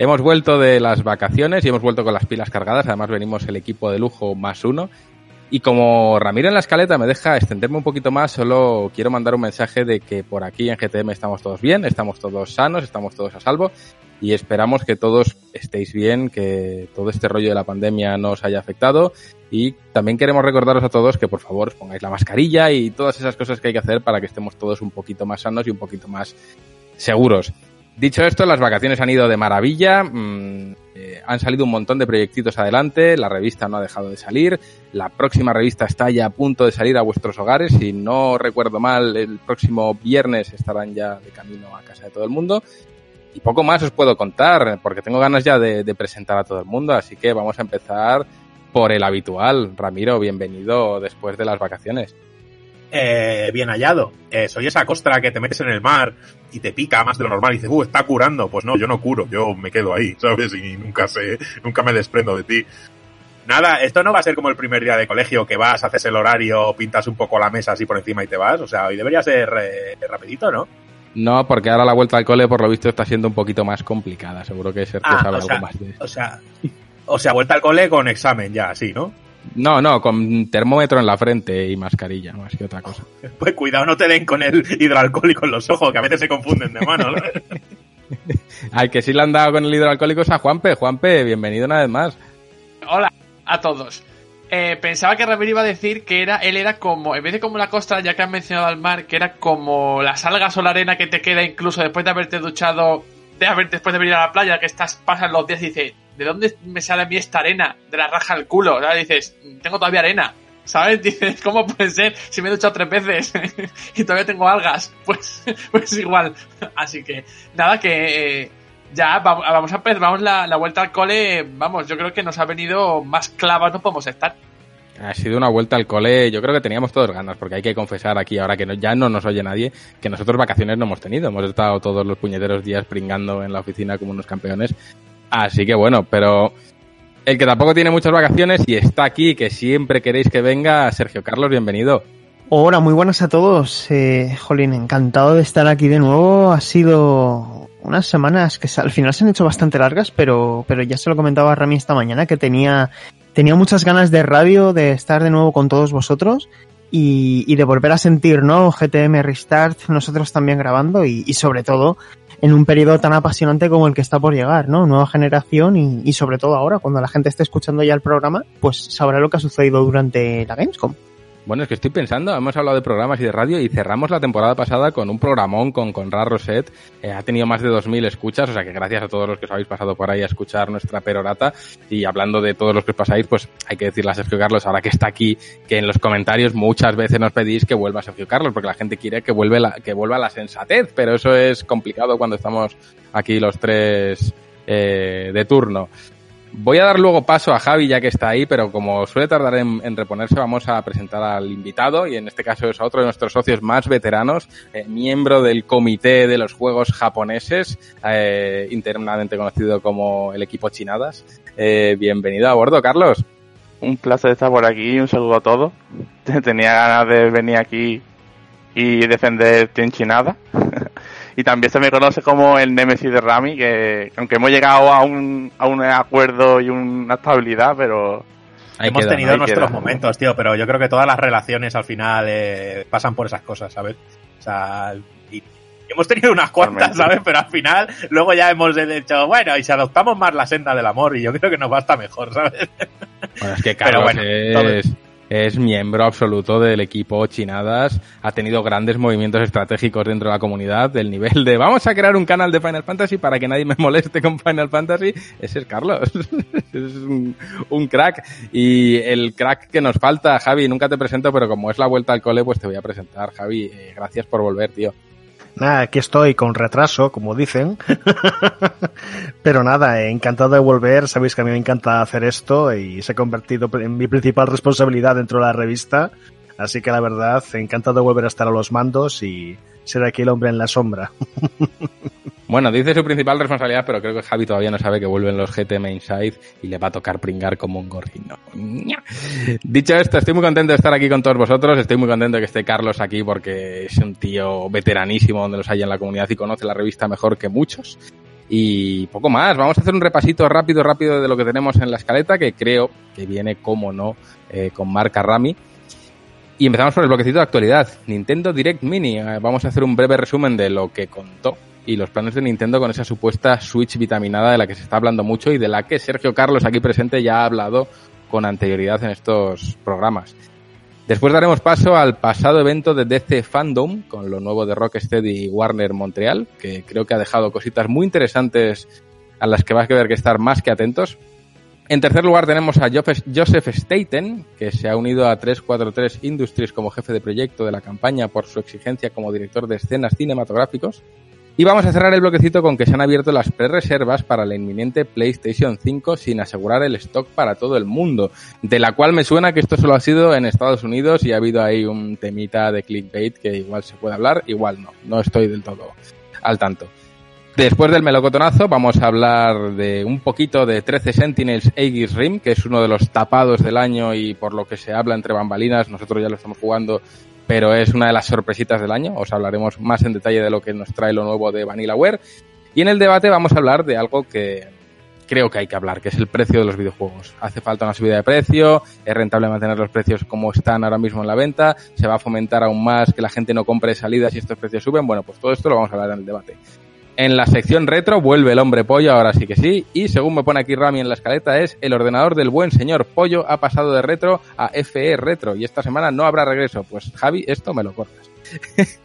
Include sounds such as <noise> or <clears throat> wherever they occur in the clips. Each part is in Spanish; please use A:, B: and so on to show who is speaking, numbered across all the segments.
A: Hemos vuelto de las vacaciones y hemos vuelto con las pilas cargadas, además venimos el equipo de lujo más uno. Y como Ramiro en la escaleta me deja extenderme un poquito más, solo quiero mandar un mensaje de que por aquí en GTM estamos todos bien, estamos todos sanos, estamos todos a salvo y esperamos que todos estéis bien, que todo este rollo de la pandemia no os haya afectado y también queremos recordaros a todos que por favor os pongáis la mascarilla y todas esas cosas que hay que hacer para que estemos todos un poquito más sanos y un poquito más seguros. Dicho esto, las vacaciones han ido de maravilla, mmm, eh, han salido un montón de proyectitos adelante, la revista no ha dejado de salir, la próxima revista está ya a punto de salir a vuestros hogares, si no recuerdo mal, el próximo viernes estarán ya de camino a casa de todo el mundo. Y poco más os puedo contar, porque tengo ganas ya de presentar a todo el mundo, así que vamos a empezar por el habitual. Ramiro, bienvenido después de las vacaciones.
B: Eh, bien hallado. Eh, soy esa costra que te metes en el mar y te pica más de lo normal y dices, uh, está curando. Pues no, yo no curo, yo me quedo ahí, <laughs> ¿sabes? Y nunca sé, nunca me desprendo de ti. Nada, esto no va a ser como el primer día de colegio que vas, haces el horario, pintas un poco la mesa así por encima y te vas. O sea, hoy debería ser eh, rapidito, ¿no?
A: No, porque ahora la vuelta al cole, por lo visto, está siendo un poquito más complicada. Seguro que Sergio
B: Ah,
A: sabe
B: o sea,
A: algo más de eso.
B: O sea, o sea, vuelta al cole con examen ya, así, ¿no?
A: No, no, con termómetro en la frente y mascarilla, más que otra cosa. <laughs>
B: Pues cuidado, no te den con el hidroalcohólico en los ojos, que a veces se confunden de mano, ¿no? <laughs>
A: Al que sí le han dado con el hidroalcohólico es a Juanpe. Juanpe, bienvenido una vez más.
C: Hola a todos. Eh, pensaba que Ramiro iba a decir que era, él era como, en vez de como la costa, ya que han mencionado al mar, que era como las algas o la arena que te queda incluso después de haberte duchado, de haber, después de venir a la playa, que estás, pasan los días y dices, ¿de dónde me sale a mí esta arena? De la raja al culo. Dices, tengo todavía arena. ¿Sabes? <laughs> Dices, ¿cómo puede ser si me he duchado tres veces <laughs> y todavía tengo algas? <laughs> Pues, pues igual. Así que, nada, que eh, ya vamos, a vamos la, la vuelta al cole, vamos, yo creo que nos ha venido más clavas, no podemos estar.
A: Ha sido una vuelta al cole, yo creo que teníamos todos ganas, porque hay que confesar aquí, ahora que ya no nos oye nadie, que nosotros vacaciones no hemos tenido. Hemos estado todos los puñeteros días pringando en la oficina como unos campeones. Así que bueno, pero el que tampoco tiene muchas vacaciones y está aquí, que siempre queréis que venga, Sergio Carlos, bienvenido.
D: Hola, muy buenas a todos. Eh, jolín, encantado de estar aquí de nuevo. Ha sido unas semanas que al final se han hecho bastante largas, pero, pero ya se lo comentaba a Rami esta mañana que tenía, tenía muchas ganas de radio, de estar de nuevo con todos vosotros y, y de volver a sentir, ¿no? GTM Restart, nosotros también grabando y, y sobre todo en un periodo tan apasionante como el que está por llegar, ¿no? Nueva generación y, y sobre todo ahora, cuando la gente esté escuchando ya el programa, pues sabrá lo que ha sucedido durante la Gamescom.
A: Bueno, es que estoy pensando, hemos hablado de programas y de radio y cerramos la temporada pasada con un programón con Conrad Roset. Eh, ha tenido más de 2.000 escuchas, o sea que gracias a todos los que os habéis pasado por ahí a escuchar nuestra perorata. Y hablando de todos los que os pasáis, pues hay que decirle a Sergio Carlos, ahora que está aquí, que en los comentarios muchas veces nos pedís que vuelva Sergio Carlos, porque la gente quiere que, vuelve que vuelva la sensatez, pero eso es complicado cuando estamos aquí los tres eh, de turno. Voy a dar luego paso a Javi ya que está ahí, pero como suele tardar en, reponerse, vamos a presentar al invitado y en este caso es a otro de nuestros socios más veteranos, eh, miembro del comité de los juegos japoneses, eh, internamente conocido como el equipo Chinadas. Eh, bienvenido a bordo, Carlos.
E: Un placer estar por aquí, un saludo a todos. <laughs> Tenía ganas de venir aquí y defender Tenchinada. <laughs> y también se me conoce como el Nemesis de Rami, que aunque hemos llegado a un, a un acuerdo y una estabilidad, pero
A: Ahí
B: Hemos
A: queda,
B: tenido nuestros
E: queda.
B: momentos, tío, pero yo creo que todas las relaciones al final eh, pasan por esas cosas, ¿sabes? O sea, y hemos tenido unas cuantas. ¿sabes? Pero al final, luego ya hemos dicho, bueno, y si adoptamos más la senda del amor, y yo creo que nos va hasta mejor, ¿sabes?
A: Bueno, es que
B: Pero
A: Carlos
B: bueno,
A: es, es miembro absoluto del equipo Chinadas, ha tenido grandes movimientos estratégicos dentro de la comunidad, del nivel de vamos a crear un canal de Final Fantasy para que nadie me moleste con Final Fantasy, ese es Carlos, <laughs> es un, crack. Y el crack que nos falta, Javi, nunca te presento, pero como es la vuelta al cole, pues te voy a presentar, Javi, eh, gracias por volver, tío.
F: Nada, aquí estoy con retraso, como dicen. <laughs> Pero nada, encantado de volver. Sabéis que a mí me encanta hacer esto y se ha convertido en mi principal responsabilidad dentro de la revista. Así que la verdad, encantado de volver a estar a los mandos y ser aquí el hombre en la sombra. <laughs>
A: Bueno, dice su principal responsabilidad, pero creo que Javi todavía no sabe que vuelven los GTM Inside y le va a tocar pringar como un gorrino. Dicho esto, estoy muy contento de estar aquí con todos vosotros. Estoy muy contento de que esté Carlos aquí porque es un tío veteranísimo donde los hay en la comunidad y conoce la revista mejor que muchos. Y poco más, vamos a hacer un repasito rápido, rápido de lo que tenemos en la escaleta, que creo que viene, como no, eh, con marca Rami. Y empezamos por el bloquecito de actualidad. Nintendo Direct Mini. Eh, vamos a hacer un breve resumen de lo que contó y los planes de Nintendo con esa supuesta Switch vitaminada de la que se está hablando mucho y de la que Sergio Carlos aquí presente ya ha hablado con anterioridad en estos programas. Después daremos paso al pasado evento de DC Fandom con lo nuevo de Rocksteady y Warner Montreal, que creo que ha dejado cositas muy interesantes a las que vas a ver que estar más que atentos. En tercer lugar tenemos a Joseph Staten, que se ha unido a 343 Industries como jefe de proyecto de la campaña por su exigencia como director de escenas cinematográficos. Y vamos a cerrar el bloquecito con que se han abierto las pre-reservas para la inminente PlayStation 5 sin asegurar el stock para todo el mundo, de la cual me suena que esto solo ha sido en Estados Unidos y ha habido ahí un temita de clickbait que igual se puede hablar, igual no, no estoy del todo al tanto. Después del melocotonazo vamos a hablar de un poquito de 13 Sentinels Aegis Rim, que es uno de los tapados del año y por lo que se habla entre bambalinas, nosotros ya lo estamos jugando pero es una de las sorpresitas del año. Os hablaremos más en detalle de lo que nos trae lo nuevo de VanillaWare. Y en el debate vamos a hablar de algo que creo que hay que hablar, que es el precio de los videojuegos. Hace falta una subida de precio, es rentable mantener los precios como están ahora mismo en la venta, se va a fomentar aún más que la gente no compre salidas y estos precios suben. Bueno, pues todo esto lo vamos a hablar en el debate. En la sección retro vuelve el hombre pollo, ahora sí que sí, y según me pone aquí Rami en la escaleta es el ordenador del buen señor pollo ha pasado de retro a FE retro y esta semana no habrá regreso. Pues Javi, esto me lo cortas. <laughs>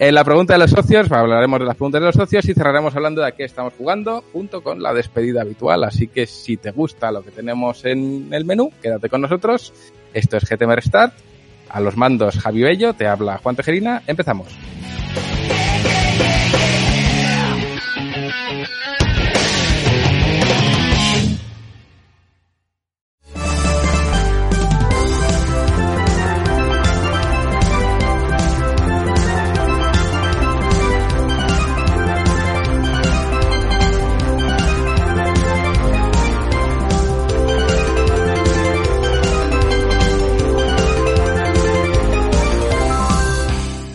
A: en la pregunta de los socios, hablaremos de las preguntas de los socios y cerraremos hablando de a qué estamos jugando junto con la despedida habitual. Así que si te gusta lo que tenemos en el menú, quédate con nosotros. Esto es GTM Restart. A los mandos Javi Bello, te habla Juan Tejerina. Empezamos.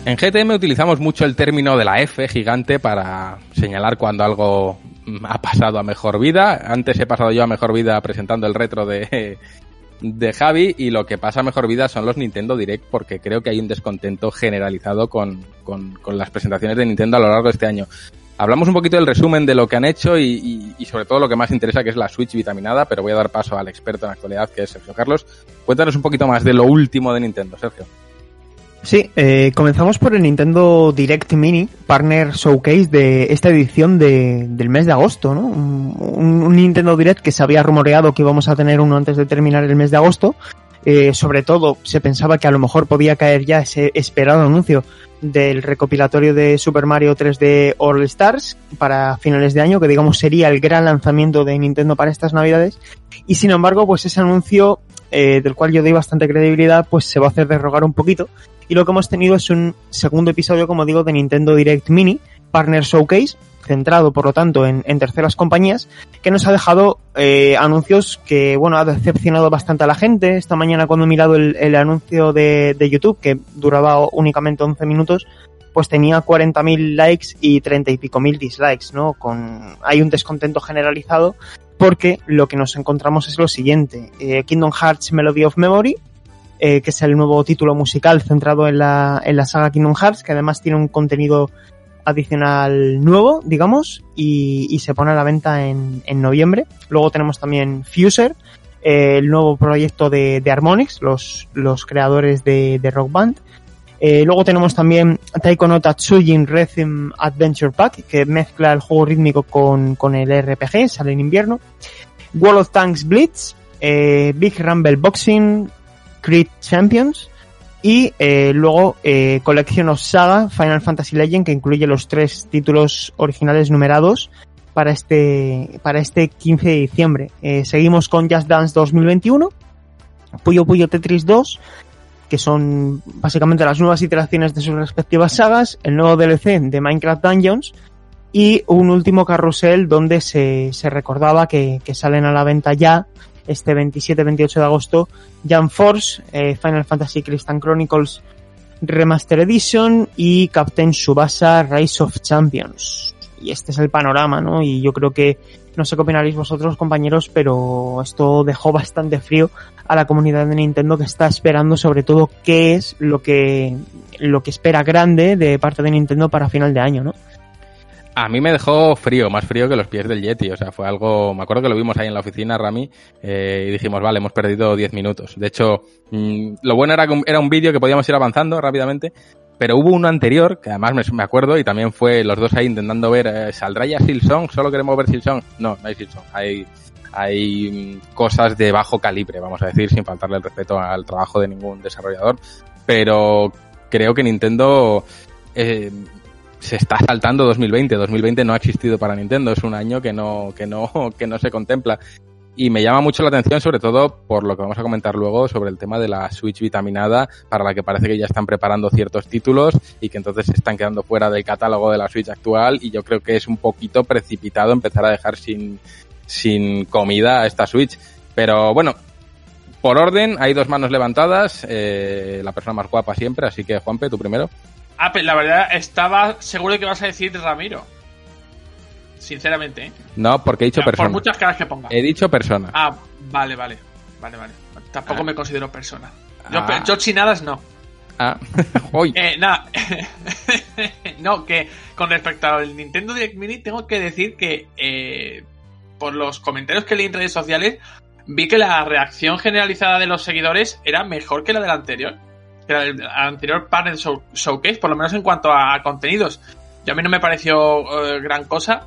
A: En GTM utilizamos mucho el término de la F gigante para señalar cuando algo ha pasado a mejor vida. Antes he pasado yo a mejor vida presentando el retro de, <laughs> de Javi y lo que pasa a mejor vida son los Nintendo Direct porque creo que hay un descontento generalizado con, con, las presentaciones de Nintendo a lo largo de este año. Hablamos un poquito del resumen de lo que han hecho y, y, sobre todo lo que más interesa que es la Switch vitaminada, pero voy a dar paso al experto en actualidad que es Sergio Carlos. Cuéntanos un poquito más de lo último de Nintendo, Sergio.
D: Sí, eh, comenzamos por el Nintendo Direct Mini, Partner Showcase de esta edición de, del mes de agosto, ¿no? Un, Nintendo Direct que se había rumoreado que íbamos a tener uno antes de terminar el mes de agosto. Eh, sobre todo, se pensaba que a lo mejor podía caer ya ese esperado anuncio del recopilatorio de Super Mario 3D All Stars para finales de año, que digamos sería el gran lanzamiento de Nintendo para estas navidades. Y sin embargo, pues ese anuncio, eh, del cual yo doy bastante credibilidad, pues se va a hacer derrogar un poquito y lo que hemos tenido es un segundo episodio, como digo, de Nintendo Direct Mini, Partner Showcase, centrado por lo tanto en, terceras compañías, que nos ha dejado eh, anuncios que, bueno, ha decepcionado bastante a la gente. Esta mañana cuando he mirado el, anuncio de, YouTube, que duraba únicamente 11 minutos, pues tenía 40.000 likes y 30 y pico mil dislikes, ¿no? Con, hay un descontento generalizado porque lo que nos encontramos es lo siguiente. Eh, Kingdom Hearts Melody of Memory eh, que es el nuevo título musical centrado en la, en la saga Kingdom Hearts, que además tiene un contenido adicional nuevo, digamos, y, se pone a la venta en, en noviembre. Luego tenemos también Fuser, eh, el nuevo proyecto de, de Harmonix, los, los creadores de, de Rock Band. Eh, luego tenemos también Taiko no Tatsujin Rhythm Adventure Pack, que mezcla el juego rítmico con, con el RPG, sale en invierno. World of Tanks Blitz, Big Rumble Boxing, Creed Champions, Y eh, luego eh, Collection of Saga Final Fantasy Legend, que incluye los tres títulos originales numerados para este, para este 15 de diciembre. Eh, seguimos con Just Dance 2021, Puyo Puyo Tetris 2, que son básicamente las nuevas iteraciones de sus respectivas sagas, el nuevo DLC de Minecraft Dungeons y un último carrusel donde se, se recordaba que, que salen a la venta ya este 27-28 de agosto Jump Force, eh, Final Fantasy Crystal Chronicles Remaster Edition y Captain Subasa Rise of Champions. Y este es el panorama, ¿no? Y yo creo que, no sé qué opinaréis vosotros compañeros, pero esto dejó bastante frío a la comunidad de Nintendo que está esperando sobre todo qué es lo que, lo que espera grande de parte de Nintendo para final de año, ¿no?
A: A mí me dejó frío, más frío que los pies del Yeti. O sea, fue algo. Me acuerdo que lo vimos ahí en la oficina, Rami, eh, y dijimos, vale, hemos perdido 10 minutos. De hecho, mmm, lo bueno era que era un vídeo que podíamos ir avanzando rápidamente, pero hubo uno anterior, que además me, acuerdo, y también fue los dos ahí intentando ver, eh, ¿saldrá ya Silsong? ¿Solo queremos ver Silsong? No, no hay Silsong. Hay, hay cosas de bajo calibre, vamos a decir, sin faltarle el respeto al trabajo de ningún desarrollador. Pero creo que Nintendo. Eh, se está saltando 2020. 2020 no ha existido para Nintendo. Es un año que no, que no, <laughs> que no se contempla. Y me llama mucho la atención, sobre todo por lo que vamos a comentar luego sobre el tema de la Switch vitaminada, para la que parece que ya están preparando ciertos títulos y que entonces se están quedando fuera del catálogo de la Switch actual. Y yo creo que es un poquito precipitado empezar a dejar sin, sin comida a esta Switch. Pero bueno, por orden, hay dos manos levantadas, eh, la persona más guapa siempre, así que Juanpe, tú primero.
C: Ah, pero la verdad, estaba seguro de que vas a decir Ramiro. Sinceramente, ¿eh?
A: No, porque he dicho
C: Por
A: persona.
C: muchas caras que ponga.
A: He dicho persona.
C: Ah, vale, vale. Vale, vale. Tampoco
A: Ah.
C: me considero persona. Yo,
A: Ah.
C: yo chinadas no.
A: Ah, <laughs> Uy.
C: Eh, nada. <laughs> no, que con respecto al Nintendo Direct Mini, tengo que decir que eh, por los comentarios que leí en redes sociales, vi que la reacción generalizada de los seguidores era mejor que la del anterior. Que la del anterior Show- Showcase, por lo menos en cuanto a contenidos. Y a mí no me pareció eh, gran cosa,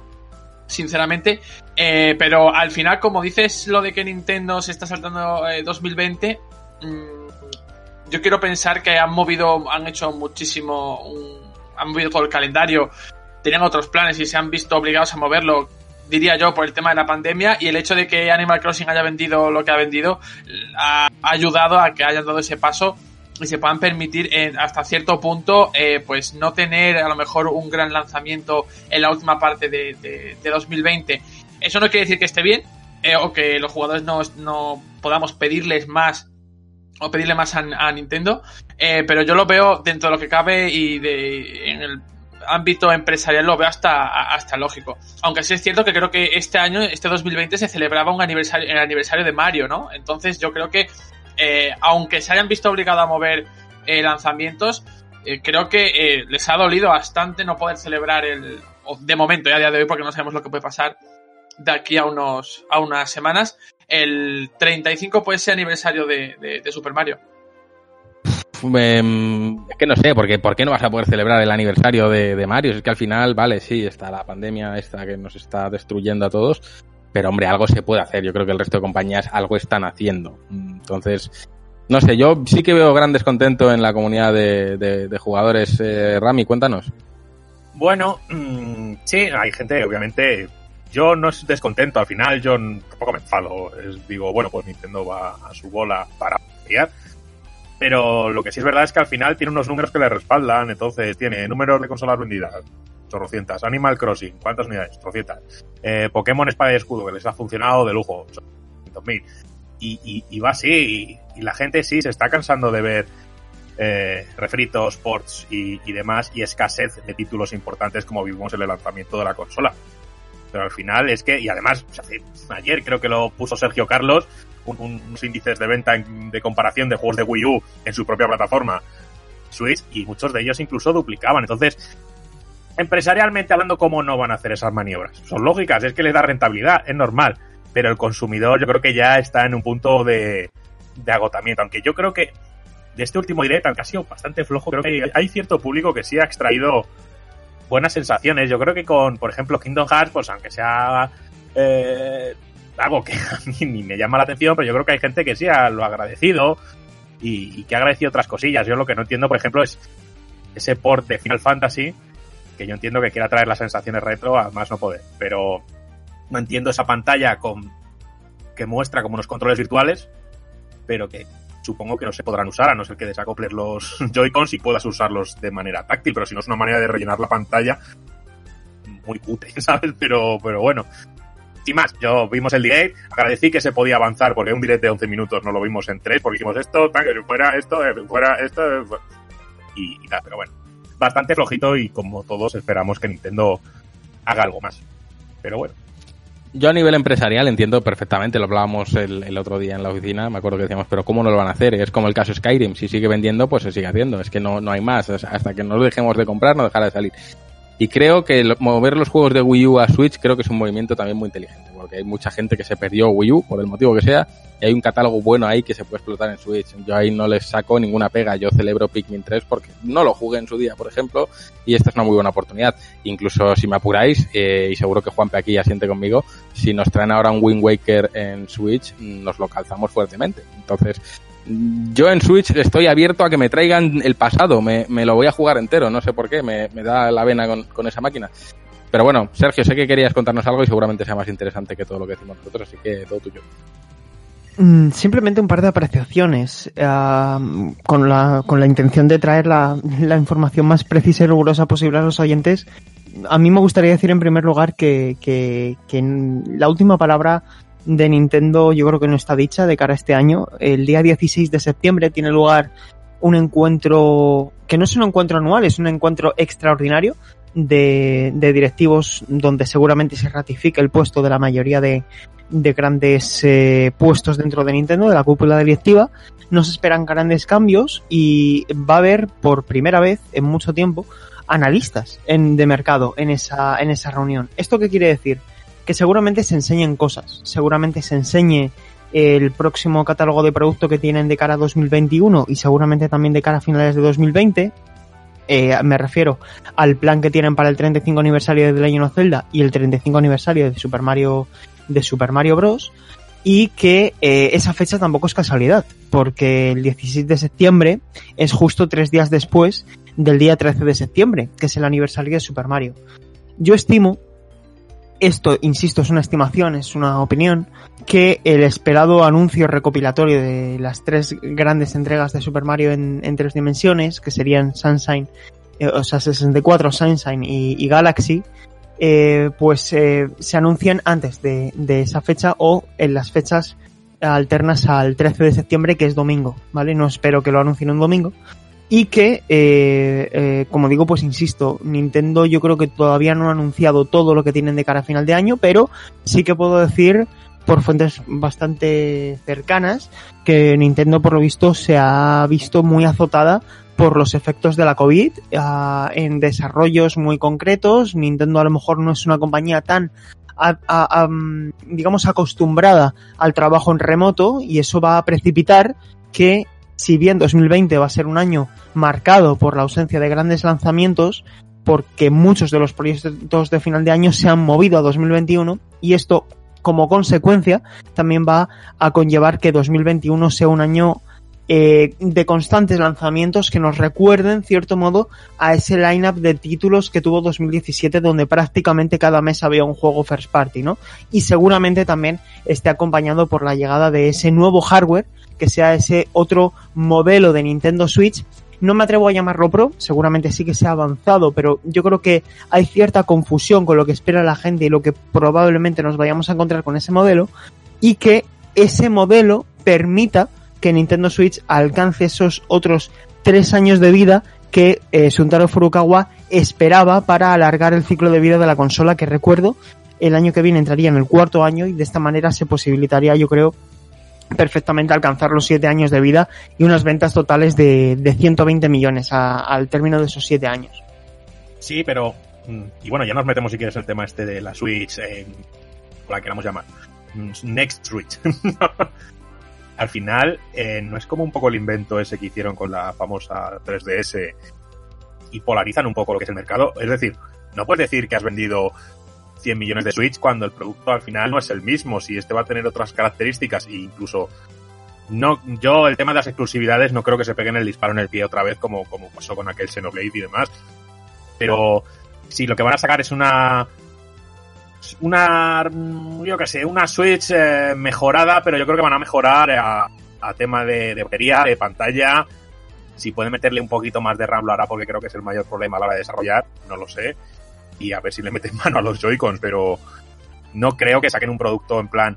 C: sinceramente. Eh, pero al final, como dices lo de que Nintendo se está saltando eh, 2020, mm, yo quiero pensar que han movido, han hecho muchísimo, han movido todo el calendario, tenían otros planes y se han visto obligados a moverlo, diría yo, por el tema de la pandemia y el hecho de que Animal Crossing haya vendido lo que ha vendido ha ayudado a que hayan dado ese paso y se puedan permitir en- hasta cierto punto eh, pues no tener a lo mejor un gran lanzamiento en la última parte de, de- de 2020. Eso no quiere decir que esté bien eh, o que los jugadores no, no podamos pedirles más o pedirle más a, a Nintendo, eh, pero yo lo veo dentro de lo que cabe y de, en el ámbito empresarial lo veo hasta, hasta lógico. Aunque sí es cierto que creo que este año, este 2020, se celebraba un aniversario, el aniversario de Mario, ¿no? Entonces yo creo que, eh, aunque se hayan visto obligados a mover eh, lanzamientos, eh, creo que les ha dolido bastante no poder celebrar el, de momento, ya a día de hoy, porque no sabemos lo que puede pasar de aquí a unos a unas semanas, el 35 puede ser aniversario de Super Mario.
A: Em, es que no sé, porque ¿por qué no vas a poder celebrar el aniversario de, de Mario? Es que al final, vale, sí, está la pandemia esta que nos está destruyendo a todos, pero hombre, algo se puede hacer. Yo creo que el resto de compañías algo están haciendo. Entonces, no sé, yo sí que veo gran descontento en la comunidad de, de- de jugadores. Eh, Rami, cuéntanos.
B: Bueno, mm, sí, hay gente, obviamente. Yo no estoy descontento, al final yo tampoco me enfado. Es- digo, bueno, pues Nintendo va a su bola para pelear. Pero lo que sí es verdad es que al final tiene unos números que le respaldan. Entonces, tiene números de consolas vendidas, 800. Animal Crossing, ¿cuántas unidades? 800. Eh, Pokémon Espada y Escudo, que les ha funcionado de lujo, 800.000. Y, y, y va así, y, la gente sí se está cansando de ver eh, refritos, ports y, y demás, y escasez de títulos importantes como vimos en el lanzamiento de la consola. Pero al final es que, y además, ayer creo que lo puso Sergio Carlos, un- un- unos índices de venta en- de comparación de juegos de Wii U en su propia plataforma Switch, y muchos de ellos incluso duplicaban. Entonces, empresarialmente hablando, ¿cómo no van a hacer esas maniobras? Son lógicas, es que les da rentabilidad, es normal. Pero el consumidor yo creo que ya está en un punto de, de agotamiento. Aunque yo creo que de este último direct, aunque ha sido bastante flojo, creo que hay, hay cierto público que sí ha extraído buenas sensaciones. Yo creo que con, por ejemplo, Kingdom Hearts, pues aunque sea eh, algo que <laughs> a mí ni me llama la atención, pero yo creo que hay gente que sí ha, lo ha agradecido. y, y que ha agradecido otras cosillas. Yo lo que no entiendo, por ejemplo, es ese port de Final Fantasy, que yo entiendo que quiera traer las sensaciones retro a más no poder, pero no entiendo esa pantalla con que muestra como unos controles virtuales, pero que supongo que no se podrán usar, a no ser que desacoples los <laughs> Joy-Cons y puedas usarlos de manera táctil, pero si no es una manera de rellenar la pantalla muy cutre, <laughs> ¿sabes? Pero, pero bueno. Sin más, yo vimos el direct, agradecí que se podía avanzar porque un direct de 11 minutos no lo vimos en 3 porque hicimos esto, fuera esto, eh, fuera esto, eh, y, y tal, pero bueno. Bastante flojito y como todos esperamos que Nintendo haga algo más. Pero bueno.
A: Yo a nivel empresarial entiendo perfectamente, lo hablábamos el, otro día en la oficina, me acuerdo que decíamos, pero ¿cómo no lo van a hacer? Es como el caso Skyrim, si sigue vendiendo, pues se sigue haciendo, es que no, no hay más, hasta que no lo dejemos de comprar no dejará de salir. Y creo que mover los juegos de Wii U a Switch creo que es un movimiento también muy inteligente, porque hay mucha gente que se perdió Wii U, por el motivo que sea, y hay un catálogo bueno ahí que se puede explotar en Switch. Yo ahí no les saco ninguna pega, yo celebro Pikmin 3 porque no lo jugué en su día, por ejemplo, y esta es una muy buena oportunidad. Incluso si me apuráis, eh, y seguro que Juanpe aquí asiente conmigo, si nos traen ahora un Wind Waker en Switch, nos lo calzamos fuertemente. Entonces, yo en Switch estoy abierto a que me traigan el pasado, me, lo voy a jugar entero, no sé por qué, me, da la vena con, esa máquina. Pero bueno, Sergio, sé que querías contarnos algo y seguramente sea más interesante que todo lo que decimos nosotros, así que todo tuyo.
D: Simplemente un par de apreciaciones uh, con, la, con la intención de traer la, información más precisa y rigurosa posible a los oyentes. A mí me gustaría decir en primer lugar que, que la última palabra de Nintendo yo creo que no está dicha de cara a este año. El día 16 de septiembre tiene lugar un encuentro que no es un encuentro anual, es un encuentro extraordinario de, directivos donde seguramente se ratifique el puesto de la mayoría de, de grandes eh, puestos dentro de Nintendo, de la cúpula directiva. No se esperan grandes cambios y va a haber por primera vez en mucho tiempo analistas en, de mercado en esa, en esa reunión. ¿Esto qué quiere decir? Que seguramente se enseñen cosas, seguramente se enseñe el próximo catálogo de producto que tienen de cara a 2021 y seguramente también de cara a finales de 2020. Eh, me refiero al plan que tienen para el 35 aniversario de The Legend of Zelda y el 35 aniversario de Super Mario de Super Mario Bros. Y que eh, esa fecha tampoco es casualidad, porque el 16 de septiembre es justo tres días después del día 13 de septiembre, que es el aniversario de Super Mario. Yo estimo esto, insisto, es una estimación, es una opinión, que el esperado anuncio recopilatorio de las tres grandes entregas de Super Mario en, tres dimensiones, que serían Sunshine, eh, o sea, 64, Sunshine y, y Galaxy, eh, pues eh, se anuncian antes de, de, esa fecha o en las fechas alternas al 13 de septiembre, que es domingo, ¿vale? No espero que lo anuncien un domingo, y que, eh, eh, como digo, pues insisto, Nintendo yo creo que todavía no ha anunciado todo lo que tienen de cara a final de año, pero sí que puedo decir por fuentes bastante cercanas que Nintendo por lo visto se ha visto muy azotada por los efectos de la COVID uh, en desarrollos muy concretos. Nintendo a lo mejor no es una compañía tan a, a, digamos acostumbrada al trabajo en remoto y eso va a precipitar que si bien 2020 va a ser un año marcado por la ausencia de grandes lanzamientos, porque muchos de los proyectos de final de año se han movido a 2021 y esto como consecuencia también va a conllevar que 2021 sea un año eh, de constantes lanzamientos que nos recuerden, cierto modo, a ese lineup de títulos que tuvo 2017 donde prácticamente cada mes había un juego first party, ¿no? Y seguramente también esté acompañado por la llegada de ese nuevo hardware que sea ese otro modelo de Nintendo Switch. No me atrevo a llamarlo Pro, seguramente sí que sea avanzado, pero yo creo que hay cierta confusión con lo que espera la gente y lo que probablemente nos vayamos a encontrar con ese modelo y que ese modelo permita que Nintendo Switch alcance esos otros tres años de vida que eh, Suntaro Furukawa esperaba para alargar el ciclo de vida de la consola, que recuerdo, el año que viene entraría en el cuarto año y de esta manera se posibilitaría, yo creo, perfectamente alcanzar los siete años de vida y unas ventas totales de, de 120 millones al término de esos siete años.
B: Sí, pero mm, y bueno, ya nos metemos si quieres el tema este de la Switch, eh, la queramos llamar, mm, Next Switch. <laughs> Al final, eh, no es como un poco el invento ese que hicieron con la famosa 3DS y polarizan un poco lo que es el mercado. Es decir, no puedes decir que has vendido 100 millones de Switch cuando el producto al final no es el mismo. Si este va a tener otras características e incluso no, yo el tema de las exclusividades no creo que se peguen el disparo en el pie otra vez como, como pasó con aquel Xenoblade y demás. Pero si lo que van a sacar es una una yo qué sé, una Switch eh, mejorada, pero yo creo que van a mejorar a, a tema de, de batería, de pantalla. Si pueden meterle un poquito más de RAM lo hará porque creo que es el mayor problema a la hora de desarrollar, no lo sé. Y a ver si le meten <laughs> mano a los Joy-Cons, pero no creo que saquen un producto en plan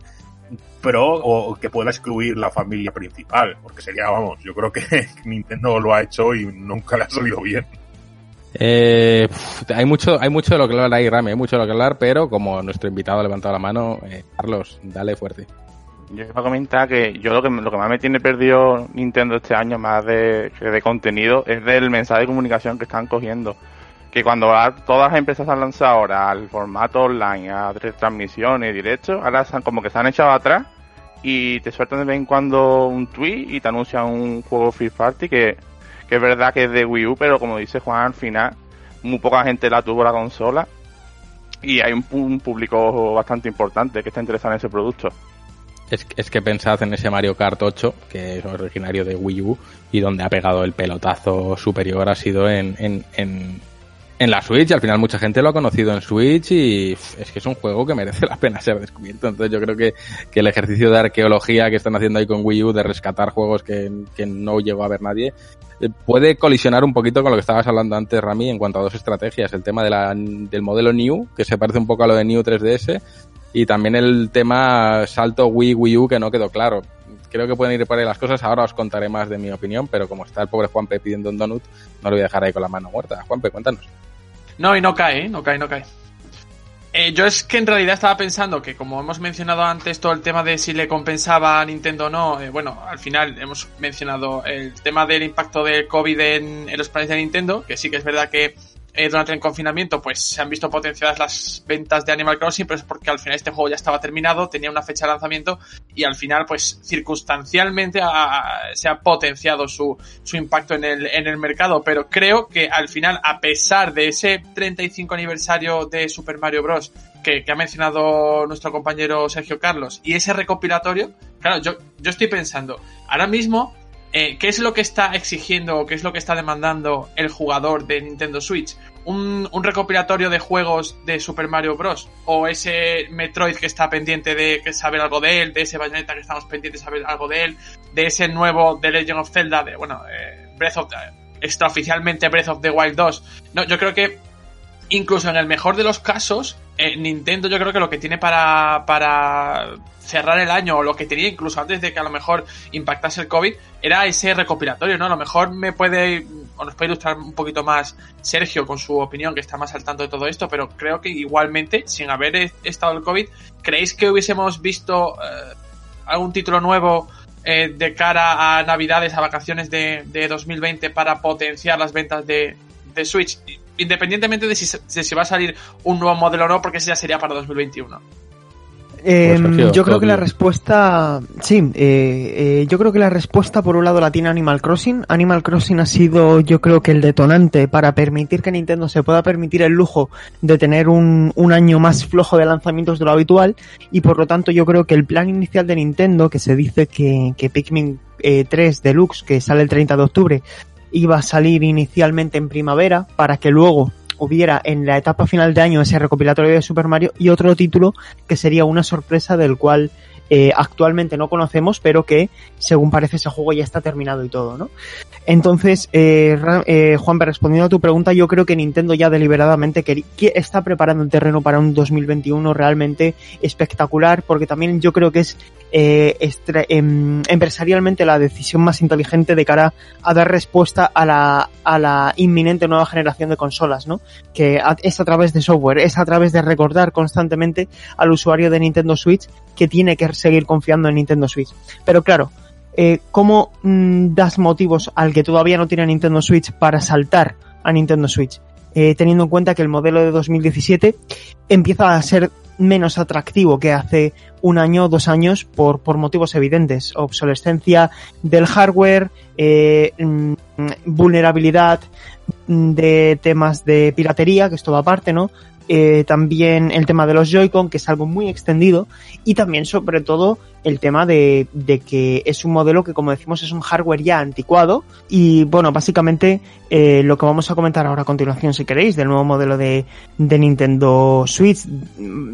B: pro o que pueda excluir la familia principal, porque sería, vamos, yo creo que <laughs> Nintendo lo ha hecho y nunca le ha salido bien.
A: Eh, hay mucho, hay mucho de lo que hablar ahí, Rami, hay mucho de lo que hablar, pero como nuestro invitado ha levantado la mano, eh, Carlos, dale fuerte.
E: Yo iba a comentar que yo lo que, lo que más me tiene perdido Nintendo este año, más de, de contenido, es del mensaje de comunicación que están cogiendo. Que cuando todas las empresas han lanzado ahora al formato online, a transmisiones, directos, ahora como que se han echado atrás y te sueltan de vez en cuando un tweet y te anuncian un juego free party que que es verdad que es de Wii U, pero como dice Juan, al final muy poca gente la tuvo la consola y hay un, un público bastante importante que está interesado en ese producto.
A: Es, es, que pensad en ese Mario Kart 8, que es originario de Wii U, y donde ha pegado el pelotazo superior ha sido en, en, en, en la Switch. Al final mucha gente lo ha conocido en Switch y es que es un juego que merece la pena ser descubierto. Entonces yo creo que, que el ejercicio de arqueología que están haciendo ahí con Wii U, de rescatar juegos que, que no llegó a ver nadie, eh, puede colisionar un poquito con lo que estabas hablando antes, Rami, en cuanto a dos estrategias. El tema de la, del modelo New, que se parece un poco a lo de New 3DS, y también el tema salto Wii, Wii U, que no quedó claro. Creo que pueden ir por ahí las cosas. Ahora os contaré más de mi opinión, pero como está el pobre Juanpe pidiendo un donut, no lo voy a dejar ahí con la mano muerta. Juanpe, cuéntanos.
C: No, y no cae, ¿eh? no cae, no cae. Eh, yo es que en realidad estaba pensando que, como hemos mencionado antes, todo el tema de si le compensaba a Nintendo o no, eh, bueno, al final hemos mencionado el tema del impacto del COVID en, en los planes de Nintendo, que sí que es verdad que eh, durante el confinamiento pues se han visto potenciadas las ventas de Animal Crossing, pero es porque al final este juego ya estaba terminado, tenía una fecha de lanzamiento y al final pues circunstancialmente ha, se ha potenciado su, su impacto en el, en el mercado, pero creo que al final a pesar de ese 35 aniversario de Super Mario Bros. Que, que ha mencionado nuestro compañero Sergio Carlos y ese recopilatorio, claro, yo, yo estoy pensando, ahora mismo eh, ¿qué es lo que está exigiendo o qué es lo que está demandando el jugador de Nintendo Switch? ¿Un, ¿Un, recopilatorio de juegos de Super Mario Bros. o ese Metroid que está pendiente de saber algo de él, de ese Bayonetta que estamos pendientes de saber algo de él, de ese nuevo The Legend of Zelda, de, bueno, eh, Breath of the, extraoficialmente Breath of the Wild 2. No, yo creo que incluso en el mejor de los casos, eh, Nintendo yo creo que lo que tiene para, para cerrar el año, o lo que tenía incluso antes de que a lo mejor impactase el COVID, era ese recopilatorio, ¿no? A lo mejor me puede, o nos puede ilustrar un poquito más Sergio con su opinión, que está más al tanto de todo esto, pero creo que igualmente, sin haber estado el COVID, ¿creéis que hubiésemos visto eh, algún título nuevo eh, de cara a Navidades, a vacaciones de, de 2020 para potenciar las ventas de, de Switch? Independientemente de si, de si va a salir un nuevo modelo o no, porque ese ya sería para 2021.
D: Eh, yo creo que la respuesta, sí, eh, eh, yo creo que la respuesta por un lado la tiene Animal Crossing. Animal Crossing ha sido, yo creo que el detonante para permitir que Nintendo se pueda permitir el lujo de tener un, un año más flojo de lanzamientos de lo habitual y por lo tanto yo creo que el plan inicial de Nintendo, que se dice que, que Pikmin 3 Deluxe, que sale el 30 de octubre, iba a salir inicialmente en primavera para que luego hubiera en la etapa final de año ese recopilatorio de Super Mario y otro título que sería una sorpresa del cual eh, actualmente no conocemos, pero que según parece ese juego ya está terminado y todo, ¿no? Entonces, eh, eh, Juan, respondiendo a tu pregunta, yo creo que Nintendo ya deliberadamente que está preparando un terreno para un 2021 realmente espectacular, porque también yo creo que es eh, em, empresarialmente la decisión más inteligente de cara a dar respuesta a la, a la inminente nueva generación de consolas, ¿no? Que es a través de software, es a través de recordar constantemente al usuario de Nintendo Switch que tiene que seguir confiando en Nintendo Switch. Pero claro, eh, ¿cómo mm, das motivos al que todavía no tiene Nintendo Switch para saltar a Nintendo Switch? Eh, teniendo en cuenta que el modelo de 2017 empieza a ser menos atractivo que hace un año o dos años por, por motivos evidentes. Obsolescencia del hardware, eh, mm, vulnerabilidad de temas de piratería, que es toda aparte, ¿no? Eh, también el tema de los Joy-Con, que es algo muy extendido, y también sobre todo el tema de, de, que es un modelo que, como decimos, es un hardware ya anticuado. Y bueno, básicamente eh, lo que vamos a comentar ahora a continuación, si queréis, del nuevo modelo de, de Nintendo Switch,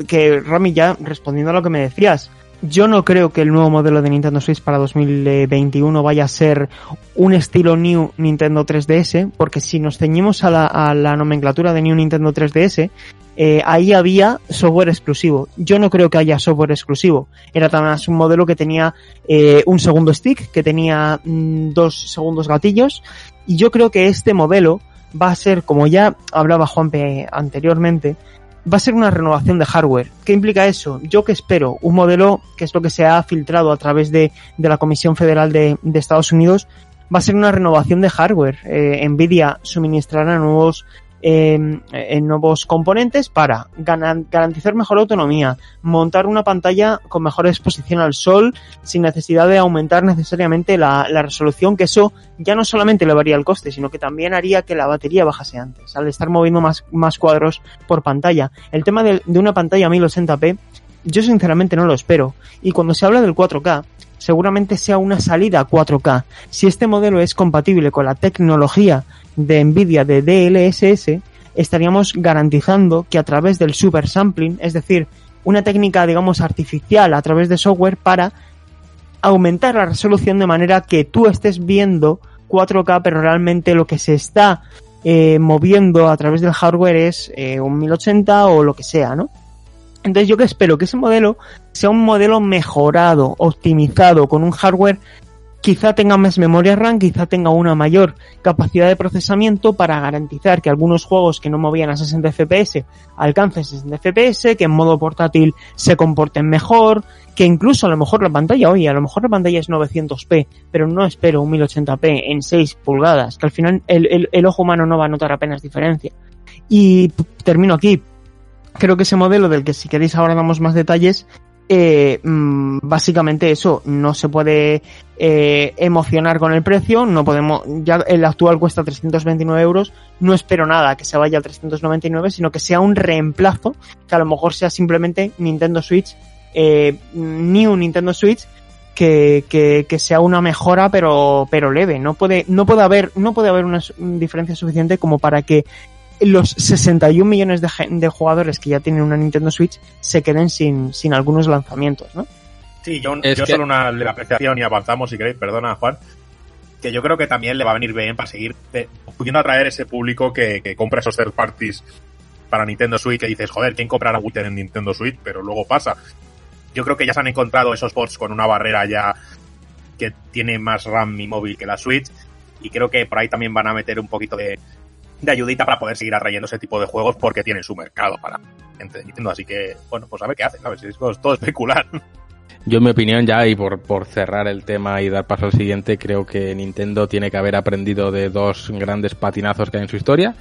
D: que Rami ya respondiendo a lo que me decías, yo no creo que el nuevo modelo de Nintendo Switch para 2021 vaya a ser un estilo New Nintendo 3DS, porque si nos ceñimos a la, a la nomenclatura de New Nintendo 3DS, eh, ahí había software exclusivo. Yo no creo que haya software exclusivo. Era tan más un modelo que tenía eh, un segundo stick, que tenía mm, dos segundos gatillos, y yo creo que este modelo va a ser, como ya hablaba Juanpe anteriormente, va a ser una renovación de hardware. ¿Qué implica eso? Yo que espero un modelo, que es lo que se ha filtrado a través de, de la Comisión Federal de, de, Estados Unidos, va a ser una renovación de hardware. Eh, Nvidia suministrará nuevos eh, en nuevos componentes para garantizar mejor autonomía, montar una pantalla con mejor exposición al sol sin necesidad de aumentar necesariamente la, resolución, que eso ya no solamente le varía el coste, sino que también haría que la batería bajase antes, al estar moviendo más, más cuadros por pantalla. El tema de, de una pantalla 1080p, yo sinceramente no lo espero. Y cuando se habla del 4K, seguramente sea una salida 4K. Si este modelo es compatible con la tecnología de Nvidia de DLSS, estaríamos garantizando que a través del super sampling, es decir, una técnica, digamos, artificial a través de software para aumentar la resolución de manera que tú estés viendo 4K, pero realmente lo que se está eh, moviendo a través del hardware es eh, un 1080 o lo que sea, ¿no? Entonces yo que espero que ese modelo sea un modelo mejorado, optimizado, con un hardware quizá tenga más memoria RAM, quizá tenga una mayor capacidad de procesamiento para garantizar que algunos juegos que no movían a 60 FPS alcancen 60 FPS, que en modo portátil se comporten mejor, que incluso a lo mejor la pantalla, oye, a lo mejor la pantalla es 900p, pero no espero un 1080p en 6 pulgadas, que al final el, el, el ojo humano no va a notar apenas diferencia. Y termino aquí. Creo que ese modelo del que si queréis ahora damos más detalles eh, básicamente eso, no se puede eh, emocionar con el precio, no podemos, ya el actual cuesta 329 euros, no espero nada que se vaya a 399, sino que sea un reemplazo, que a lo mejor sea simplemente Nintendo Switch, eh, New Nintendo Switch, que, que, que, sea una mejora pero, pero leve, no puede, no puede haber, no puede haber una diferencia suficiente como para que los 61 millones de, de, jugadores que ya tienen una Nintendo Switch se queden sin, sin algunos lanzamientos, ¿no?
B: Sí, yo, yo que... solo una apreciación y avanzamos si queréis, perdona Juan, que yo creo que también le va a venir bien para seguir eh, pudiendo atraer ese público que, que, compra esos third parties para Nintendo Switch, que dices, joder, ¿quién comprará Wither en Nintendo Switch? Pero luego pasa. Yo creo que ya se han encontrado esos bots con una barrera ya que tiene más RAM y móvil que la Switch, y creo que por ahí también van a meter un poquito de, de ayudita para poder seguir atrayendo ese tipo de juegos porque tienen su mercado para gente Nintendo. Así que, bueno, pues a ver qué hacen, ¿sabes? Es todo especular.
A: Yo, en mi opinión, ya, y por, por cerrar el tema y dar paso al siguiente, creo que Nintendo tiene que haber aprendido de dos grandes patinazos que hay en su historia.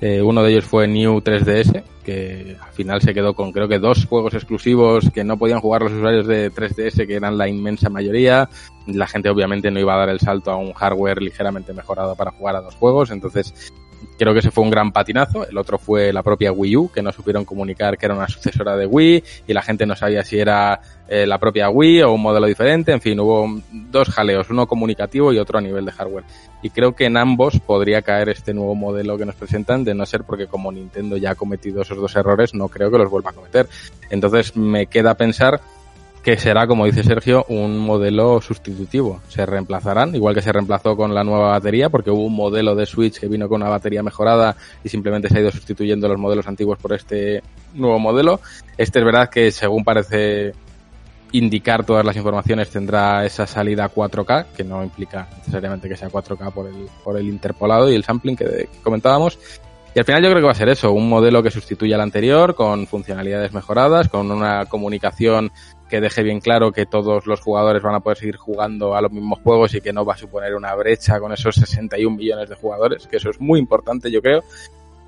A: Eh, uno de ellos fue New 3DS, que al final se quedó con creo que dos juegos exclusivos que no podían jugar los usuarios de 3DS, que eran la inmensa mayoría. La gente obviamente no iba a dar el salto a un hardware ligeramente mejorado para jugar a dos juegos, entonces creo que ese fue un gran patinazo. El otro fue la propia Wii U, que no supieron comunicar que era una sucesora de Wii y la gente no sabía si era eh, la propia Wii o un modelo diferente. En fin, hubo dos jaleos, uno comunicativo y otro a nivel de hardware. Y creo que en ambos podría caer este nuevo modelo que nos presentan, de no ser porque como Nintendo ya ha cometido esos dos errores, no creo que los vuelva a cometer. Entonces me queda pensar que será, como dice Sergio, un modelo sustitutivo. Se reemplazarán, igual que se reemplazó con la nueva batería, porque hubo un modelo de Switch que vino con una batería mejorada y simplemente se ha ido sustituyendo los modelos antiguos por este nuevo modelo. Este es verdad que, según parece indicar todas las informaciones, tendrá esa salida 4K, que no implica necesariamente que sea 4K por el, por el interpolado y el sampling que, que comentábamos. Y al final yo creo que va a ser eso, un modelo que sustituya al anterior, con funcionalidades mejoradas, con una comunicación que deje bien claro que todos los jugadores van a poder seguir jugando a los mismos juegos y que no va a suponer una brecha con esos 61 millones de jugadores, que eso es muy importante yo creo.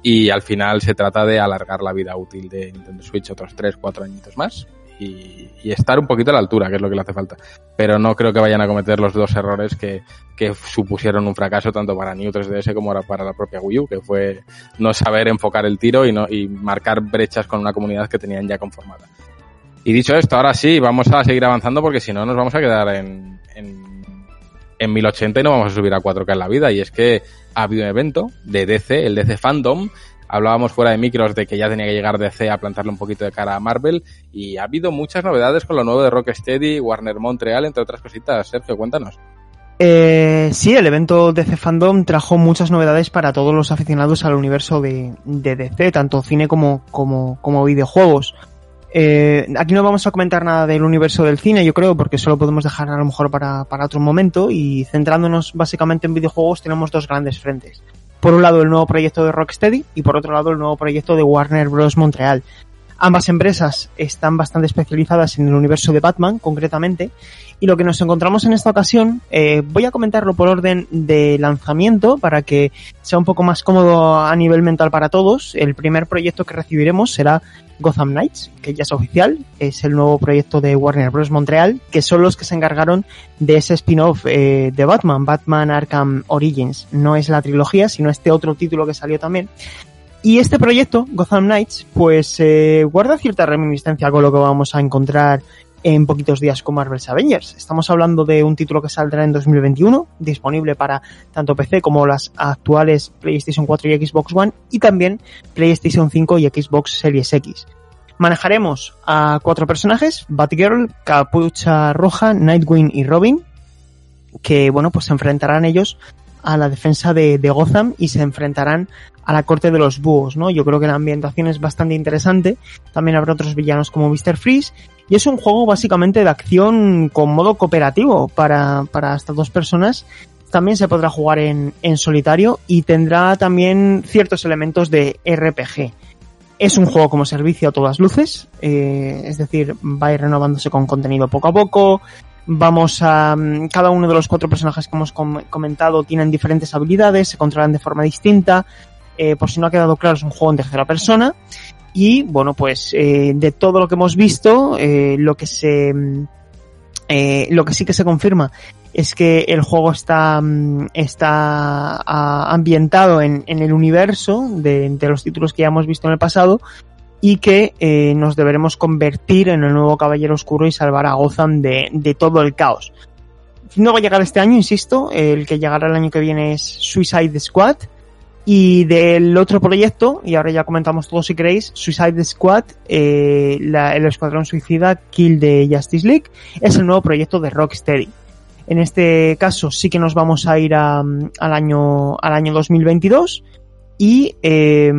A: Y al final se trata de alargar la vida útil de Nintendo Switch otros 3, 4 añitos más. y, estar un poquito a la altura, que es lo que le hace falta. Pero no creo que vayan a cometer los dos errores que, que supusieron un fracaso tanto para New 3DS como para la propia Wii U, que fue no saber enfocar el tiro y, no, y marcar brechas con una comunidad que tenían ya conformada. Y dicho esto, ahora sí, vamos a seguir avanzando porque si no nos vamos a quedar en, en, en 1080 y no vamos a subir a 4K en la vida. Y es que ha habido un evento de DC, el DC Fandom. Hablábamos fuera de micros de que ya tenía que llegar DC a plantarle un poquito de cara a Marvel y ha habido muchas novedades con lo nuevo de Rocksteady, Warner Montreal, entre otras cositas. Sergio, cuéntanos.
D: Eh, sí, el evento DC Fandom trajo muchas novedades para todos los aficionados al universo de, de DC, tanto cine como, como, como videojuegos. Eh, aquí no vamos a comentar nada del universo del cine, yo creo, porque solo podemos dejar a lo mejor para, para otro momento y centrándonos básicamente en videojuegos tenemos dos grandes frentes. Por un lado el nuevo proyecto de Rocksteady y por otro lado el nuevo proyecto de Warner Bros. Montreal. Ambas empresas están bastante especializadas en el universo de Batman, concretamente, y lo que nos encontramos en esta ocasión, eh, voy a comentarlo por orden de lanzamiento para que sea un poco más cómodo a nivel mental para todos. El primer proyecto que recibiremos será Gotham Knights, que ya es oficial, es el nuevo proyecto de Warner Bros. Montreal, que son los que se encargaron de ese spin-off eh, de Batman, Batman Arkham Origins. No es la trilogía, sino este otro título que salió también. Y este proyecto, Gotham Knights, pues eh, guarda cierta reminiscencia con lo que vamos a encontrar en poquitos días con Marvel's Avengers. Estamos hablando de un título que saldrá en 2021, disponible para tanto PC como las actuales PlayStation 4 y Xbox One, y también PlayStation 5 y Xbox Series X. Manejaremos a cuatro personajes, Batgirl, Capucha Roja, Nightwing y Robin, que bueno, pues se enfrentarán ellos a la defensa de, Gotham y se enfrentarán a la corte de los búhos, ¿no? Yo creo que la ambientación es bastante interesante. También habrá otros villanos como Mr. Freeze. Y es un juego básicamente de acción con modo cooperativo para, para hasta dos personas. También se podrá jugar en, en solitario y tendrá también ciertos elementos de RPG. Es un juego como servicio a todas luces, eh, es decir, va a ir renovándose con contenido poco a poco, vamos a cada uno de los cuatro personajes que hemos com comentado tienen diferentes habilidades, se controlan de forma distinta. Eh, por si no ha quedado claro, es un juego en tercera persona. Y bueno, pues eh, de todo lo que hemos visto, eh, lo que se eh, lo que sí que se confirma es que el juego está, está a, ambientado en, en, el universo de, de, los títulos que ya hemos visto en el pasado y que eh, nos deberemos convertir en el nuevo Caballero Oscuro y salvar a Gotham de, de, todo el caos. No va a llegar este año, insisto, el que llegará el año que viene es Suicide Squad. Y del otro proyecto, y ahora ya comentamos todo si queréis, Suicide Squad, eh, el Escuadrón Suicida Kill de Justice League, es el nuevo proyecto de Rocksteady. En este caso sí que nos vamos a ir a, al año al año 2022 y eh,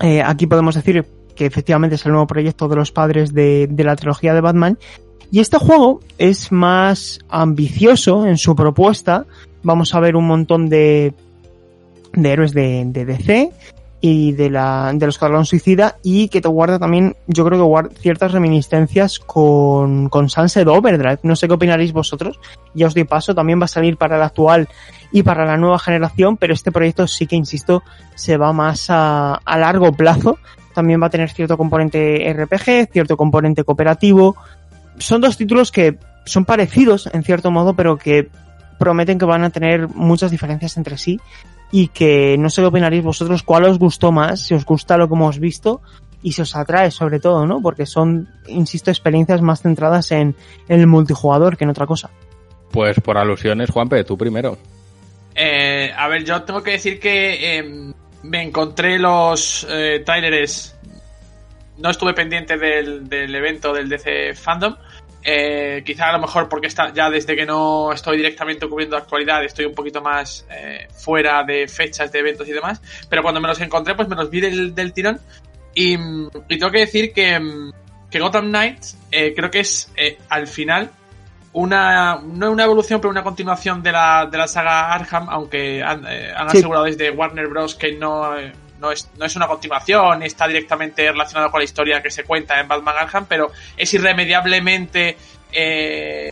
D: eh, aquí podemos decir que efectivamente es el nuevo proyecto de los padres de, de, la trilogía de Batman. Y este juego es más ambicioso en su propuesta. Vamos a ver un montón de, de héroes de, de DC y de la del Escuadrón Suicida y que te guarda también, yo creo que guarda ciertas reminiscencias con, con Sunset Overdrive. No sé qué opinaréis vosotros. Ya os doy paso, también va a salir para el actual y para la nueva generación, pero este proyecto sí que, insisto, se va más a, a largo plazo. También va a tener cierto componente RPG, cierto componente cooperativo. Son dos títulos que son parecidos en cierto modo, pero que prometen que van a tener muchas diferencias entre sí y que no sé qué opinaréis vosotros, cuál os gustó más, si os gusta lo que hemos visto y si os atrae sobre todo, ¿no? Porque son, insisto, experiencias más centradas en, en el multijugador que en otra cosa.
A: Pues por alusiones, Juanpe, tú primero.
C: Eh, a ver, yo tengo que decir que eh, me encontré los eh, trailers. No estuve pendiente del, del, evento del DC Fandom. Eh, quizá a lo mejor porque está, ya desde que no estoy directamente cubriendo actualidad estoy un poquito más eh, fuera de fechas de eventos y demás. Pero cuando me los encontré, pues me los vi del, del tirón. Y, y, tengo que decir que, que Gotham Knights eh, creo que es al final una, no una evolución, pero una continuación de la, de la saga Arkham, aunque han, eh, han sí. asegurado desde Warner Bros. que no, eh, no, es, no es una continuación, está directamente relacionado con la historia que se cuenta en Batman Arkham, pero es irremediablemente eh,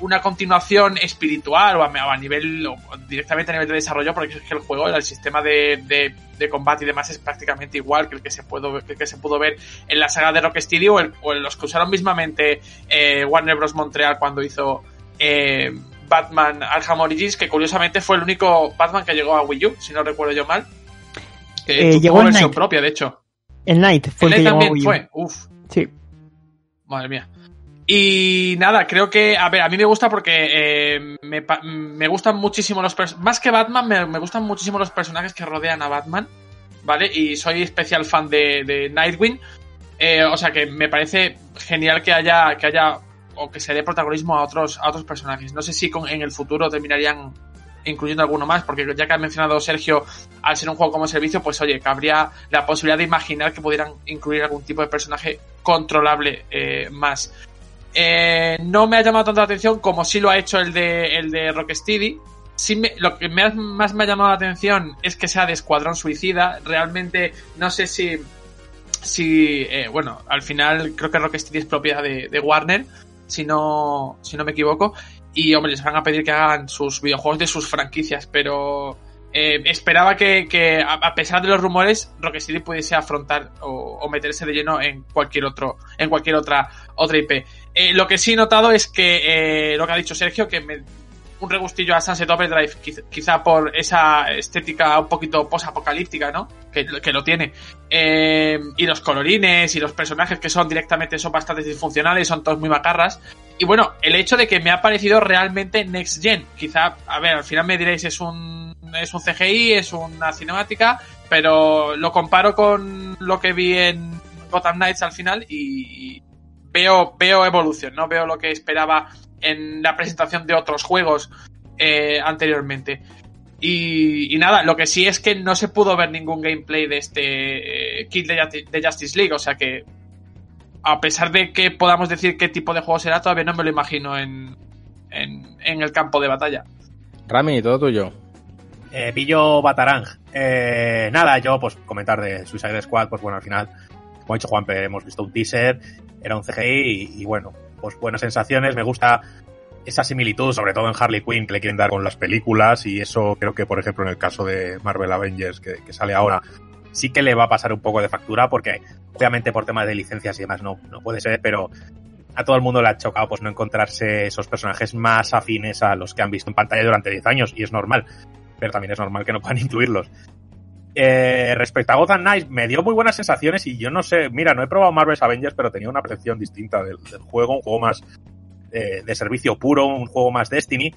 C: una continuación espiritual o a, nivel, o directamente a nivel de desarrollo, porque es que el juego, el sistema de, de, combate y demás es prácticamente igual que el que se pudo, que se pudo ver en la saga de Rocksteady o, el, o en los que usaron mismamente eh, Warner Bros. Montreal cuando hizo eh, Batman Arkham Origins, que curiosamente fue el único Batman que llegó a Wii U, si no recuerdo yo mal. Que
D: Eh,
C: tuvo
D: llegó
C: versión
D: Night.
C: propia, de hecho.
D: El Knight fue el,
C: El
D: que
C: también fue, uf.
D: Sí.
C: Madre mía. Y nada, creo que, a ver, a mí me gusta porque eh, me, me gustan muchísimo los personajes, más que Batman, me, me gustan muchísimo los personajes que rodean a Batman, ¿vale? Y soy especial fan de, de Nightwing, eh, o sea que me parece genial que haya, que haya, o que se dé protagonismo a otros, a otros personajes. No sé si con- en el futuro terminarían incluyendo alguno más, porque ya que ha mencionado Sergio, al ser un juego como servicio, pues oye, cabría la posibilidad de imaginar que pudieran incluir algún tipo de personaje controlable eh, más. Eh, no me ha llamado tanto la atención como sí lo ha hecho el de, el de Rocksteady. Sí me- lo que me más me ha llamado la atención es que sea de Escuadrón Suicida. Realmente no sé si, si eh, bueno, al final creo que Rocksteady es propiedad de, de Warner, si no, si no me equivoco. Y hombre, les van a pedir que hagan sus videojuegos de sus franquicias, pero eh, esperaba que, que, a pesar de los rumores, Rocksteady pudiese afrontar o, o meterse de lleno en cualquier otro, en cualquier otra, otra IP. Eh, lo que sí he notado es que eh, lo que ha dicho Sergio, que me, un regustillo a Sunset Overdrive, quiz- quizá por esa estética un poquito post-apocalíptica, ¿no? Que, que lo tiene. Eh, y los colorines y los personajes que son directamente son bastante disfuncionales, son todos muy macarras. Y bueno, el hecho de que me ha parecido realmente Next Gen. Quizá, a ver, al final me diréis es un, es un CGI, es una cinemática, pero lo comparo con lo que vi en Gotham Knights al final y veo, veo evolución, ¿no? Veo lo que esperaba en la presentación de otros juegos eh, anteriormente. Y, y nada, lo que sí es que no se pudo ver ningún gameplay de este eh, kit de, Justi- de Justice League, o sea que a pesar de que podamos decir qué tipo de juego será, todavía no me lo imagino en, en, en el campo de batalla.
A: Rami, todo tuyo.
B: Eh, pillo Batarang. Eh, nada, yo pues comentar de Suicide Squad, pues bueno, al final, como ha dicho Juanpe, hemos visto un teaser, era un CGI y, y bueno, pues buenas sensaciones, me gusta esa similitud, sobre todo en Harley Quinn, que le quieren dar con las películas y eso creo que, por ejemplo, en el caso de Marvel Avengers, que, que sale ahora, sí que le va a pasar un poco de factura porque obviamente por temas de licencias y demás no, no puede ser, pero a todo el mundo le ha chocado pues no encontrarse esos personajes más afines a los que han visto en pantalla durante 10 años y es normal pero también es normal que no puedan <laughs> incluirlos. Eh, respecto a Gotham Knights, me dio muy buenas sensaciones y yo no sé, mira, no he probado Marvel's Avengers, pero tenía una percepción distinta del, juego, un juego más eh, de servicio puro, un juego más Destiny,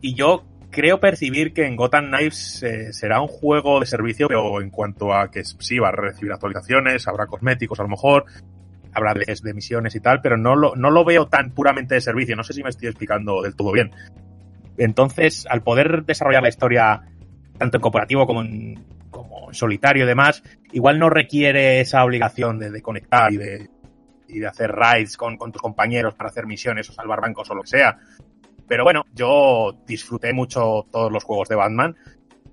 B: y yo creo percibir que en Gotham Knights eh, será un juego de servicio, pero en cuanto a que sí va a recibir actualizaciones, habrá cosméticos a lo mejor, habrá de, misiones y tal, pero no lo, no lo veo tan puramente de servicio, no sé si me estoy explicando del todo bien. Entonces, al poder desarrollar la historia tanto en cooperativo como en solitario y demás, igual no requiere esa obligación de, conectar y de, y de hacer raids con, con, tus compañeros para hacer misiones o salvar bancos o lo que sea. Pero bueno, yo disfruté mucho todos los juegos de Batman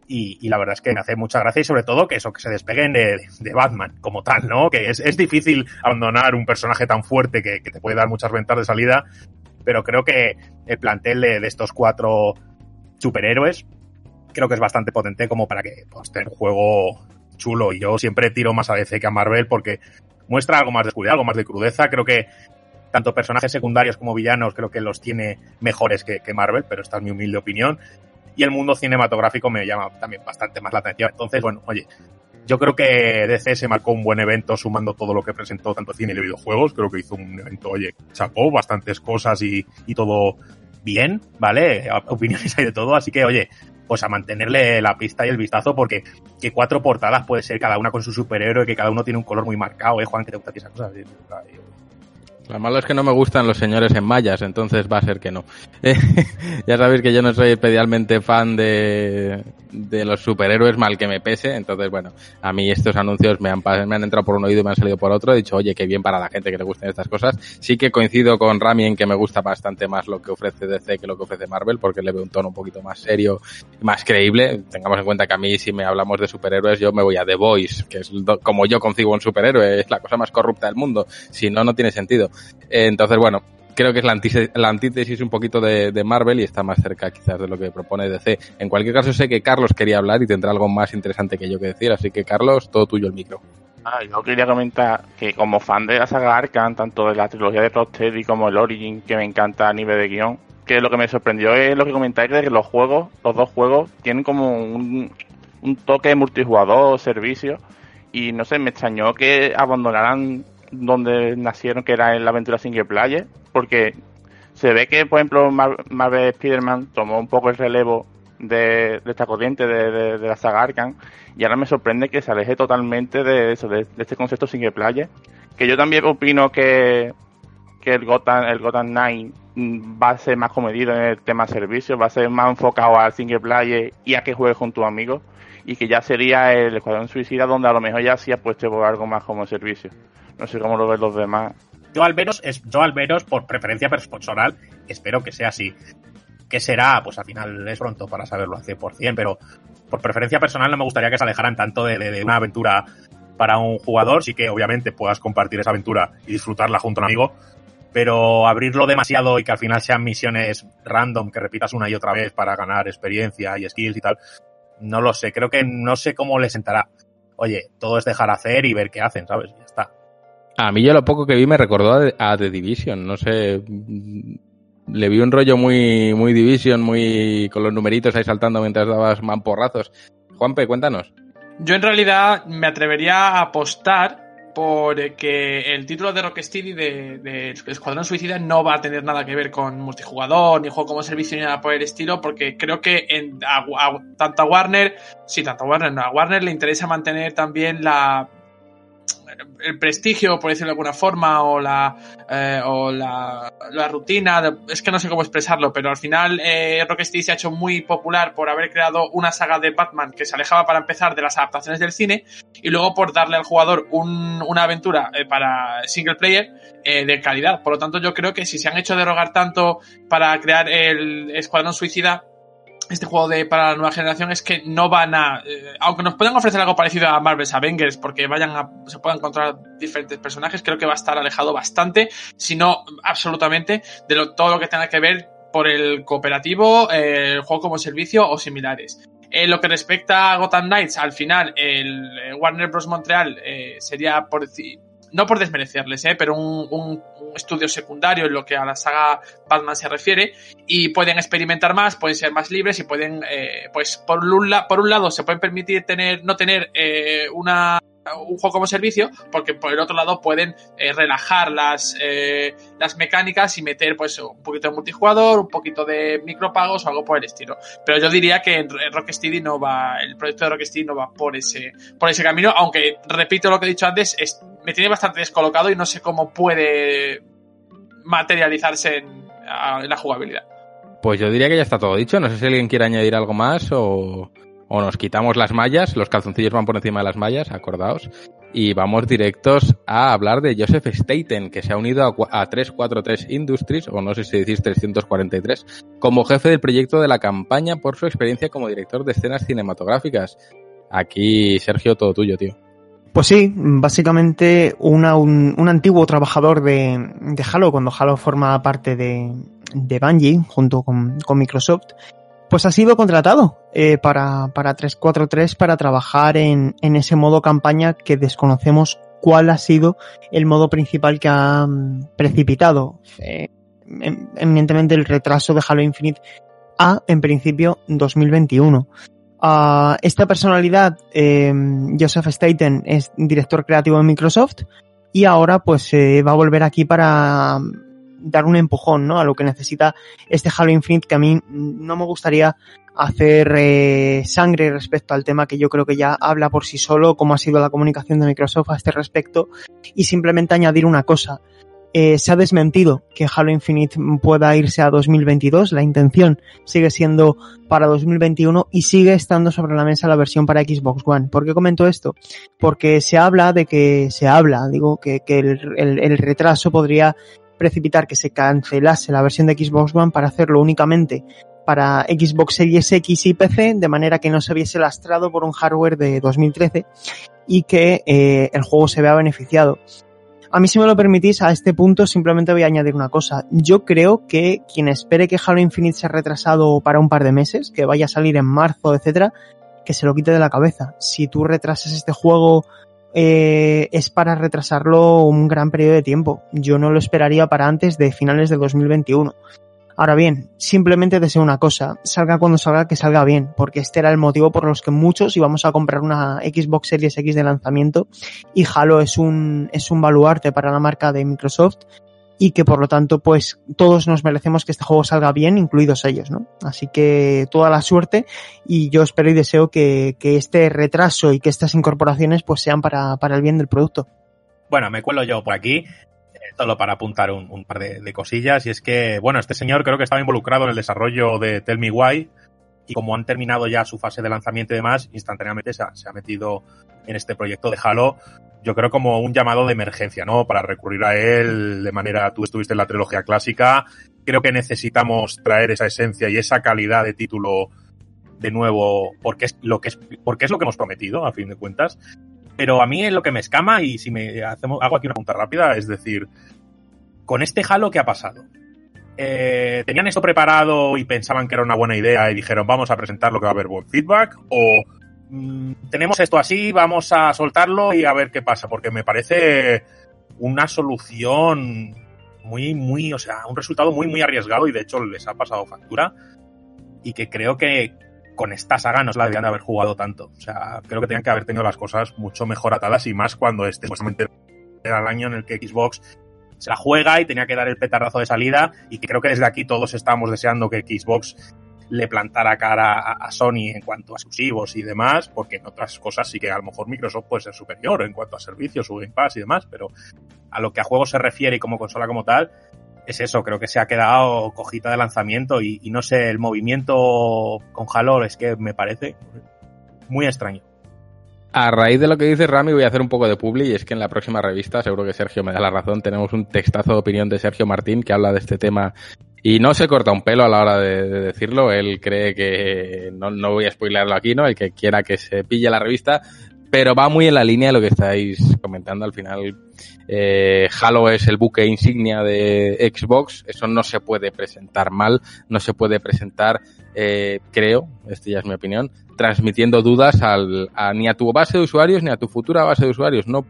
B: y, y la verdad es que me hace mucha gracia y sobre todo que eso, que se despeguen de, de Batman como tal, ¿no? Que es, es difícil abandonar un personaje tan fuerte que, que te puede dar muchas ventas de salida pero creo que el plantel de, de, estos cuatro superhéroes creo que es bastante potente como para que pues, tenga un juego chulo. Y yo siempre tiro más a DC que a Marvel porque muestra algo más de oscuridad, algo más de crudeza. Creo que tanto personajes secundarios como villanos creo que los tiene mejores que, que Marvel, pero esta es mi humilde opinión. Y el mundo cinematográfico me llama también bastante más la atención. Entonces, bueno, oye, yo creo que DC se marcó un buen evento sumando todo lo que presentó tanto cine y videojuegos. Creo que hizo un evento, oye, chapó bastantes cosas y, y todo bien, ¿vale? Opiniones hay de todo, así que, oye, pues a mantenerle la pista y el vistazo porque que cuatro portadas puede ser cada una con su superhéroe, que cada uno tiene un color muy marcado, ¿eh, Juan? que te gusta esas cosas?
A: Lo malo es que no me gustan los señores en mallas, entonces va a ser que no. <laughs> Eh, ya sabéis que yo no soy especialmente fan de, de los superhéroes, mal que me pese. Entonces, bueno, a mí estos anuncios me han, me han entrado por un oído y me han salido por otro. He dicho, oye, qué bien para la gente que le gusten estas cosas. Sí que coincido con Rami en que me gusta bastante más lo que ofrece DC que lo que ofrece Marvel, porque le veo un tono un poquito más serio, más creíble. Tengamos en cuenta que a mí, si me hablamos de superhéroes, yo me voy a The Voice, que es como yo concibo un superhéroe, es la cosa más corrupta del mundo. Si no, no tiene sentido. Entonces, bueno, creo que es la, antítesis, la antítesis un poquito de, Marvel y está más cerca quizás de lo que propone DC. En cualquier caso sé que Carlos quería hablar y tendrá algo más interesante que yo que decir, así que Carlos, todo tuyo el micro.
E: Ah, yo quería comentar que como fan de la saga Arkham, tanto de la trilogía de Rocksteady como el Origin, que me encanta a nivel de guion, que lo que me sorprendió es lo que comentáis de que los juegos, los dos juegos, tienen como un, un toque multijugador, servicio, y no sé, me extrañó que abandonaran donde nacieron, que era en la aventura single player, porque se ve que, por ejemplo, Marvel Spider-Man tomó un poco el relevo de, esta corriente de, la saga Arkham, y ahora me sorprende que se aleje totalmente de eso, de, este concepto single player, que yo también opino que, que el Gotham, el Gotham Knight va a ser más comedido en el tema servicios, va a ser más enfocado al single player y a que juegues con tus amigos, y que ya sería el Escuadrón Suicida donde a lo mejor ya sí apueste por algo más como servicio. No sé cómo lo ven los demás.
B: Yo al menos, es, yo al menos por preferencia personal, espero que sea así. ¿Qué será? Pues al final es pronto para saberlo al 100%, pero por preferencia personal no me gustaría que se alejaran tanto de, de, de, una aventura para un jugador. Sí que obviamente puedas compartir esa aventura y disfrutarla junto a un amigo, pero abrirlo demasiado y que al final sean misiones random que repitas una y otra vez para ganar experiencia y skills y tal, no lo sé. Creo que no sé cómo le sentará. Oye, todo es dejar hacer y ver qué hacen, ¿sabes? Ya está.
A: A mí yo lo poco que vi me recordó a, a The Division, no sé, le vi un rollo muy, muy Division, muy con los numeritos ahí saltando mientras dabas mamporrazos. Juanpe, cuéntanos.
C: Yo en realidad me atrevería a apostar por que el título de Rocksteady de, de Escuadrón Suicida no va a tener nada que ver con multijugador, ni juego como servicio, ni nada por el estilo, porque creo que en, tanto a Warner, sí, tanto a Warner, no, a Warner le interesa mantener también la el prestigio, por decirlo de alguna forma, o la, eh, o la, la, rutina, es que no sé cómo expresarlo, pero al final eh, Rocksteady se ha hecho muy popular por haber creado una saga de Batman que se alejaba para empezar de las adaptaciones del cine y luego por darle al jugador un, una aventura eh, para single player eh, de calidad. Por lo tanto, yo creo que si se han hecho derogar tanto para crear el Escuadrón Suicida, este juego de para la nueva generación es que no van a eh, aunque nos puedan ofrecer algo parecido a Marvel's Avengers porque vayan a se puedan encontrar diferentes personajes creo que va a estar alejado bastante si no absolutamente de todo lo que tenga que ver por el cooperativo eh, el juego como servicio o similares. En lo que respecta a Gotham Knights al final el Warner Bros. Montreal eh, sería por decir no por desmerecerles, ¿eh? pero un, un, un, estudio secundario en lo que a la saga Batman se refiere y pueden experimentar más, pueden ser más libres y pueden, eh, pues por un, por un lado se pueden permitir tener, no tener eh, una un juego como servicio, porque por el otro lado pueden eh, relajar las, eh, las mecánicas y meter pues un poquito de multijugador, un poquito de micropagos o algo por el estilo. Pero yo diría que Rocksteady no va, el proyecto de Rocksteady no va por ese, por ese camino, aunque repito lo que he dicho antes, es, me tiene bastante descolocado y no sé cómo puede materializarse en, en la jugabilidad.
A: Pues yo diría que ya está todo dicho. No sé si alguien quiere añadir algo más o, o nos quitamos las mallas, los calzoncillos van por encima de las mallas, acordaos, y vamos directos a hablar de Joseph Staten, que se ha unido a, a 343 Industries, o no sé si decís 343, como jefe del proyecto de la campaña por su experiencia como director de escenas cinematográficas. Aquí, Sergio, todo tuyo, tío.
D: Pues sí, básicamente un, un, antiguo trabajador de, de, Halo, cuando Halo forma parte de, de Bungie, junto con, con Microsoft, pues ha sido contratado eh, para, para 343 para trabajar en, en ese modo campaña que desconocemos cuál ha sido el modo principal que ha precipitado eh, evidentemente el retraso de Halo Infinite a, en principio, 2021. Uh, esta personalidad, eh, Joseph Staten, es director creativo de Microsoft y ahora pues eh, va a volver aquí para dar un empujón, ¿no? A lo que necesita este Halo Infinite que a mí no me gustaría hacer eh, sangre respecto al tema que yo creo que ya habla por sí solo, cómo ha sido la comunicación de Microsoft a este respecto, y simplemente añadir una cosa. Eh, se ha desmentido que Halo Infinite pueda irse a 2022, la intención sigue siendo para 2021 y sigue estando sobre la mesa la versión para Xbox One. ¿Por qué comento esto? Porque se habla de que, se habla, digo, que, el retraso podría precipitar que se cancelase la versión de Xbox One para hacerlo únicamente para Xbox Series X y PC, de manera que no se viese lastrado por un hardware de 2013 y que eh, el juego se vea beneficiado. A mí, si me lo permitís, a este punto simplemente voy a añadir una cosa. Yo creo que quien espere que Halo Infinite sea retrasado para un par de meses, que vaya a salir en marzo, etcétera, que se lo quite de la cabeza. Si tú retrasas este juego, eh, es para retrasarlo un gran periodo de tiempo. Yo no lo esperaría para antes de finales de 2021. Ahora bien, simplemente deseo una cosa, salga cuando salga, que salga bien, porque este era el motivo por los que muchos íbamos a comprar una Xbox Series X de lanzamiento y Halo es un, es un baluarte para la marca de Microsoft y que por lo tanto pues todos nos merecemos que este juego salga bien, incluidos ellos, ¿no? Así que toda la suerte y yo espero y deseo que, que este retraso y que estas incorporaciones pues sean para, para el bien del producto.
B: Bueno, me cuelo yo por aquí solo para apuntar un, un par de, de, cosillas. Y es que, bueno, este señor creo que estaba involucrado en el desarrollo de Tell Me Why. Y como han terminado ya su fase de lanzamiento y demás, instantáneamente se ha, metido en este proyecto de Halo. Yo creo como un llamado de emergencia, ¿no? Para recurrir a él de manera, tú estuviste en la trilogía clásica. Creo que necesitamos traer esa esencia y esa calidad de título de nuevo, porque es lo que es, porque es lo que hemos prometido, a fin de cuentas. Pero a mí es lo que me escama, y si me hacemos, hago aquí una punta rápida, es decir, con este Halo, ¿qué ha pasado? Eh, ¿Tenían esto preparado y pensaban que era una buena idea y dijeron vamos a presentarlo que va a haber buen feedback? ¿O mmm, tenemos esto así, vamos a soltarlo y a ver qué pasa? Porque me parece una solución muy, muy, o sea, un resultado muy, muy arriesgado y de hecho les ha pasado factura y que creo que con esta saga no se la deberían de haber jugado tanto. O sea, creo que tenían que haber tenido las cosas mucho mejor atadas y más cuando este justamente era el año en el que Xbox se la juega y tenía que dar el petardazo de salida y que creo que desde aquí todos estábamos deseando que Xbox le plantara cara a, Sony en cuanto a exclusivos y demás, porque en otras cosas sí que a lo mejor Microsoft puede ser superior en cuanto a servicios, su Game y demás, pero a lo que a juegos se refiere y como consola como tal, es eso, creo que se ha quedado cojita de lanzamiento y, y no sé, el movimiento con Halo es que me parece muy extraño.
A: A raíz de lo que dice Rami voy a hacer un poco de publi y es que en la próxima revista, seguro que Sergio me da la razón, tenemos un textazo de opinión de Sergio Martín que habla de este tema y no se corta un pelo a la hora de, de decirlo, él cree que, no, no voy a spoilearlo aquí, ¿no? El que quiera que se pille la revista, pero va muy en la línea de lo que estáis comentando al final. Eh, Halo es el buque insignia de Xbox, eso no se puede presentar mal, no se puede presentar, eh, creo, esta ya es mi opinión, transmitiendo dudas al, a, ni a tu base de usuarios ni a tu futura base de usuarios. No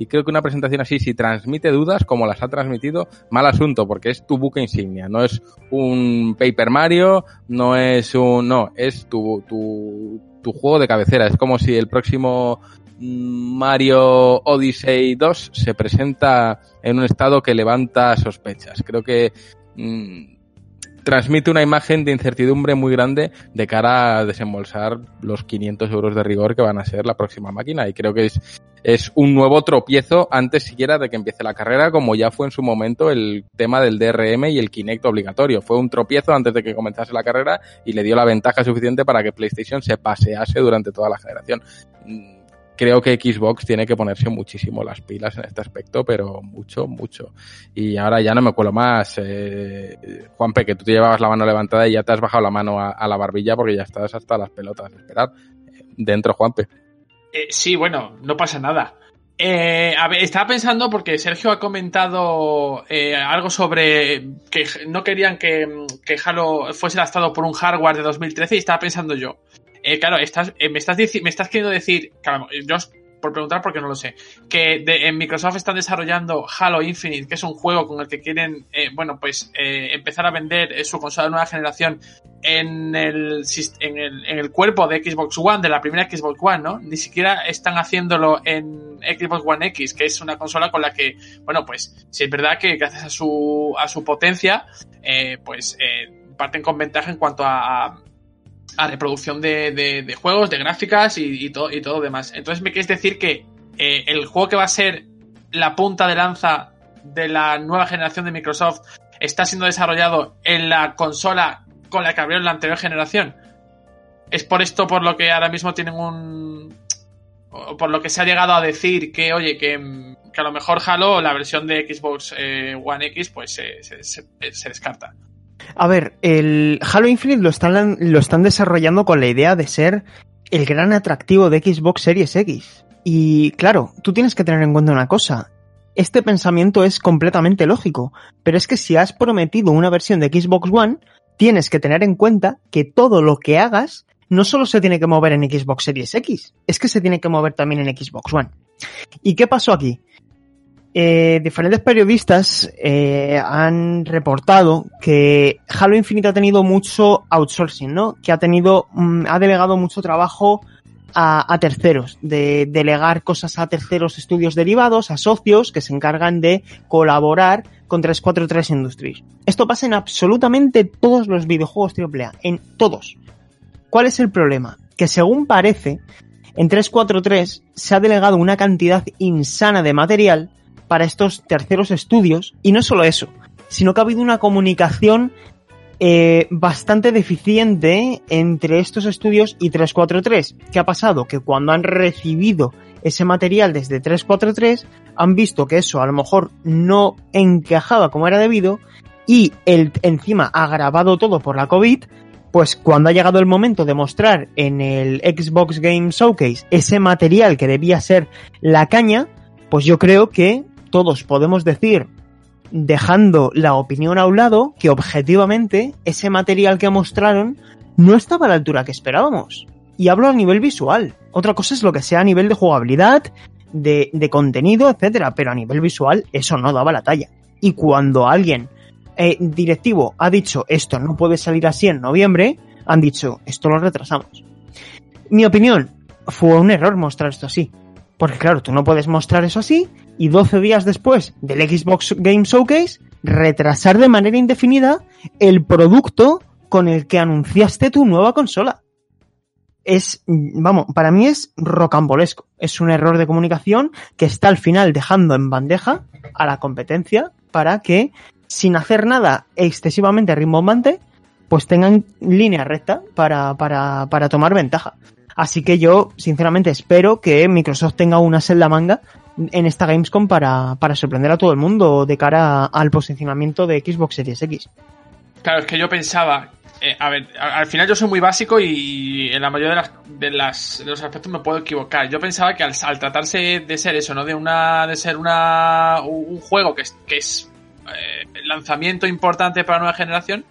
A: y creo que una presentación así, si transmite dudas, como las ha transmitido, mal asunto, porque es tu buque insignia, no es un Paper Mario, no es un, no, es tu, tu, tu juego de cabecera. Es como si el próximo Mario Odyssey 2 se presenta en un estado que levanta sospechas. Creo que mmm, transmite una imagen de incertidumbre muy grande de cara a desembolsar los 500 euros de rigor que van a ser la próxima máquina. Y creo que es, es un nuevo tropiezo antes siquiera de que empiece la carrera, como ya fue en su momento el tema del DRM y el Kinect obligatorio. Fue un tropiezo antes de que comenzase la carrera y le dio la ventaja suficiente para que PlayStation se pasease durante toda la generación creo que Xbox tiene que ponerse muchísimo las pilas en este aspecto, pero mucho, mucho. Y ahora ya no me cuelo más. Eh, Juanpe, que tú te llevabas la mano levantada y ya te has bajado la mano a, la barbilla porque ya estás hasta las pelotas. Esperar. Dentro, Juanpe.
C: Eh, sí, bueno, no pasa nada. Eh, a ver, estaba pensando porque Sergio ha comentado eh, algo sobre que no querían que, que Halo fuese lanzado por un hardware de 2013 y estaba pensando yo. Eh, claro, estás, eh, me, estás me estás queriendo decir, claro, yo por preguntar porque no lo sé, que en Microsoft están desarrollando Halo Infinite, que es un juego con el que quieren, eh, bueno, pues eh, empezar a vender su consola de nueva generación en el, en, el, en el cuerpo de Xbox One, de la primera Xbox One, ¿no? Ni siquiera están haciéndolo en Xbox One X, que es una consola con la que, bueno, pues sí es verdad que gracias a su, a su potencia, eh, pues parten con ventaja en cuanto a, a a reproducción de, de, juegos, de gráficas y, y, todo, y todo demás. Entonces me quieres decir que eh, el juego que va a ser la punta de lanza de la nueva generación de Microsoft está siendo desarrollado en la consola con la que abrieron la anterior generación. Es por esto por lo que ahora mismo tienen un... por lo que se ha llegado a decir que, oye, que, que a lo mejor Halo, la versión de Xbox eh, One X, pues eh, se, se descarta.
D: A ver, el Halo Infinite lo están, lo están desarrollando con la idea de ser el gran atractivo de Xbox Series X. Y claro, tú tienes que tener en cuenta una cosa. este pensamiento es completamente lógico. Pero es que si has prometido una versión de Xbox One, tienes que tener en cuenta que todo lo que hagas no solo se tiene que mover en Xbox Series X, es que se tiene que mover también en Xbox One. ¿Y qué pasó aquí? Eh, diferentes periodistas eh, han reportado que Halo Infinite ha tenido mucho outsourcing, ¿no? Que ha tenido, mm, ha delegado mucho trabajo a, a terceros, de delegar cosas a terceros estudios derivados, a socios que se encargan de colaborar con 343 Industries. Esto pasa en absolutamente todos los videojuegos AAA, en todos. ¿Cuál es el problema? Que según parece, en 343 se ha delegado una cantidad insana de material para estos terceros estudios y no solo eso, sino que ha habido una comunicación eh, bastante deficiente entre estos estudios y 343. ¿Qué ha pasado? Que cuando han recibido ese material desde 343 han visto que eso a lo mejor no encajaba como era debido y el encima agravado todo por la COVID, pues cuando ha llegado el momento de mostrar en el Xbox Game Showcase ese material que debía ser la caña, pues yo creo que todos podemos decir, dejando la opinión a un lado, que objetivamente ese material que mostraron no estaba a la altura que esperábamos. Y hablo a nivel visual. Otra cosa es lo que sea a nivel de jugabilidad, de, contenido, etcétera, pero a nivel visual eso no daba la talla. Y cuando alguien eh, directivo ha dicho esto no puede salir así en noviembre, han dicho esto lo retrasamos. Mi opinión, fue un error mostrar esto así. Porque claro, tú no puedes mostrar eso así y 12 días después del Xbox Game Showcase retrasar de manera indefinida el producto con el que anunciaste tu nueva consola. Es, vamos, para mí es rocambolesco. Es un error de comunicación que está al final dejando en bandeja a la competencia para que sin hacer nada excesivamente rimbombante, pues tengan línea recta para, para, para tomar ventaja. Así que yo, sinceramente, espero que Microsoft tenga una celda manga en esta Gamescom para, para sorprender a todo el mundo de cara al posicionamiento de Xbox Series X.
C: Claro, es que yo pensaba, eh, a ver, al final yo soy muy básico y en la mayoría de, las, de, las, de los aspectos me puedo equivocar. Yo pensaba que al, al, tratarse de ser eso, ¿no? De una, de ser una, un juego que es, que es eh, lanzamiento importante para la nueva generación,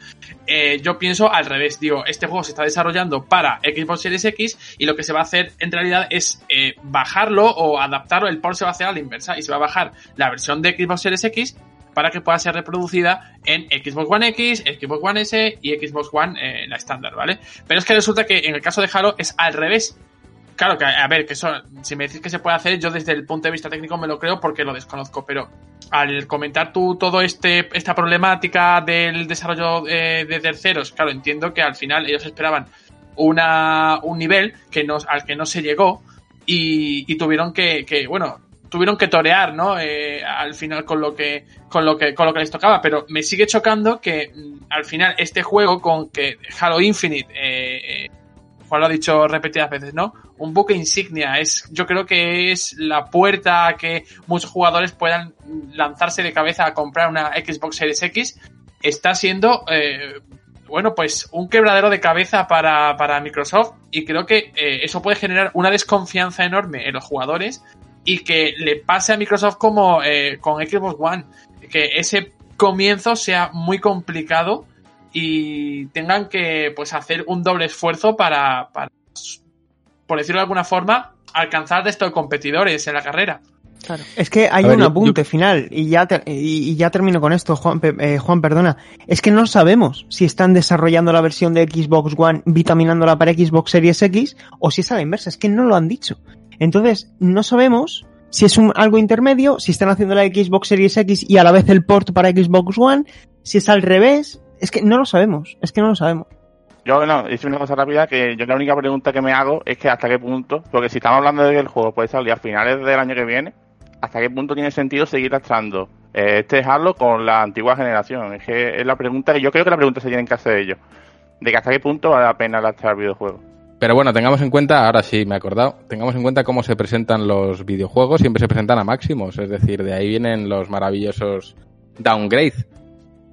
C: eh, yo pienso al revés. Digo, este juego se está desarrollando para Xbox Series X y lo que se va a hacer en realidad es eh, bajarlo o adaptarlo. El port se va a hacer a la inversa y se va a bajar la versión de Xbox Series X para que pueda ser reproducida en Xbox One X, Xbox One S y Xbox One eh, la estándar, ¿vale? Pero es que resulta que en el caso de Halo es al revés. Claro que, a ver, que eso, si me decís que se puede hacer, yo desde el punto de vista técnico me lo creo porque lo desconozco, pero al comentar tú todo este esta problemática del desarrollo eh, de terceros, claro, entiendo que al final ellos esperaban una, un nivel que nos, al que no se llegó y, y tuvieron que, que, bueno, tuvieron que torear, ¿no? Eh, al final con lo que con lo que con lo que les tocaba, pero me sigue chocando que mm, al final este juego con que Halo Infinite eh, eh, Juan lo ha dicho repetidas veces, ¿no? Un buque insignia. Es, yo creo que es la puerta a que muchos jugadores puedan lanzarse de cabeza a comprar una Xbox Series X. Está siendo, eh, bueno, pues un quebradero de cabeza para, para Microsoft y creo que eh, eso puede generar una desconfianza enorme en los jugadores y que le pase a Microsoft como eh, con Xbox One, que ese comienzo sea muy complicado y tengan que pues hacer un doble esfuerzo para, para por decirlo de alguna forma, alcanzar de estos competidores en la carrera.
D: Claro. Es que hay ver, un apunte yo... final y ya, te, y, y, ya termino con esto, Juan, eh, Juan, perdona. Es que no sabemos si están desarrollando la versión de Xbox One vitaminándola para Xbox Series X o si es a la inversa. Es que no lo han dicho. Entonces, no sabemos si es un, algo intermedio, si están haciendo la Xbox Series X y a la vez el port para Xbox One, si es al revés. Es que no lo sabemos. Es que no lo sabemos.
E: Yo no, hice una cosa rápida que yo la única pregunta que me hago es que hasta qué punto, porque si estamos hablando de que el juego puede salir a finales del año que viene, hasta qué punto tiene sentido seguir lastrando eh, este Halo con la antigua generación. Es que es la pregunta que yo creo que la pregunta se tienen que hacer ellos. De que hasta qué punto vale la pena lastrar videojuegos.
A: Pero bueno, tengamos en cuenta, ahora sí me he acordado, tengamos en cuenta cómo se presentan los videojuegos, siempre se presentan a máximos, es decir, de ahí vienen los maravillosos downgrades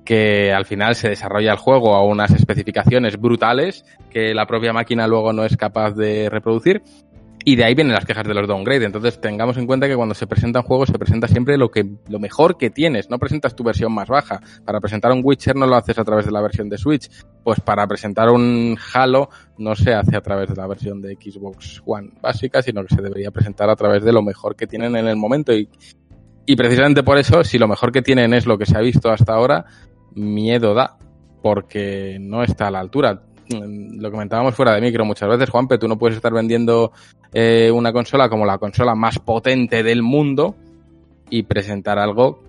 A: que al final se desarrolla el juego a unas especificaciones brutales que la propia máquina luego no es capaz de reproducir. Y de ahí vienen las quejas de los downgrade. Entonces tengamos en cuenta que cuando se presentan juegos se presenta siempre lo que lo mejor que tienes. No presentas tu versión más baja. Para presentar un Witcher no lo haces a través de la versión de Switch. Pues para presentar un Halo no se hace a través de la versión de Xbox One básica, sino que se debería presentar a través de lo mejor que tienen en el momento. Y, y precisamente por eso, si lo mejor que tienen es lo que se ha visto hasta ahora, miedo da. Porque no está a la altura lo comentábamos fuera de micro muchas veces, Juanpe, tú no puedes estar vendiendo eh, una consola como la consola más potente del mundo y presentar algo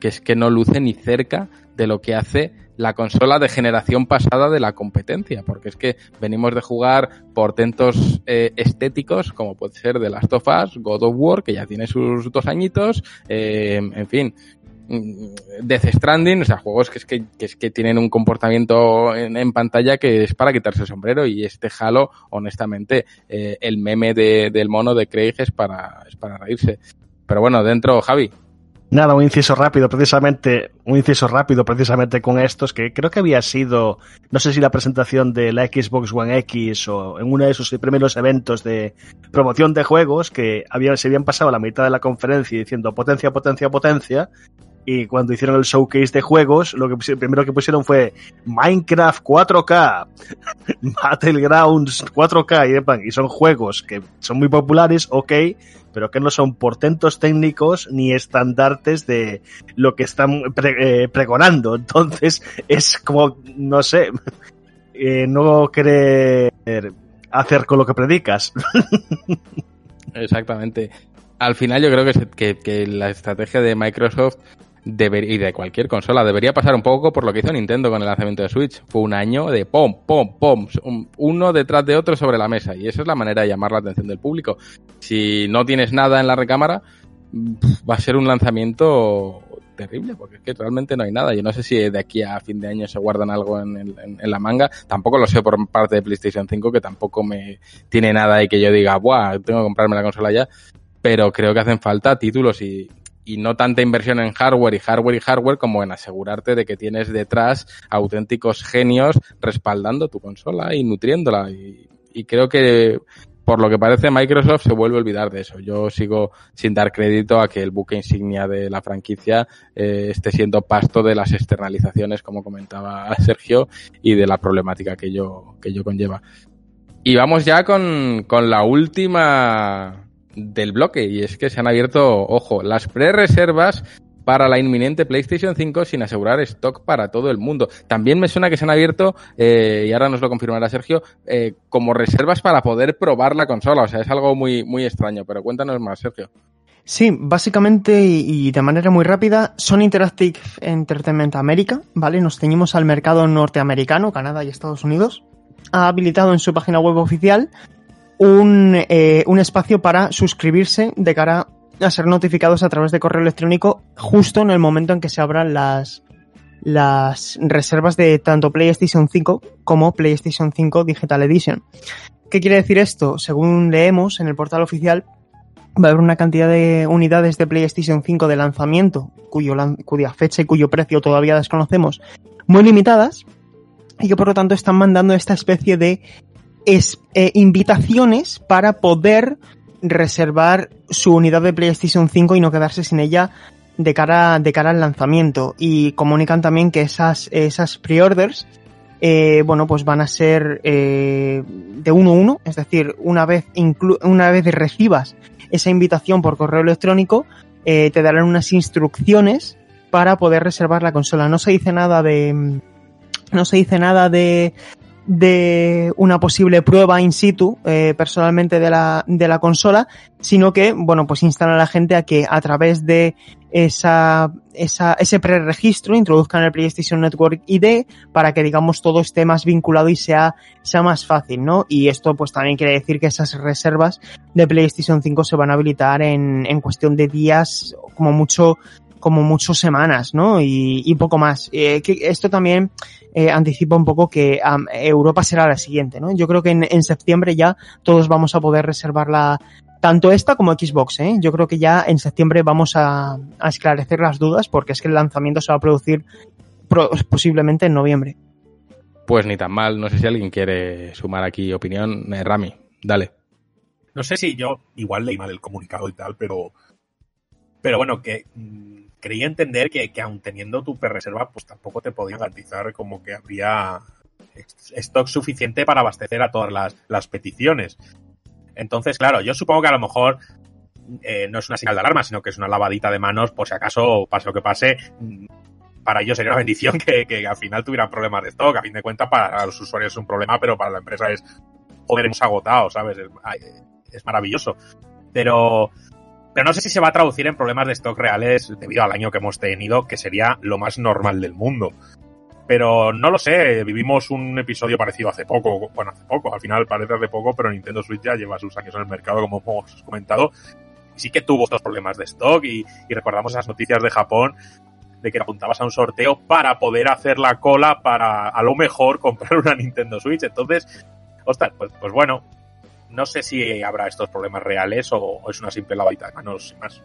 A: que es que no luce ni cerca de lo que hace la consola de generación pasada de la competencia, porque es que venimos de jugar portentos eh, estéticos como puede ser The Last of Us, God of War, que ya tiene sus dos añitos, eh, en fin, Mm, Death Stranding, o sea, juegos que es que, que, es que tienen un comportamiento en, pantalla que es para quitarse el sombrero y este Halo, honestamente, eh, el meme de, del mono de Craig es para, es para reírse. Pero bueno, dentro, Javi.
F: Nada, un inciso rápido, precisamente, un inciso rápido precisamente con estos, que creo que había sido, no sé si la presentación de la Xbox One X o en uno de sus primeros eventos de promoción de juegos, que se habían pasado la mitad de la conferencia diciendo potencia, potencia, potencia, y cuando hicieron el showcase de juegos, lo que primero que pusieron fue Minecraft 4K, <laughs> Battlegrounds 4K, y, y son juegos que son muy populares, ok, pero que no son portentos técnicos ni estandartes de lo que están eh, pregonando. <laughs> Entonces, es como, no sé, <laughs> eh, no querer hacer con lo que predicas.
A: Exactamente. Al final yo creo que, que la estrategia de Microsoft deber, y de cualquier consola. Debería pasar un poco por lo que hizo Nintendo con el lanzamiento de Switch. Fue un año de pom, pom, pom, uno detrás de otro sobre la mesa. Y esa es la manera de llamar la atención del público. Si no tienes nada en la recámara, va a ser un lanzamiento terrible, porque es que realmente no hay nada. Yo no sé si de aquí a fin de año se guardan algo en, en, en, la manga. Tampoco lo sé por parte de PlayStation 5, que tampoco me tiene nada y que yo diga, ¡buah! Tengo que comprarme la consola ya. Pero creo que hacen falta títulos y, y no tanta inversión en hardware y hardware y hardware como en asegurarte de que tienes detrás auténticos genios respaldando tu consola y nutriéndola. Y, creo que por lo que parece Microsoft se vuelve a olvidar de eso. Yo sigo sin dar crédito a que el buque insignia de la franquicia eh, esté siendo pasto de las externalizaciones, como comentaba Sergio, y de la problemática que yo, que yo conlleva. Y vamos ya con, con la última del bloque y es que se han abierto, ojo, las pre-reservas para la inminente PlayStation 5 sin asegurar stock para todo el mundo. También me suena que se han abierto, eh, y ahora nos lo confirmará Sergio, eh, como reservas para poder probar la consola. O sea, es algo muy, muy extraño, pero cuéntanos más, Sergio.
D: Sí, básicamente y de manera muy rápida, Sony Interactive Entertainment América, ¿vale? Nos ceñimos al mercado norteamericano, Canadá y Estados Unidos. Ha habilitado en su página web oficial un, eh, un espacio para suscribirse de cara a ser notificados a través de correo electrónico justo en el momento en que se abran las, las reservas de tanto PlayStation 5 como PlayStation 5 Digital Edition. ¿Qué quiere decir esto? Según leemos en el portal oficial, va a haber una cantidad de unidades de PlayStation 5 de lanzamiento, cuya fecha y cuyo precio todavía desconocemos, muy limitadas, y que por lo tanto están mandando esta especie de es, eh, invitaciones para poder reservar su unidad de PlayStation 5 y no quedarse sin ella de cara, de cara al lanzamiento. Y comunican también que esas, esas pre-orders, eh, bueno, pues van a ser eh, de uno a uno, es decir, una vez, una vez recibas esa invitación por correo electrónico, eh, te darán unas instrucciones para poder reservar la consola. No se dice nada de, no se dice nada de, de una posible prueba in situ eh, personalmente de la, de la consola, sino que, bueno, pues instala a la gente a que a través de esa, esa, ese preregistro introduzcan el PlayStation Network ID para que, digamos, todo esté más vinculado y sea, sea más fácil, ¿no? Y esto, pues también quiere decir que esas reservas de PlayStation 5 se van a habilitar en, en cuestión de días, como mucho, como muchas semanas, ¿no? Y, y poco más. Eh, que esto también eh, anticipa un poco que um, Europa será la siguiente, ¿no? Yo creo que en, en, septiembre ya todos vamos a poder reservar la tanto esta como Xbox, ¿eh? Yo creo que ya en septiembre vamos a, a esclarecer las dudas porque es que el lanzamiento se va a producir pro, posiblemente en noviembre.
A: Pues ni tan mal, no sé si alguien quiere sumar aquí opinión. Eh, Rami, dale.
B: no sé si yo igual leí mal el comunicado y tal, pero pero bueno, que mm, creí entender que, que aun teniendo tu reserva, pues tampoco te podían garantizar como que habría stock suficiente para abastecer a todas las, las peticiones. Entonces, claro, yo supongo que a lo mejor eh, no es una señal de alarma, sino que es una lavadita de manos por si acaso pase lo que pase. mm, Para ellos sería una bendición que, que al final tuvieran problemas de stock. A fin de cuentas, para los usuarios es un problema, pero para la empresa es, joder, hemos agotado, ¿sabes? Es maravilloso. Pero, pero no sé si se va a traducir en problemas de stock reales debido al año que hemos tenido, que sería lo más normal del mundo. Pero no lo sé, vivimos un episodio parecido hace poco, bueno, hace poco, al final parece hace poco, pero Nintendo Switch ya lleva sus años en el mercado, como hemos comentado, y sí que tuvo estos problemas de stock y, y recordamos esas noticias de Japón de que apuntabas a un sorteo para poder hacer la cola para a lo mejor <laughs> comprar una Nintendo Switch. Entonces, ostras, pues, pues bueno, no sé si habrá estos problemas reales o, es una simple lavadita de manos más.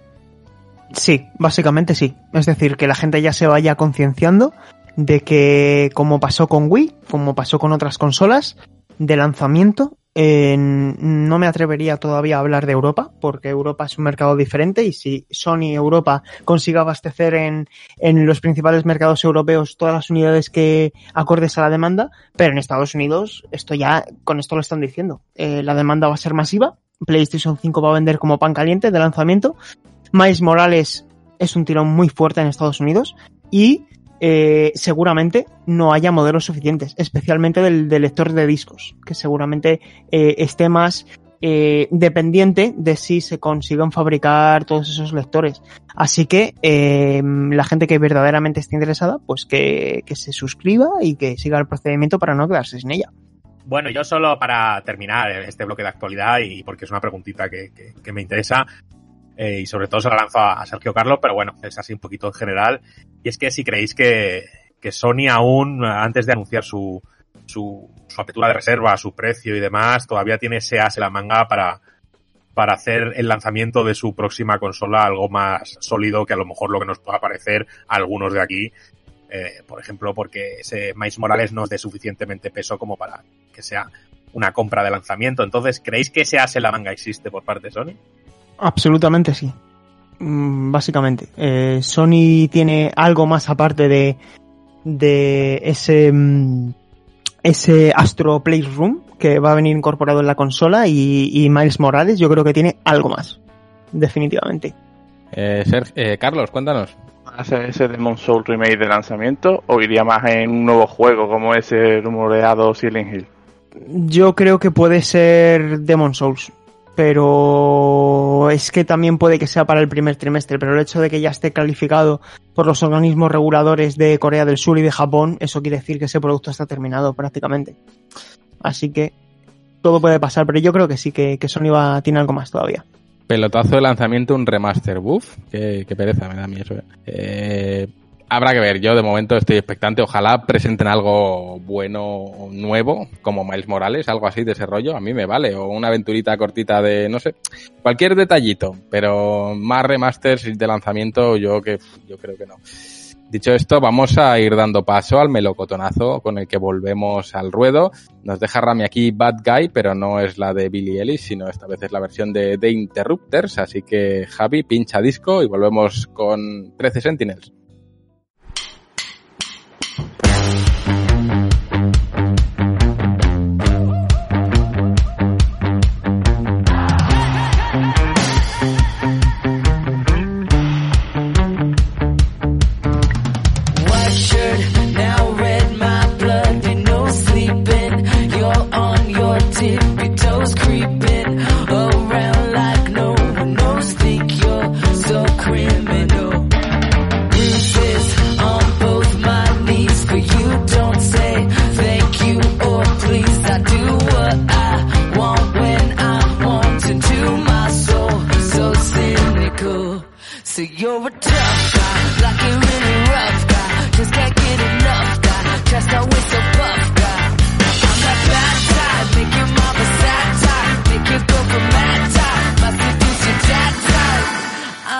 D: Sí, básicamente sí. Es decir, que la gente ya se vaya concienciando de que, como pasó con Wii, como pasó con otras consolas, de lanzamiento, no me atrevería todavía a hablar de Europa, porque Europa es un mercado diferente y si Sony Europa consigue abastecer en, en los principales mercados europeos todas las unidades que acordes a la demanda, pero en Estados Unidos esto ya, con esto lo están diciendo, Eh, la demanda va a ser masiva, PlayStation 5 va a vender como pan caliente de lanzamiento, Miles Morales es un tirón muy fuerte en Estados Unidos y eh, seguramente no haya modelos suficientes, especialmente del, lector de discos, que seguramente eh, esté más eh, dependiente de si se consiguen fabricar todos esos lectores. Así que la gente que verdaderamente esté interesada, pues que, se suscriba y que siga el procedimiento para no quedarse sin ella.
B: Bueno, yo solo para terminar este bloque de actualidad y porque es una preguntita que me interesa eh, y sobre todo se la lanzo a Sergio Carlos, pero bueno, es así un poquito en general. Y es que si creéis que, que Sony aún, antes de anunciar su, su, apertura de reserva, su precio y demás, todavía tiene ese as en la manga para, para hacer el lanzamiento de su próxima consola algo más sólido que a lo mejor lo que nos pueda parecer a algunos de aquí. Eh, por ejemplo, porque ese Miles Morales no es de suficientemente peso como para que sea una compra de lanzamiento. Entonces, ¿creéis que ese as en la manga existe por parte de Sony?
D: Absolutamente sí. Mm, Básicamente. Eh, Sony tiene algo más aparte de, de ese, mm, ese Astro Playroom que va a venir incorporado en la consola y, y Miles Morales yo creo que tiene algo más. Definitivamente.
A: Eh, Ser- eh, Carlos, cuéntanos.
E: ¿Hace ese Demon Soul remake de lanzamiento o iría más en un nuevo juego como ese rumoreado Silent Hill?
D: Yo creo que puede ser Demon Souls. Pero es que también puede que sea para el primer trimestre. Pero el hecho de que ya esté calificado por los organismos reguladores de Corea del Sur y de Japón, eso quiere decir que ese producto está terminado prácticamente. Así que todo puede pasar. Pero yo creo que sí, que, Sony va, tiene algo más todavía.
A: Pelotazo de lanzamiento, un remaster buff. Qué, pereza me da a eso. eh. Habrá que ver, yo de momento estoy expectante. Ojalá presenten algo bueno, nuevo, como Miles Morales, algo así de ese rollo. A mí me vale. O una aventurita cortita de, no sé, cualquier detallito. Pero más remasters de lanzamiento, yo que yo creo que no. Dicho esto, vamos a ir dando paso al melocotonazo con el que volvemos al ruedo. Nos deja Rami aquí Bad Guy, pero no es la de Billy Ellis, sino esta vez es la versión de The Interrupters. Así que Javi, pincha disco y volvemos con 13 Sentinels.
G: Thank you.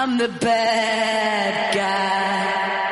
G: I'm the bad guy.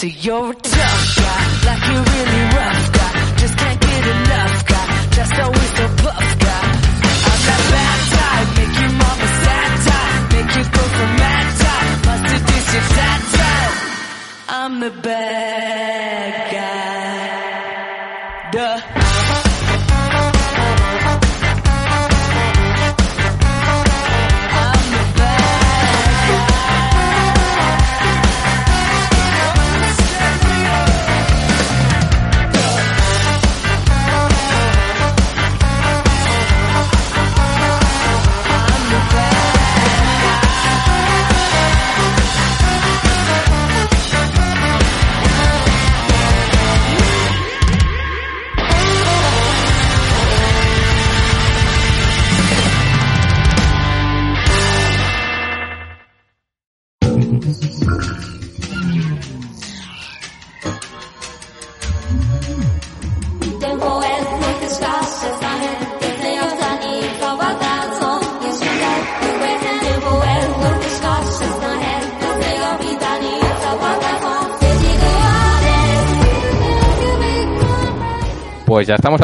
G: So you're a tough guy, like you really rough guy. Just can't get enough guy, just always so buff
A: guy. I'm that
G: bad type, make your mama sad type, make you go for mad type, must seduce your sad type. I'm the bad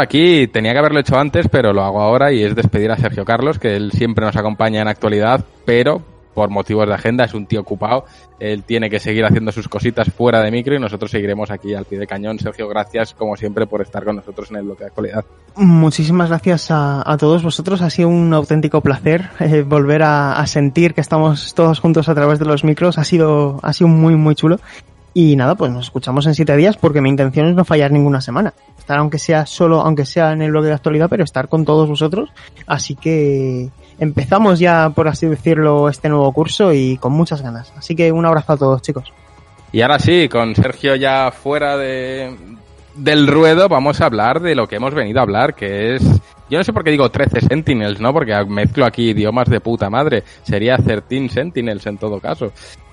A: aquí, tenía que haberlo hecho antes, pero lo hago ahora y es despedir a Sergio Carlos, que él siempre nos acompaña en actualidad, pero por motivos de agenda es un tío ocupado, él tiene que seguir haciendo sus cositas fuera de micro y nosotros seguiremos aquí al pie de cañón. Sergio, gracias como siempre por estar con nosotros en el bloque de actualidad.
D: Muchísimas gracias a, a todos vosotros. Ha sido un auténtico placer eh, volver a, a sentir que estamos todos juntos a través de los micros. Ha sido, ha sido muy, muy chulo. Y nada, pues nos escuchamos en siete días porque mi intención es no fallar ninguna semana. Estar aunque sea solo, aunque sea en el bloque de actualidad, pero estar con todos vosotros. Así que empezamos ya, por así decirlo, este nuevo curso y con muchas ganas. Así que un abrazo a todos, chicos.
A: Y ahora sí, con Sergio ya fuera de, del ruedo, vamos a hablar de lo que hemos venido a hablar, que es... Yo no sé por qué digo 13 Sentinels, ¿no? Porque mezclo aquí idiomas de puta madre. Sería 13 Sentinels en todo caso.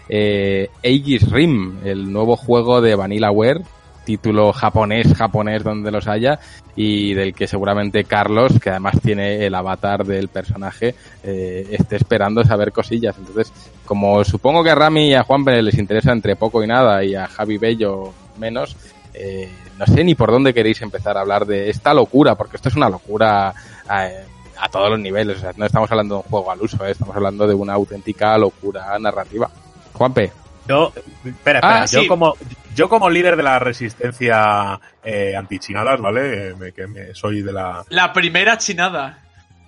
A: Eh, Aegis Rim, el nuevo juego de Vanillaware, título japonés, japonés donde los haya, y del que seguramente Carlos, que además tiene el avatar del personaje, eh, esté esperando saber cosillas. Entonces, como supongo que a Rami y a Juan les interesa entre poco y nada, y a Javi Bello menos, eh, no sé ni por dónde queréis empezar a hablar de esta locura, porque esto es una locura a, a todos los niveles. O sea, no estamos hablando de un juego al uso, ¿eh? estamos hablando de una auténtica locura narrativa. Juanpe.
B: Yo, espera, espera,
C: Ah,
B: yo
C: sí.
B: como yo como líder de la resistencia eh, antichinadas, ¿vale? Me- que me, soy de la
C: La primera chinada.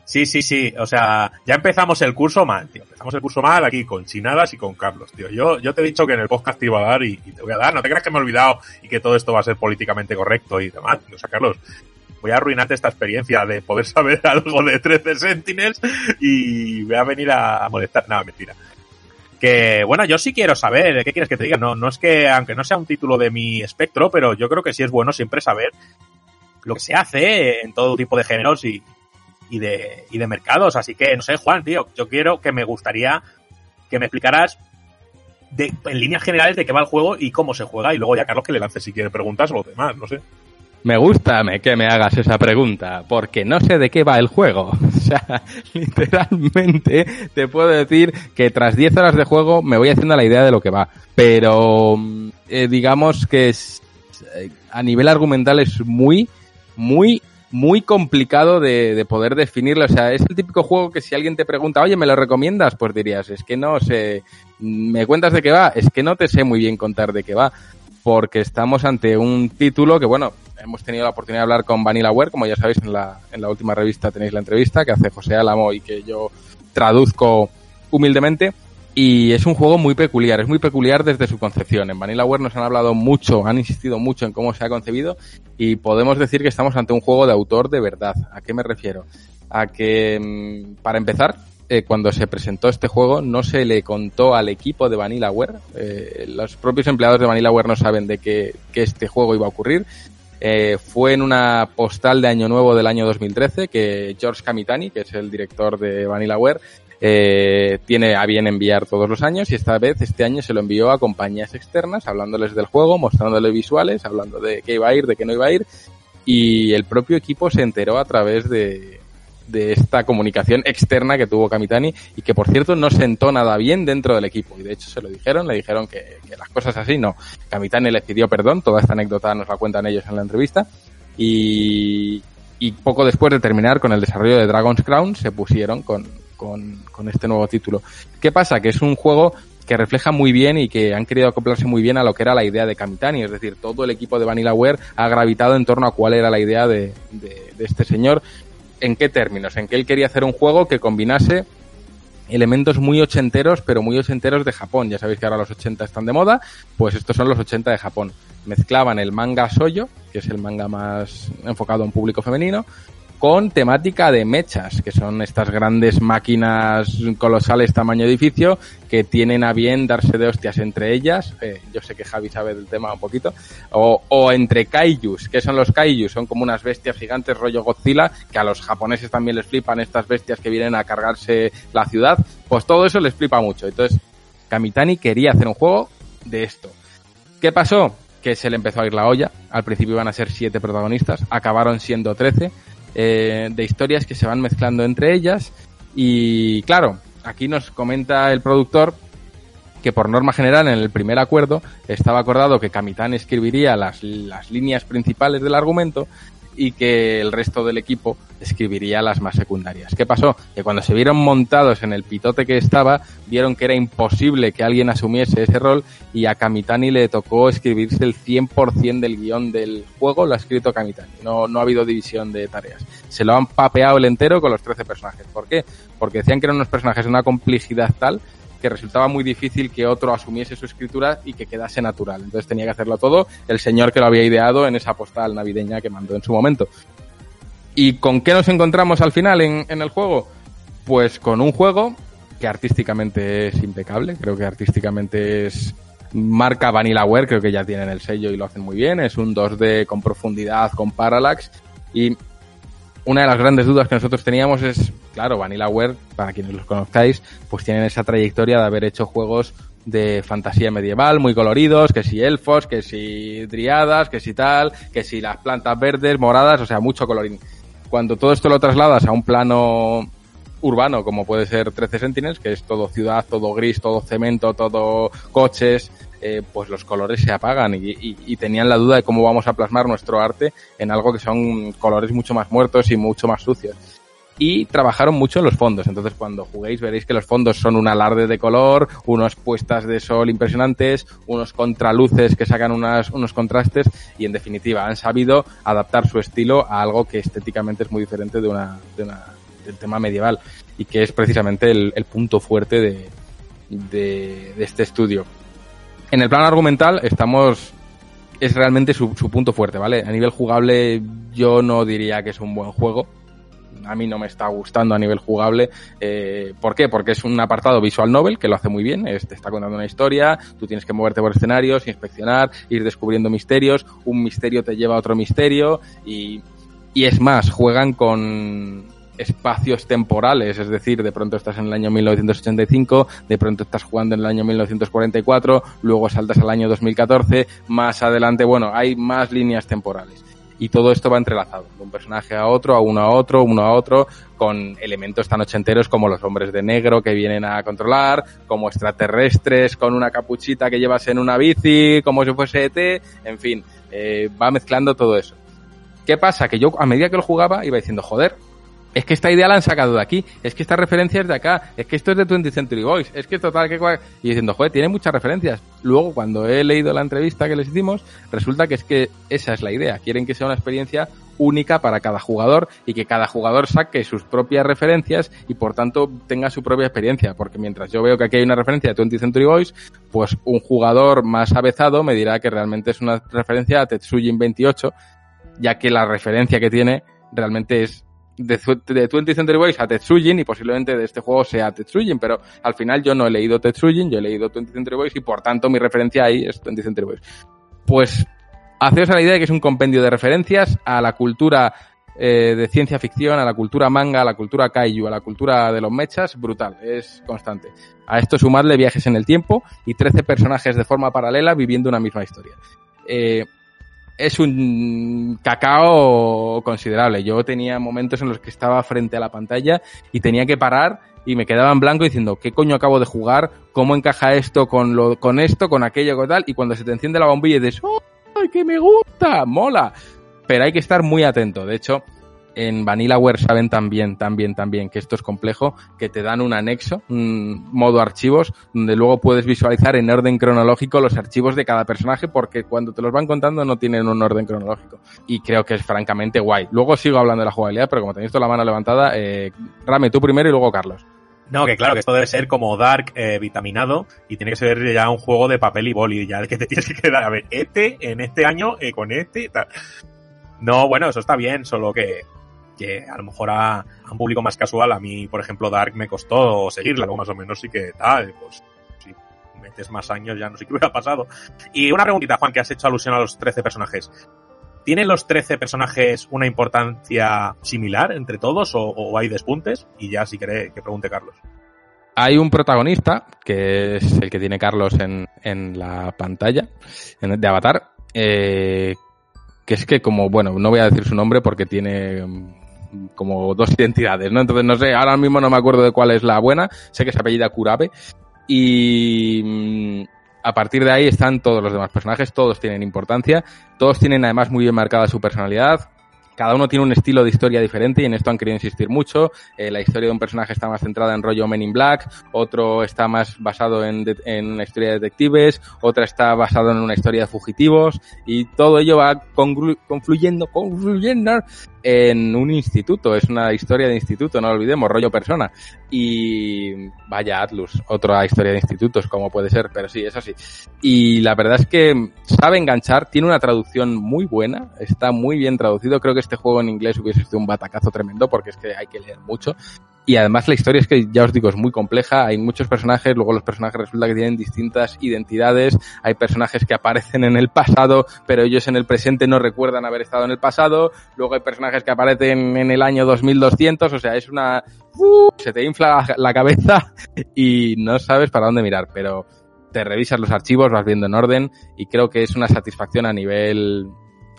B: Sí, sí, sí, o sea, ya empezamos el curso mal, tío. Empezamos el curso mal aquí con chinadas y con Carlos, tío. Yo, yo te he dicho que en el podcast te iba a dar y, y te voy a dar. No te creas que me he olvidado y que todo esto va a ser políticamente correcto y demás. O sea, Carlos, voy a arruinarte esta experiencia de poder saber <laughs> algo de 13 Sentinels y voy a venir a, a molestar. No, mentira. Que, bueno, yo sí quiero saber, ¿qué quieres que te diga? No, no es que, aunque no sea un título de mi espectro, pero yo creo que sí es bueno siempre saber lo que se hace en todo tipo de géneros y, y de, y de mercados. Así que, no sé, Juan, tío, yo quiero que me gustaría que me explicaras de, en líneas generales de qué va el juego y cómo se juega. Y luego ya Carlos que le lance si quiere preguntas o lo demás, no sé.
A: Me gusta que me hagas esa pregunta, porque no sé de qué va el juego. <laughs> O sea, literalmente te puedo decir que tras 10 horas de juego me voy haciendo la idea de lo que va. Pero mm, eh, digamos que es, eh, a nivel argumental es muy, muy, muy complicado de, de poder definirlo. O sea, es el típico juego que si alguien te pregunta, oye, ¿me lo recomiendas? Pues dirías, es que no sé, ¿me cuentas de qué va? Es que no te sé muy bien contar de qué va porque estamos ante un título que, bueno, hemos tenido la oportunidad de hablar con Vanillaware, como ya sabéis, en la, en la última revista tenéis la entrevista que hace José Álamo y que yo traduzco humildemente. Y es un juego muy peculiar, es muy peculiar desde su concepción. En Vanillaware nos han hablado mucho, han insistido mucho en cómo se ha concebido y podemos decir que estamos ante un juego de autor de verdad. ¿A qué me refiero? A que, mm, para empezar, eh, cuando se presentó este juego no se le contó al equipo de Vanillaware. Eh, los propios empleados de Vanillaware no saben de que este juego iba a ocurrir. Eh, fue en una postal de Año Nuevo del año 2013 que George Kamitani, que es el director de Vanillaware, eh, tiene a bien enviar todos los años y esta vez, este año, se lo envió a compañías externas, hablándoles del juego, mostrándoles visuales, hablando de qué iba a ir, de qué no iba a ir, y el propio equipo se enteró a través de, de esta comunicación externa que tuvo Kamitani y que por cierto no sentó nada bien dentro del equipo y de hecho se lo dijeron, le dijeron que, las cosas así no. Kamitani les pidió perdón, toda esta anécdota nos la cuentan ellos en la entrevista y, y poco después de terminar con el desarrollo de Dragon's Crown se pusieron con, con, este nuevo título. ¿Qué pasa? Que es un juego que refleja muy bien y que han querido acoplarse muy bien a lo que era la idea de Kamitani, es decir, todo el equipo de Vanillaware ha gravitado en torno a cuál era la idea de, de, de este señor. ¿En qué términos? En que él quería hacer un juego que combinase elementos muy ochenteros, pero muy ochenteros de Japón. Ya sabéis que ahora los 80 están de moda, pues estos son los 80 de Japón. Mezclaban el manga Soyo, que es el manga más enfocado a un público femenino, con temática de mechas, que son estas grandes máquinas colosales tamaño edificio que tienen a bien darse de hostias entre ellas. Eh, yo sé que Javi sabe del tema un poquito. O, o entre kaijus. ¿Qué son los kaijus? Son como unas bestias gigantes rollo Godzilla, que a los japoneses también les flipan estas bestias que vienen a cargarse la ciudad. Pues todo eso les flipa mucho. Entonces, Kamitani quería hacer un juego de esto. ¿Qué pasó? Que se le empezó a ir la olla. Al principio iban a ser siete protagonistas, acabaron siendo trece eh, de historias que se van mezclando entre ellas. Y claro, aquí nos comenta el productor que por norma general en el primer acuerdo estaba acordado que Kamitani escribiría las, las líneas principales del argumento y que el resto del equipo escribiría las más secundarias. ¿Qué pasó? Que cuando se vieron montados en el pitote que estaba, vieron que era imposible que alguien asumiese ese rol y a Kamitani le tocó escribirse el 100% del guion del juego, lo ha escrito Kamitani. No, no ha habido división de tareas. Se lo han papeado el entero con los 13 personajes. ¿Por qué? Porque decían que eran unos personajes de una complejidad tal que resultaba muy difícil que otro asumiese su escritura y que quedase natural. Entonces tenía que hacerlo todo el señor que lo había ideado en esa postal navideña que mandó en su momento. ¿Y con qué nos encontramos al final en, el juego? Pues con un juego que artísticamente es impecable, creo que artísticamente es marca Vanillaware, creo que ya tienen el sello y lo hacen muy bien, es un 2D con profundidad, con parallax y una de las grandes dudas que nosotros teníamos es, claro, Vanillaware, para quienes los conozcáis, pues tienen esa trayectoria de haber hecho juegos de fantasía medieval muy coloridos, que si elfos, que si driadas, que si tal, que si las plantas verdes, moradas, o sea, mucho colorín. Cuando todo esto lo trasladas a un plano urbano, como puede ser 13 Sentinels, que es todo ciudad, todo gris, todo cemento, todo coches, eh, pues los colores se apagan y, y, tenían la duda de cómo vamos a plasmar nuestro arte en algo que son colores mucho más muertos y mucho más sucios. Y trabajaron mucho en los fondos, entonces cuando juguéis veréis que los fondos son un alarde de color, unas puestas de sol impresionantes, unos contraluces que sacan unas, unos contrastes y en definitiva han sabido adaptar su estilo a algo que estéticamente es muy diferente de una, de una del tema medieval y que es precisamente el, punto fuerte de este estudio en el plano argumental estamos es realmente su, punto fuerte, ¿vale? A nivel jugable yo no diría que es un buen juego. A mí no me está gustando a nivel jugable. Eh, ¿Por qué? Porque es un apartado visual novel que lo hace muy bien. Te está contando una historia, tú tienes que moverte por escenarios, inspeccionar, ir descubriendo misterios. Un misterio te lleva a otro misterio y, y es más, juegan con espacios temporales, es decir, de pronto estás en el año 1985, de pronto estás jugando en el año 1944, luego saltas al año 2014, más adelante, bueno, hay más líneas temporales. Y todo esto va entrelazado, de un personaje a otro, a uno a otro, uno a otro, con elementos tan ochenteros como los hombres de negro que vienen a controlar, como extraterrestres con una capuchita que llevas en una bici, como si fuese ET, en fin, eh, va mezclando todo eso. ¿Qué pasa? Que yo a medida que lo jugaba iba diciendo, joder, es que esta idea la han sacado de aquí, es que esta referencia es de acá, es que esto es de 20th Century Boys, es que total que y diciendo, joder, tiene muchas referencias. Luego, cuando he leído la entrevista que les hicimos, resulta que es que esa es la idea, quieren que sea una experiencia única para cada jugador y que cada jugador saque sus propias referencias y por tanto tenga su propia experiencia, porque mientras yo veo que aquí hay una referencia de 20th Century Boys, pues un jugador más avezado me dirá que realmente es una referencia a Tetsujin 28, ya que la referencia que tiene realmente es de, de 20 Century Boys a Tetsujin y posiblemente de este juego sea Tetsujin, pero al final yo no he leído Tetsujin, yo he leído 20 Century Boys y por tanto mi referencia ahí es 20 Century Boys. Pues haceos a la idea de que es un compendio de referencias a la cultura eh, de ciencia ficción, a la cultura manga, a la cultura kaiju, a la cultura de los mechas, brutal, es constante. A esto sumarle viajes en el tiempo y 13 personajes de forma paralela viviendo una misma historia. Eh, es un cacao considerable. Yo tenía momentos en los que estaba frente a la pantalla y tenía que parar y me quedaba en blanco diciendo, ¿qué coño acabo de jugar? ¿Cómo encaja esto con lo, con esto, con aquello, con tal? Y cuando se te enciende la bombilla y dices, ¡ay, que me gusta! ¡Mola! Pero hay que estar muy atento. De hecho, en Vanillaware saben también, también, también que esto es complejo, que te dan un anexo, un modo archivos, donde luego puedes visualizar en orden cronológico los archivos de cada personaje, porque cuando te los van contando no tienen un orden cronológico. Y creo que es francamente guay. Luego sigo hablando de la jugabilidad, pero como tenéis toda la mano levantada, eh, Rame, tú primero y luego Carlos.
B: No, que claro, que esto debe ser como Dark eh, vitaminado y tiene que ser ya un juego de papel y boli, ya que te <laughs> tienes que quedar, a ver, este en este año eh, con este, tal. No, bueno, eso está bien, solo que que a lo mejor a, un público más casual, a mí, por ejemplo, Dark me costó seguirla, algo más o menos sí que tal, pues si metes más años ya no sé qué hubiera pasado. Y una preguntita, Juan, que has hecho alusión a los 13 personajes. ¿Tienen los 13 personajes una importancia similar entre todos o, hay despuntes? Y ya si quiere que pregunte Carlos.
A: Hay un protagonista, que es el que tiene Carlos en, en la pantalla en, de Avatar, eh, que es que como, bueno, no voy a decir su nombre porque tiene como dos <laughs> identidades, ¿no? Entonces, no sé, ahora mismo no me acuerdo de cuál es la buena, sé que se apellida Kurabe, y mm, a partir de ahí están todos los demás personajes, todos tienen importancia, todos tienen además muy bien marcada su personalidad, cada uno tiene un estilo de historia diferente y en esto han querido insistir mucho. Eh, la historia de un personaje está más centrada en rollo Men in Black, otro está más basado en, en una historia de detectives, otra está basado en una historia de fugitivos y todo ello va confluyendo, confluyendo en un instituto. Es una historia de instituto, no lo olvidemos, rollo persona. Y vaya Atlus, otra historia de institutos, como puede ser, pero sí, es así. Y la verdad es que sabe enganchar, tiene una traducción muy buena, está muy bien traducido. Creo que este juego en inglés hubiese sido un batacazo tremendo porque es que hay que leer mucho. Y además la historia es que, ya os digo, es muy compleja. Hay muchos personajes, luego los personajes resulta que tienen distintas identidades. Hay personajes que aparecen en el pasado, pero ellos en el presente no recuerdan haber estado en el pasado. Luego hay personajes que aparecen en el año 2200. O sea, es una... ¡Uh! se te infla la, cabeza <laughs> y no sabes para dónde mirar. Pero te revisas los archivos, vas viendo en orden y creo que es una satisfacción a nivel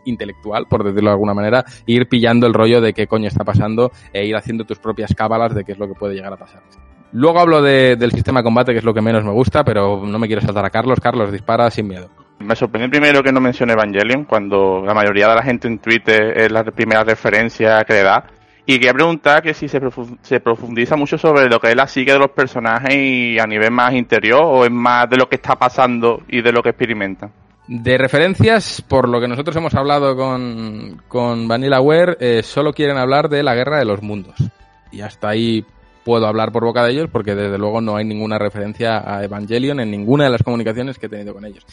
A: intelectual, por decirlo de alguna manera, ir pillando el rollo de qué coño está pasando e ir haciendo tus propias cábalas de qué es lo que puede llegar a pasar. Luego hablo de- del sistema de combate, que es lo que menos me gusta, pero no me quiero saltar a Carlos. Carlos, dispara sin miedo.
E: Me sorprendió primero que no mencione Evangelion, cuando la mayoría de la gente en Twitter es la primera referencia que le da. Y quería preguntar que si se profundiza mucho sobre lo que es la psique de los personajes y a nivel más interior, o es más de lo que está pasando y de lo que experimentan.
A: De referencias, por lo que nosotros hemos hablado con, con Vanillaware, eh, solo quieren hablar de la guerra de los mundos. Y hasta ahí puedo hablar por boca de ellos porque desde luego no hay ninguna referencia a Evangelion en ninguna de las comunicaciones que he tenido con ellos.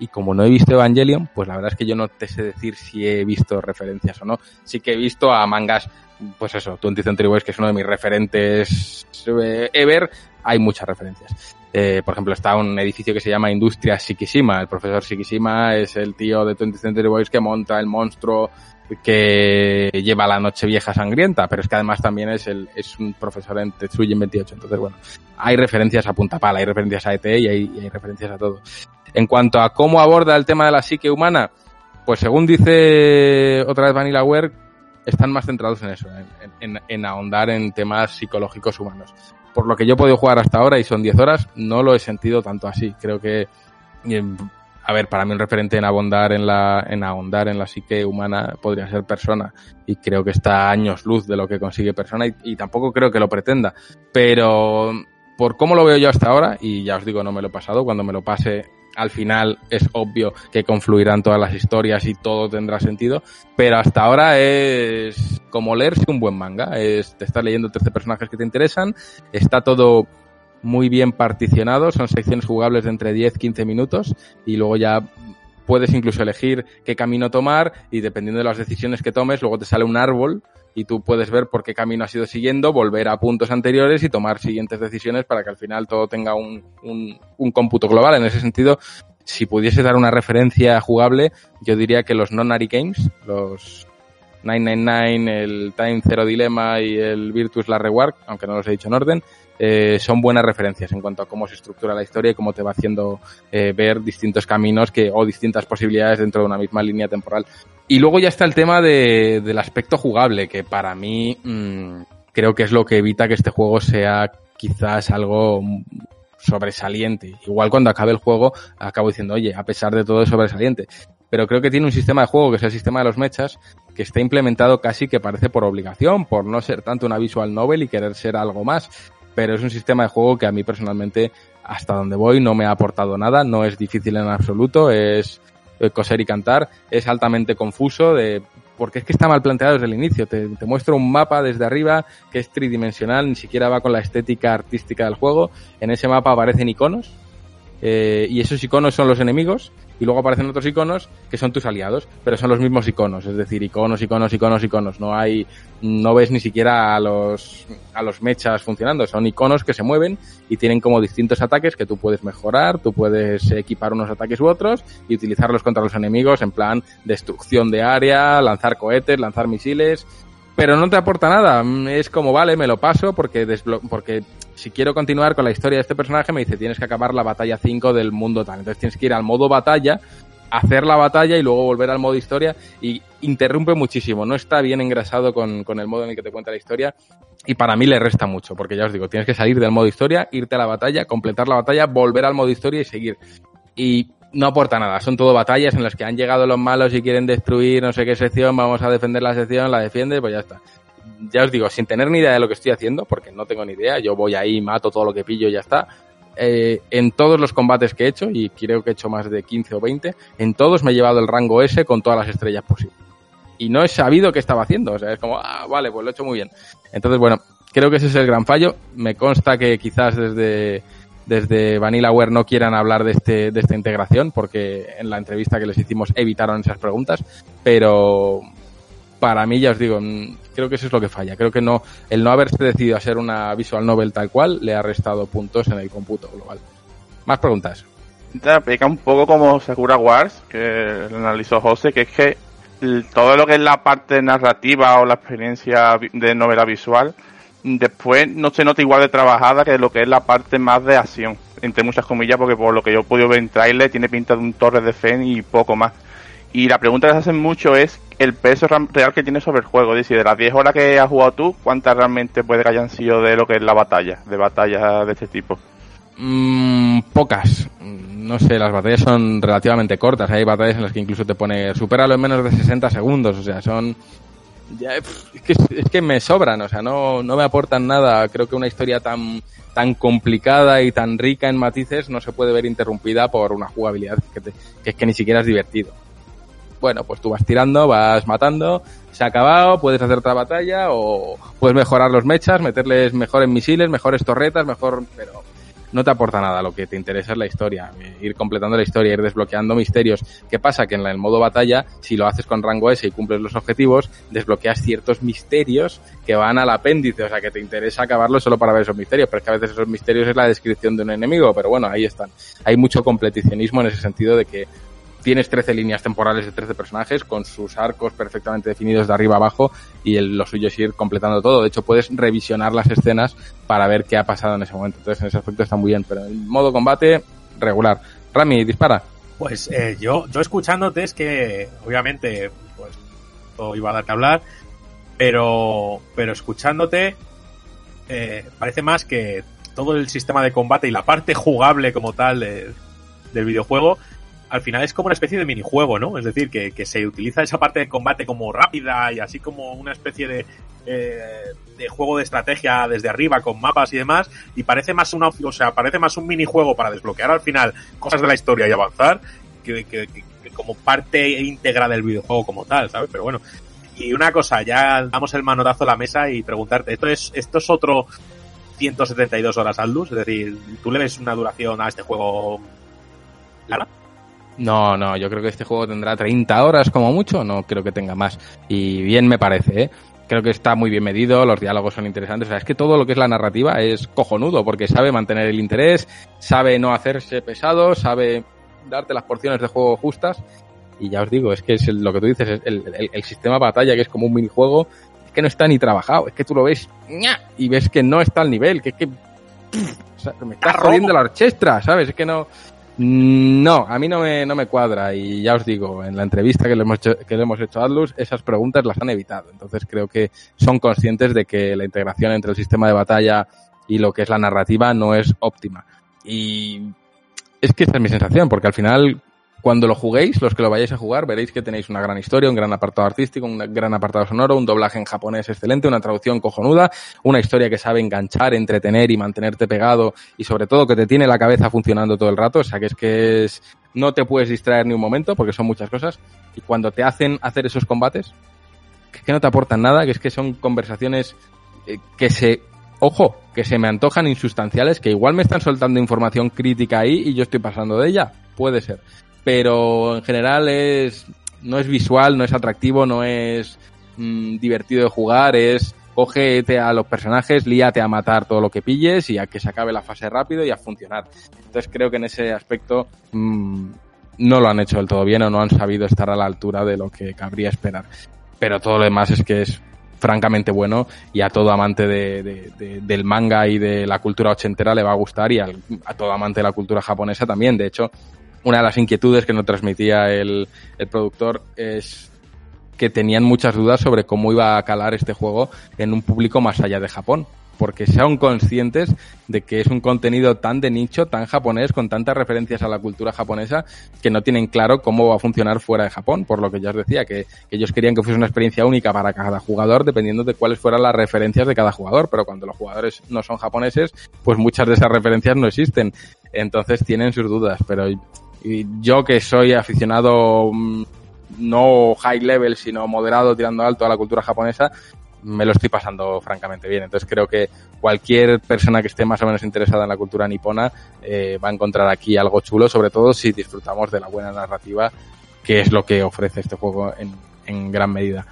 A: Y como no he visto Evangelion, pues la verdad es que yo no te sé decir si he visto referencias o no. Sí que he visto a mangas, pues eso, 20th Century que es uno de mis referentes eh, ever, hay muchas referencias. Eh, por ejemplo, está un edificio que se llama Industria Shikishima. El profesor Shikishima es el tío de 20th Century Boys que monta el monstruo que lleva la noche vieja sangrienta, pero es que además también es el, es un profesor en Tetsuyin 28. Entonces, bueno, hay referencias a punta pala, hay referencias a ET y hay, referencias a todo. En cuanto a cómo aborda el tema de la psique humana, pues según dice otra vez Vanillaware, están más centrados en eso, en- en ahondar en temas psicológicos humanos. Por lo que yo he podido jugar hasta ahora y son 10 horas, no lo he sentido tanto así. Creo que, em, a ver, para mí un referente en ahondar en la, en ahondar en la psique humana podría ser persona. Y creo que está a años luz de lo que consigue persona y tampoco creo que lo pretenda. Pero por cómo lo veo yo hasta ahora, y ya os digo, no me lo he pasado, cuando me lo pase al final es obvio que confluirán todas las historias y todo tendrá sentido, pero hasta ahora es como leerse un buen manga, es te estás leyendo 13 personajes que te interesan, está todo muy bien particionado, son secciones jugables de entre 10 15 minutos y luego ya puedes incluso elegir qué camino tomar y dependiendo de las decisiones que tomes, luego te sale un árbol y tú puedes ver por qué camino has ido siguiendo, volver a puntos anteriores y tomar siguientes decisiones para que al final todo tenga un, un, un cómputo global. En ese sentido, si pudiese dar una referencia jugable, yo diría que los non-Ari Games, los 999, el Time Zero Dilemma y el Virtus La Reward, aunque no los he dicho en orden, eh, son buenas referencias en cuanto a cómo se estructura la historia y cómo te va haciendo eh, ver distintos caminos que, o distintas posibilidades dentro de una misma línea temporal. Y luego ya está el tema de, del aspecto jugable, que para mí mmm, creo que es lo que evita que este juego sea quizás algo sobresaliente. Igual cuando acabe el juego acabo diciendo, oye, a pesar de todo es sobresaliente. Pero creo que tiene un sistema de juego que es el sistema de los mechas, que está implementado casi que parece por obligación, por no ser tanto una visual novel y querer ser algo más. Pero es un sistema de juego que a mí personalmente, hasta donde voy, no me ha aportado nada, no es difícil en absoluto, es coser y cantar, es altamente confuso de porque es que está mal planteado desde el inicio. Te, te muestro un mapa desde arriba que es tridimensional, ni siquiera va con la estética artística del juego. En ese mapa aparecen iconos eh, y esos iconos son los enemigos y luego aparecen otros iconos que son tus aliados, pero son los mismos iconos, es decir, iconos, iconos, iconos, iconos. No hay, no ves ni siquiera a los, a los mechas funcionando, son iconos que se mueven y tienen como distintos ataques que tú puedes mejorar, tú puedes equipar unos ataques u otros y utilizarlos contra los enemigos en plan destrucción de área, lanzar cohetes, lanzar misiles, pero no te aporta nada. Es como, vale, me lo paso porque, porque si quiero continuar con la historia de este personaje me dice tienes que acabar la batalla 5 del mundo tal. Entonces tienes que ir al modo batalla, hacer la batalla y luego volver al modo historia y interrumpe muchísimo. No está bien engrasado con, con el modo en el que te cuenta la historia y para mí le resta mucho porque ya os digo, tienes que salir del modo historia, irte a la batalla, completar la batalla, volver al modo historia y seguir. Y no aporta nada. Son todo batallas en las que han llegado los malos y quieren destruir no sé qué sección, vamos a defender la sección, la defiende, pues ya está. Ya os digo, sin tener ni idea de lo que estoy haciendo, porque no tengo ni idea, yo voy ahí, mato todo lo que pillo y ya está. Eh, en todos los combates que he hecho, y creo que he hecho más de 15 o 20, en todos me he llevado el rango S con todas las estrellas posibles. Y no he sabido qué estaba haciendo, o sea, es como, ah, vale, pues lo he hecho muy bien. Entonces, bueno, creo que ese es el gran fallo. Me consta que quizás desde, desde VanillaWare no quieran hablar de, este, de esta integración, porque en la entrevista que les hicimos evitaron esas preguntas, pero para mí, ya os digo, mm, creo que eso es lo que falla. Creo que no, el no haberse decidido a ser una visual novel tal cual le ha restado puntos en el cómputo global. Más preguntas.
E: Te aplica un poco como Sakura Wars, que analizó José, que es que todo lo que es la parte narrativa o la experiencia de novela visual, después no se nota igual de trabajada que lo que es la parte más de acción, entre muchas comillas, porque por lo que yo he podido ver en trailer tiene pinta de un torre de Fen y poco más. Y la pregunta que se hacen mucho es el peso real que tiene sobre el juego. Es de las 10 horas que has jugado tú, ¿cuántas realmente puede que hayan sido de lo que es la batalla, de batallas de este tipo?
A: Mm, pocas. No sé, las batallas son relativamente cortas. Hay batallas en las que incluso te pone supéralo en menos de 60 segundos. O sea, son. Ya, pf, es, que, es que me sobran, o sea, no, no me aportan nada. Creo que una historia tan, tan complicada y tan rica en matices no se puede ver interrumpida por una jugabilidad que, te- que es que ni siquiera es divertido. Bueno, pues tú vas tirando, vas matando, se ha acabado, puedes hacer otra batalla o puedes mejorar los mechas, meterles mejores misiles, mejores torretas, mejor, pero no te aporta nada. Lo que te interesa es la historia, ir completando la historia, ir desbloqueando misterios. ¿Qué pasa? Que en el modo batalla, si lo haces con rango S y cumples los objetivos, desbloqueas ciertos misterios que van al apéndice, o sea que te interesa acabarlo solo para ver esos misterios, pero es que a veces esos misterios es la descripción de un enemigo, pero bueno, ahí están. Hay mucho completicionismo en ese sentido de que tienes 13 líneas temporales de 13 personajes con sus arcos perfectamente definidos de arriba a abajo y el- lo suyo es ir completando todo. De hecho, puedes revisionar las escenas para ver qué ha pasado en ese momento. Entonces, en ese aspecto está muy bien, pero en modo combate, regular. Rami, dispara.
B: Pues eh, yo, yo escuchándote es que, obviamente, pues todo iba a dar que hablar, pero, pero escuchándote, eh, parece más que todo el sistema de combate y la parte jugable como tal de- del videojuego, al final es como una especie de minijuego, ¿no? Es decir, que, que se utiliza esa parte de combate como rápida y así como una especie de, eh, de juego de estrategia desde arriba con mapas y demás, y parece más una, o sea, parece más un minijuego para desbloquear al final cosas de la historia y avanzar que, que- que- como parte íntegra del videojuego como tal, ¿sabes? Pero bueno. Y una cosa, ya damos el manotazo a la mesa y preguntarte, ¿esto es, esto es otro 172 horas al luz? Es decir, ¿tú le ves una duración a este juego?
A: No, no, yo creo que este juego tendrá 30 horas como mucho, no creo que tenga más. Y bien me parece, ¿eh? Creo que está muy bien medido, los diálogos son interesantes, o sea, es que todo lo que es la narrativa es cojonudo, porque sabe mantener el interés, sabe no hacerse pesado, sabe darte las porciones de juego justas, y ya os digo, es que es el- lo que tú dices, es el, el- el sistema batalla, que es como un minijuego, es que no está ni trabajado, es que tú lo ves ¡ña! y ves que no está al nivel, que es que pff, o sea, me está jodiendo la orchestra, ¿sabes? Es que no... Mm, No, a mí no me, no me cuadra y ya os digo, en la entrevista que le hemos hecho, que le hemos hecho a Atlus, esas preguntas las han evitado. Entonces creo que son conscientes de que la integración entre el sistema de batalla y lo que es la narrativa no es óptima. Y es que esa es mi sensación, porque al final, cuando lo juguéis, los que lo vayáis a jugar, veréis que tenéis una gran historia, un gran apartado artístico, un gran apartado sonoro, un doblaje en japonés excelente, una traducción cojonuda, una historia que sabe enganchar, entretener y mantenerte pegado y sobre todo que te tiene la cabeza funcionando todo el rato, o sea que es que es, no te puedes distraer ni un momento porque son muchas cosas. Y cuando te hacen hacer esos combates, que es que no te aportan nada, que es que son conversaciones eh, que se, ojo, que se me antojan insustanciales, que igual me están soltando información crítica ahí y yo estoy pasando de ella, puede ser, pero en general es, no es visual, no es atractivo, no es mm, divertido de jugar, es cógete a los personajes, líate a matar todo lo que pilles y a que se acabe la fase rápido y a funcionar. Entonces creo que en ese aspecto mm, no lo han hecho del todo bien o no han sabido estar a la altura de lo que cabría esperar. Pero todo lo demás es que es francamente bueno y a todo amante de, de- de- del manga y de la cultura ochentera le va a gustar y a todo amante de la cultura japonesa también. De hecho, una de las inquietudes que nos transmitía el, el productor es que tenían muchas dudas sobre cómo iba a calar este juego en un público más allá de Japón porque sean conscientes de que es un contenido tan de nicho, tan japonés, con tantas referencias a la cultura japonesa, que no tienen claro cómo va a funcionar fuera de Japón, por lo que ya os decía, que, que ellos querían que fuese una experiencia única para cada jugador, dependiendo de cuáles fueran las referencias de cada jugador, pero cuando los jugadores no son japoneses, pues muchas de esas referencias no existen. Entonces tienen sus dudas, pero yo que soy aficionado mm, no high level, sino moderado, tirando alto a la cultura japonesa, me lo estoy pasando francamente bien. Entonces creo que cualquier persona que esté más o menos interesada en la cultura nipona eh, va a encontrar aquí algo chulo, sobre todo si disfrutamos de la buena narrativa, que es lo que ofrece este juego en, en gran medida.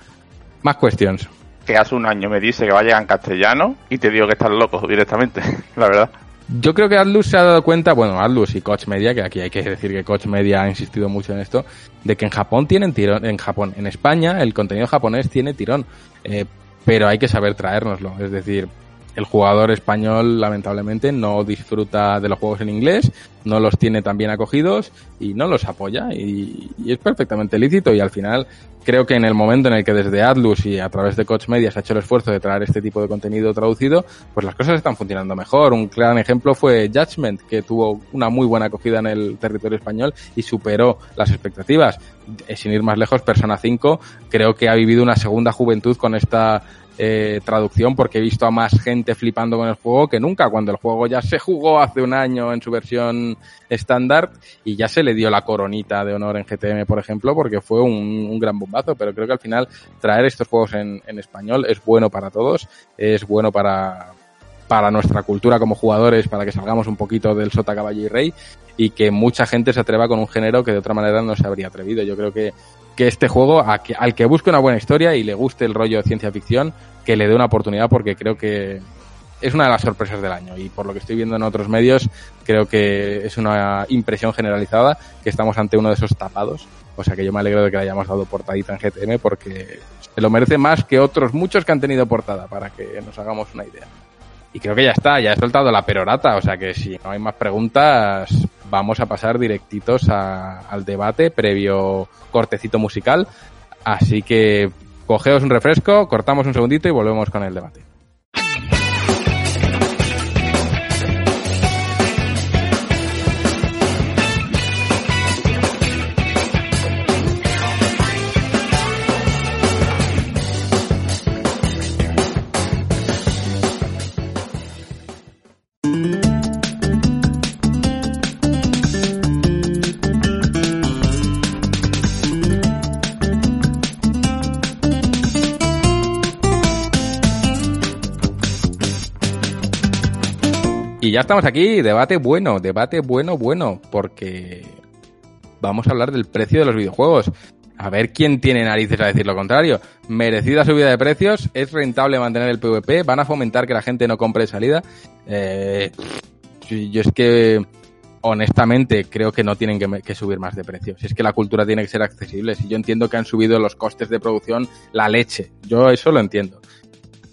A: Más cuestiones.
E: Que hace un año me dice que va a llegar en castellano y te digo que estás loco directamente, <laughs> la verdad.
A: Yo creo que Atlus se ha dado cuenta, bueno, Atlus y Coach Media, que aquí hay que decir que Coach Media ha insistido mucho en esto, de que en Japón tienen tirón, en Japón, en España el contenido japonés tiene tirón, eh, pero hay que saber traérnoslo. Es decir, el jugador español lamentablemente no disfruta de los juegos en inglés, no los tiene tan bien acogidos y no los apoya y, es perfectamente lícito y al final creo que en el momento en el que desde Atlus y a través de Coach Media se ha hecho el esfuerzo de traer este tipo de contenido traducido, pues las cosas están funcionando mejor. Un gran ejemplo fue Judgment, que tuvo una muy buena acogida en el territorio español y superó las expectativas. Sin ir más lejos, Persona 5 creo que ha vivido una segunda juventud con esta eh, traducción porque he visto a más gente flipando con el juego que nunca cuando el juego ya se jugó hace un año en su versión estándar y ya se le dio la coronita de honor en GTM por ejemplo porque fue un, gran bombazo pero creo que al final traer estos juegos en, en, español es bueno para todos es bueno para para nuestra cultura como jugadores para que salgamos un poquito del sota caballo y rey y que mucha gente se atreva con un género que de otra manera no se habría atrevido. Yo creo que que este juego, a que, al que busque una buena historia y le guste el rollo de ciencia ficción, que le dé una oportunidad porque creo que es una de las sorpresas del año y por lo que estoy viendo en otros medios, creo que es una impresión generalizada que estamos ante uno de esos tapados. O sea que yo me alegro de que le hayamos dado portadita en GTM porque se lo merece más que otros muchos que han tenido portada, para que nos hagamos una idea. Y creo que ya está, ya he soltado la perorata, o sea que si no hay más preguntas, vamos a pasar directitos a, al debate previo cortecito musical. Así que cogeos un refresco, cortamos un segundito y volvemos con el debate. Y ya estamos aquí, debate bueno, debate bueno, bueno, porque vamos a hablar del precio de los videojuegos. A ver quién tiene narices a decir lo contrario. Merecida subida de precios, es rentable mantener el PvP, van a fomentar que la gente no compre salida. Eh, yo es que honestamente creo que no tienen que, subir más de precio. Si es que la cultura tiene que ser accesible. Si yo entiendo que han subido los costes de producción, la leche. Yo eso lo entiendo.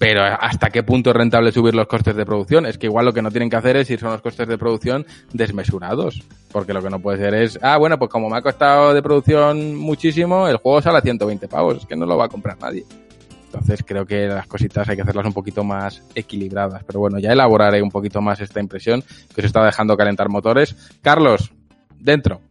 A: Pero ¿hasta qué punto es rentable subir los costes de producción? Es que igual lo que no tienen que hacer es ir son los costes de producción desmesurados. Porque lo que no puede ser es, ah, bueno, pues como me ha costado de producción muchísimo, el juego sale a 120 pavos. Es que no lo va a comprar nadie. Entonces creo que las cositas hay que hacerlas un poquito más equilibradas. Pero bueno, ya elaboraré un poquito más esta impresión que se está dejando calentar motores. Carlos, dentro.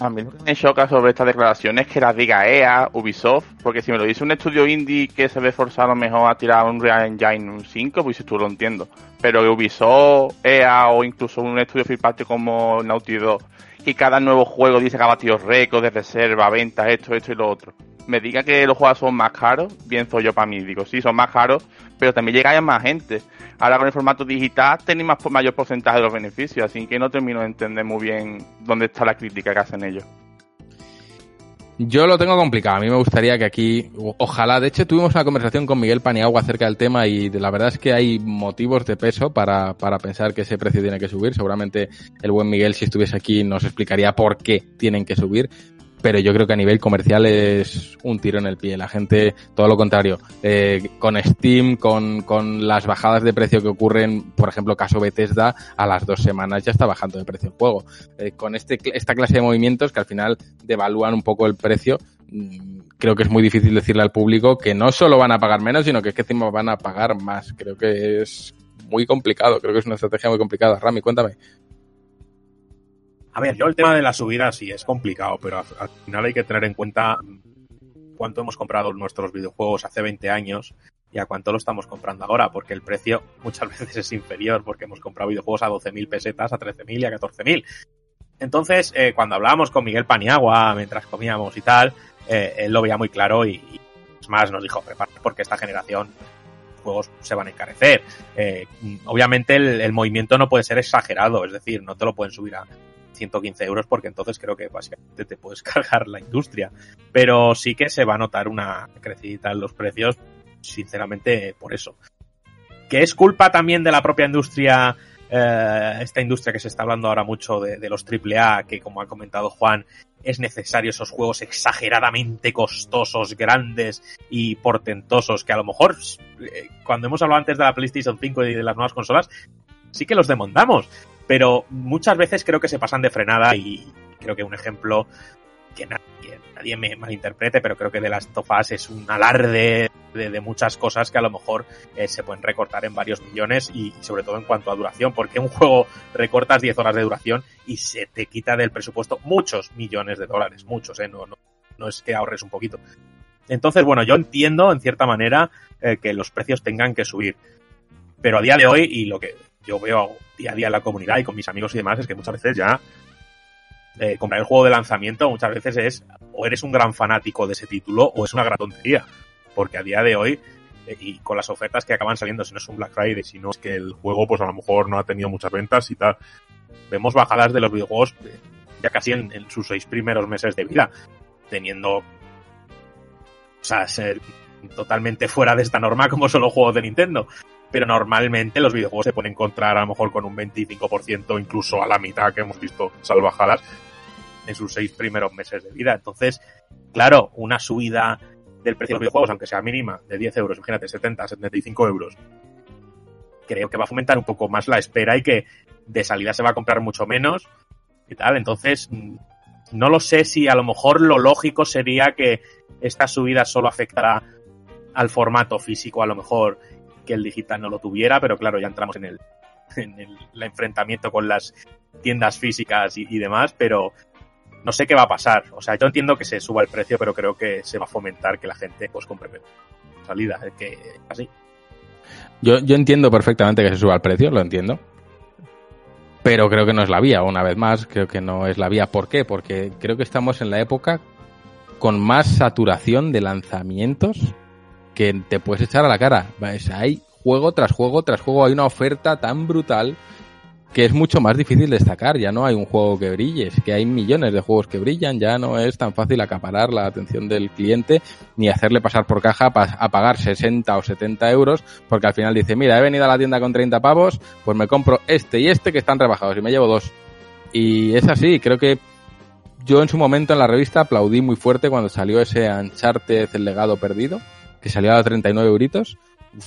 E: A mí lo que me choca sobre esta declaración es que las diga EA, Ubisoft, porque si me lo dice un estudio indie que se ve forzado mejor a tirar un Real Engine 5, pues tú lo entiendo. Pero que Ubisoft, EA o incluso un estudio party como Naughty Dog, y cada nuevo juego dice que ha batido récords de reserva, ventas, esto, esto y lo otro. Me diga que los juegos son más caros, bien soy yo para mí. Digo, sí, son más caros, pero también llega a más gente. Ahora con el formato digital tenéis más, mayor porcentaje de los beneficios, así que no termino de entender muy bien dónde está la crítica que hacen ellos.
A: Yo lo tengo complicado. A mí me gustaría que aquí, ojalá, de hecho tuvimos una conversación con Miguel Paniagua acerca del tema y la verdad es que hay motivos de peso para, para pensar que ese precio tiene que subir. Seguramente el buen Miguel, si estuviese aquí, nos explicaría por qué tienen que subir. Pero yo creo que a nivel comercial es un tiro en el pie. La gente, todo lo contrario, eh, con Steam, con, con las bajadas de precio que ocurren, por ejemplo, caso Bethesda, a las dos semanas ya está bajando de precio el juego. Eh, con este, esta clase de movimientos que al final devalúan un poco el precio, mm, creo que es muy difícil decirle al público que no solo van a pagar menos, sino que es que encima van a pagar más. Creo que es muy complicado, creo que es una estrategia muy complicada. Rami, cuéntame.
B: A ver, yo el tema de la subida sí es complicado, pero al, al final hay que tener en cuenta cuánto hemos comprado nuestros videojuegos hace 20 años y a cuánto lo estamos comprando ahora, porque el precio muchas <laughs> veces es inferior, porque hemos comprado videojuegos a 12.000 pesetas, a 13.000 y a 14.000. Entonces, eh, cuando hablábamos con Miguel Paniagua, mientras comíamos y tal, eh, él lo veía muy claro y, es más, nos dijo, prepárate porque esta generación juegos se van a encarecer. Eh, obviamente el, el movimiento no puede ser exagerado, es decir, no te lo pueden subir a 115 euros porque entonces creo que básicamente te puedes <laughs> cargar la industria. Pero sí que se va a notar una crecida en los precios, sinceramente, por eso. Que es culpa también de la propia industria, eh, esta industria que se está hablando ahora mucho de, de los AAA, que como ha comentado Juan, es necesario esos juegos exageradamente costosos, grandes y portentosos, que a lo mejor, eh, cuando hemos hablado antes de la PlayStation 5 y de las nuevas consolas, sí que los demandamos pero muchas veces creo que se pasan de frenada y creo que un ejemplo que nadie, nadie me malinterprete, pero creo que de las tofas es un alarde de, de, muchas cosas que a lo mejor eh, se pueden recortar en varios millones y, sobre todo en cuanto a duración, porque un juego recortas 10 horas de duración y se te quita del presupuesto muchos millones de dólares, muchos, ¿eh? no, no, no es que ahorres un poquito. Entonces, bueno, yo entiendo en cierta manera eh, que los precios tengan que subir, pero a día de hoy y lo que yo veo día a día en la comunidad y con mis amigos y demás es que muchas veces ya eh, comprar el juego de lanzamiento muchas veces es o eres un gran fanático de ese título o es una gran tontería. Porque a día de hoy, eh, y con las ofertas que acaban saliendo, si no es un Black Friday, sino es que el juego pues a lo mejor no ha tenido muchas ventas y tal, vemos bajadas de los videojuegos eh, ya casi en, en sus seis primeros meses de vida, teniendo, o sea, ser totalmente fuera de esta norma como son los juegos de Nintendo pero normalmente los videojuegos se pueden encontrar a lo mejor con un 25%, incluso a la mitad que hemos visto salvajadas en sus seis primeros meses de vida. Entonces, claro, una subida del precio de los videojuegos, aunque sea mínima, de 10 euros, imagínate, 70, 75 euros, creo que va a fomentar un poco más la espera y que de salida se va a comprar mucho menos y tal. Entonces, no lo sé si a lo mejor lo lógico sería que esta subida solo afectará al formato físico, a lo mejor, el digital no lo tuviera, pero claro, ya entramos en el, en el, enfrentamiento con las tiendas físicas y, demás, pero no sé qué va a pasar. O sea, yo entiendo que se suba el precio, pero creo que se va a fomentar que la gente pues compre salida, así.
A: Yo, yo entiendo perfectamente que se suba el precio, lo entiendo. Pero creo que no es la vía, una vez más, creo que no es la vía. ¿Por qué? Porque creo que estamos en la época con más saturación de lanzamientos que te puedes echar a la cara. Hay juego tras juego tras juego, hay una oferta tan brutal que es mucho más difícil destacar. Ya no hay un juego que brille, es que hay millones de juegos que brillan, ya no es tan fácil acaparar la atención del cliente ni hacerle pasar por caja a pagar 60 o 70 euros, porque al final dice, mira, he venido a la tienda con 30 pavos, pues me compro este y este que están rebajados y me llevo dos. Y es así, creo que yo en su momento en la revista aplaudí muy fuerte cuando salió ese Uncharted el legado perdido que salió a 39 euritos.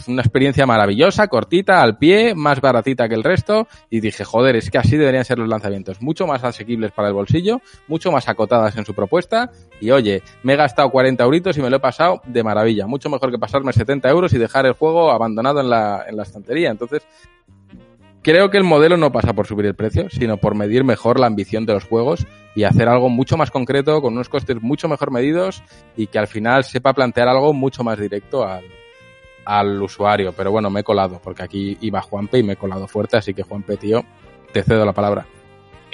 A: Una experiencia maravillosa, cortita, al pie, más baratita que el resto. Y dije, joder, es que así deberían ser los lanzamientos. Mucho más asequibles para el bolsillo, mucho más acotadas en su propuesta. Y oye, me he gastado 40 euritos y me lo he pasado de maravilla. Mucho mejor que pasarme 70 euros y dejar el juego abandonado en la, en la estantería. Entonces, creo que el modelo no pasa por subir el precio, sino por medir mejor la ambición de los juegos y hacer algo mucho más concreto, con unos costes mucho mejor medidos y que al final sepa plantear algo mucho más directo al, al usuario. Pero bueno, me he colado, porque aquí iba Juanpe y me he colado fuerte, así que Juanpe, tío, te cedo la palabra.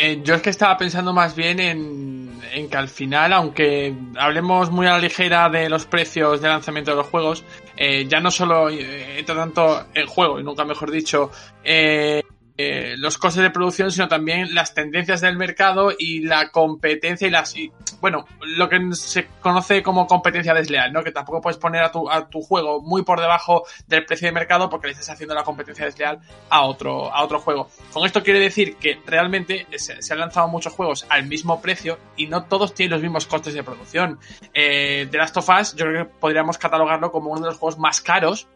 C: Eh, yo es que estaba pensando más bien en, que al final, aunque hablemos muy a la ligera de los precios de lanzamiento de los juegos, eh, ya no solo eh, tanto el juego, y nunca mejor dicho, eh, eh, los costes de producción, sino también las tendencias del mercado y la competencia y las, y, bueno, lo que se conoce como competencia desleal, ¿no? Que tampoco puedes poner a tu, a tu juego muy por debajo del precio de mercado porque le estás haciendo la competencia desleal a otro, a otro juego. Con esto quiere decir que realmente se, han lanzado muchos juegos al mismo precio y no todos tienen los mismos costes de producción. Eh, The Last of Us, yo creo que podríamos catalogarlo como uno de los juegos más caros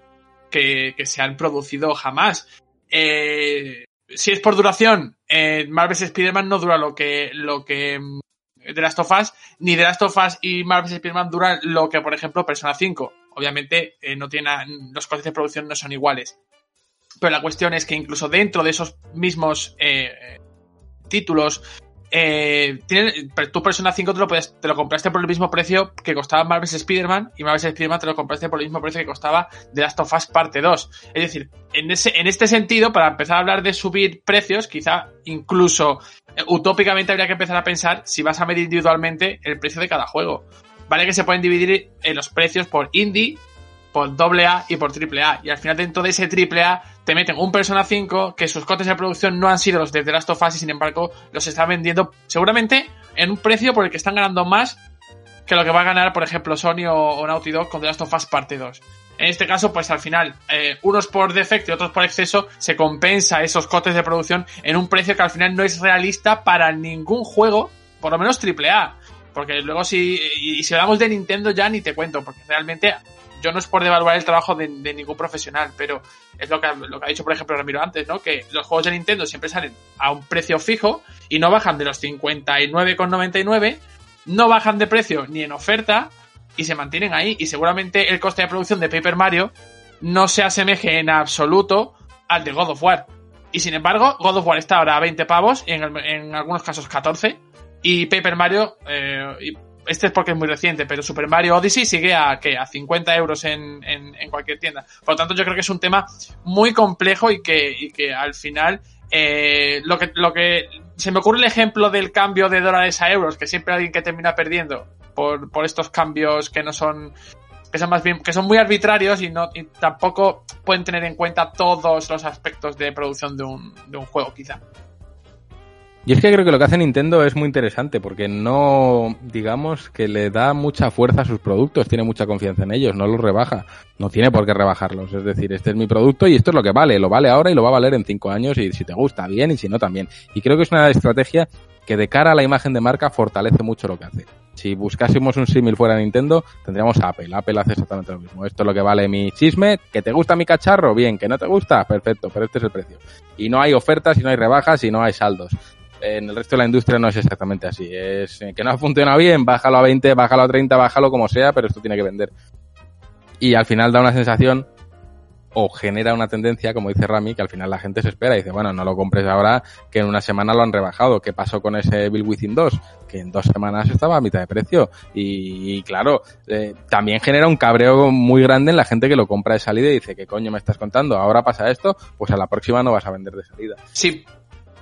C: que, que se han producido jamás. Eh, si es por duración, eh, Marvel's Spider-Man no dura lo que, lo que mm, The Last of Us, ni The Last of Us y Marvel's Spider-Man duran lo que, por ejemplo, Persona 5. Obviamente, eh, no tiene, los costes de producción no son iguales. Pero la cuestión es que incluso dentro de esos mismos eh, títulos, eh, tienen, tu Persona 5 te lo, puedes, te lo compraste por el mismo precio que costaba Marvel's Spider-Man y Marvel's Spider-Man te lo compraste por el mismo precio que costaba The Last of Us Parte 2. Es decir, en, ese, en este sentido, para empezar a hablar de subir precios, quizá incluso eh, utópicamente habría que empezar a pensar si vas a medir individualmente el precio de cada juego. Vale que se pueden dividir en los precios por indie, por AA y por AAA. Y al final dentro de ese AAA te meten un Persona 5 que sus costes de producción no han sido los de The Last of Us y sin embargo los están vendiendo seguramente en un precio por el que están ganando más que lo que va a ganar, por ejemplo, Sony o, o Naughty Dog con The Last of Us parte 2. En este caso, pues al final, eh, unos por defecto y otros por exceso, se compensa esos costes de producción en un precio que al final no es realista para ningún juego, por lo menos AAA. Porque luego si, y, y si hablamos de Nintendo ya ni te cuento, porque realmente yo no es por devaluar el trabajo de, ningún profesional, pero es lo que, lo que ha dicho, por ejemplo, Ramiro antes, ¿no? Que los juegos de Nintendo siempre salen a un precio fijo y no bajan de los 59,99, no bajan de precio ni en oferta y se mantienen ahí. Y seguramente el coste de producción de Paper Mario no se asemeje en absoluto al de God of War. Y sin embargo, God of War está ahora a 20 pavos, en, en algunos casos 14, y Paper Mario, eh, este es porque es muy reciente, pero Super Mario Odyssey sigue a, ¿qué? a 50 euros en, en, en, cualquier tienda. Por lo tanto, yo creo que es un tema muy complejo y que, y que al final eh, lo que lo que se me ocurre el ejemplo del cambio de dólares a euros, que siempre hay alguien que termina perdiendo por, por estos cambios que no son que son más bien que son muy arbitrarios y no y tampoco pueden tener en cuenta todos los aspectos de producción de un, de un juego quizá.
A: Y es que creo que lo que hace Nintendo es muy interesante porque no, digamos, que le da mucha fuerza a sus productos, tiene mucha confianza en ellos, no los rebaja, no tiene por qué rebajarlos. Es decir, este es mi producto y esto es lo que vale, lo vale ahora y lo va a valer en cinco años y si te gusta bien y si no también. Y creo que es una estrategia que de cara a la imagen de marca fortalece mucho lo que hace. Si buscásemos un símil fuera Nintendo, tendríamos Apple. Apple hace exactamente lo mismo. Esto es lo que vale mi chisme. ¿Que te gusta mi cacharro? Bien. ¿Que no te gusta? Perfecto. Pero este es el precio. Y no hay ofertas, y no hay rebajas, y no hay saldos en el resto de la industria no es exactamente así. Es que no ha funcionado bien, bájalo a 20, bájalo a 30, bájalo como sea, pero esto tiene que vender. Y al final da una sensación o genera una tendencia, como dice Rami, que al final la gente se espera y dice, bueno, no lo compres ahora, que en una semana lo han rebajado. ¿Qué pasó con ese Bill Within 2? Que en dos semanas estaba a mitad de precio. Y, y claro, eh, también genera un cabreo muy grande en la gente que lo compra de salida y dice, ¿qué coño me estás contando? Ahora pasa esto, pues a la próxima no vas a vender de salida.
C: Sí,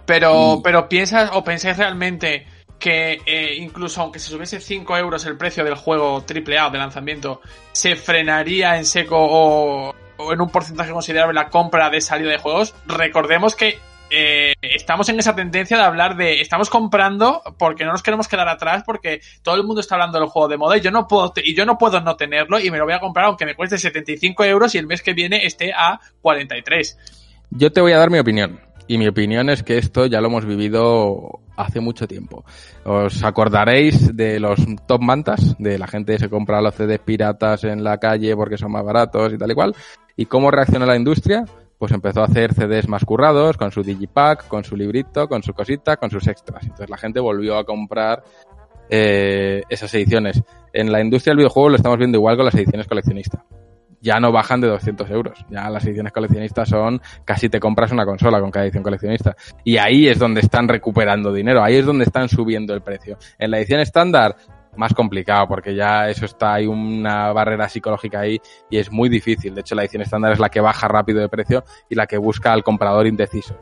C: pero, mm. pero piensas o pensáis realmente que eh, incluso aunque se subiese 5 euros el precio del juego AAA de lanzamiento, se frenaría en seco o, o, en un porcentaje considerable la compra de salida de juegos. Recordemos que eh, estamos en esa tendencia de hablar de estamos comprando porque no nos queremos quedar atrás porque todo el mundo está hablando del juego de moda y yo no puedo y yo no puedo no tenerlo y me lo voy a comprar aunque me cueste 75 euros y el mes que viene esté a 43.
A: Yo te voy a dar mi opinión. Y mi opinión es que esto ya lo hemos vivido hace mucho tiempo. Os acordaréis de los top mantas, de la gente que se compra los CDs piratas en la calle porque son más baratos y tal y cual. ¿Y cómo reaccionó la industria? Pues empezó a hacer CDs más currados, con su digipack, con su librito, con su cosita, con sus extras. Entonces la gente volvió a comprar eh, esas ediciones. En la industria del videojuego lo estamos viendo igual con las ediciones coleccionistas ya no bajan de 200 euros. Ya las ediciones coleccionistas son casi te compras una consola con cada edición coleccionista. Y ahí es donde están recuperando dinero, ahí es donde están subiendo el precio. En la edición estándar, más complicado porque ya eso está, hay una barrera psicológica ahí y es muy difícil. De hecho, la edición estándar es la que baja rápido de precio y la que busca al comprador indeciso.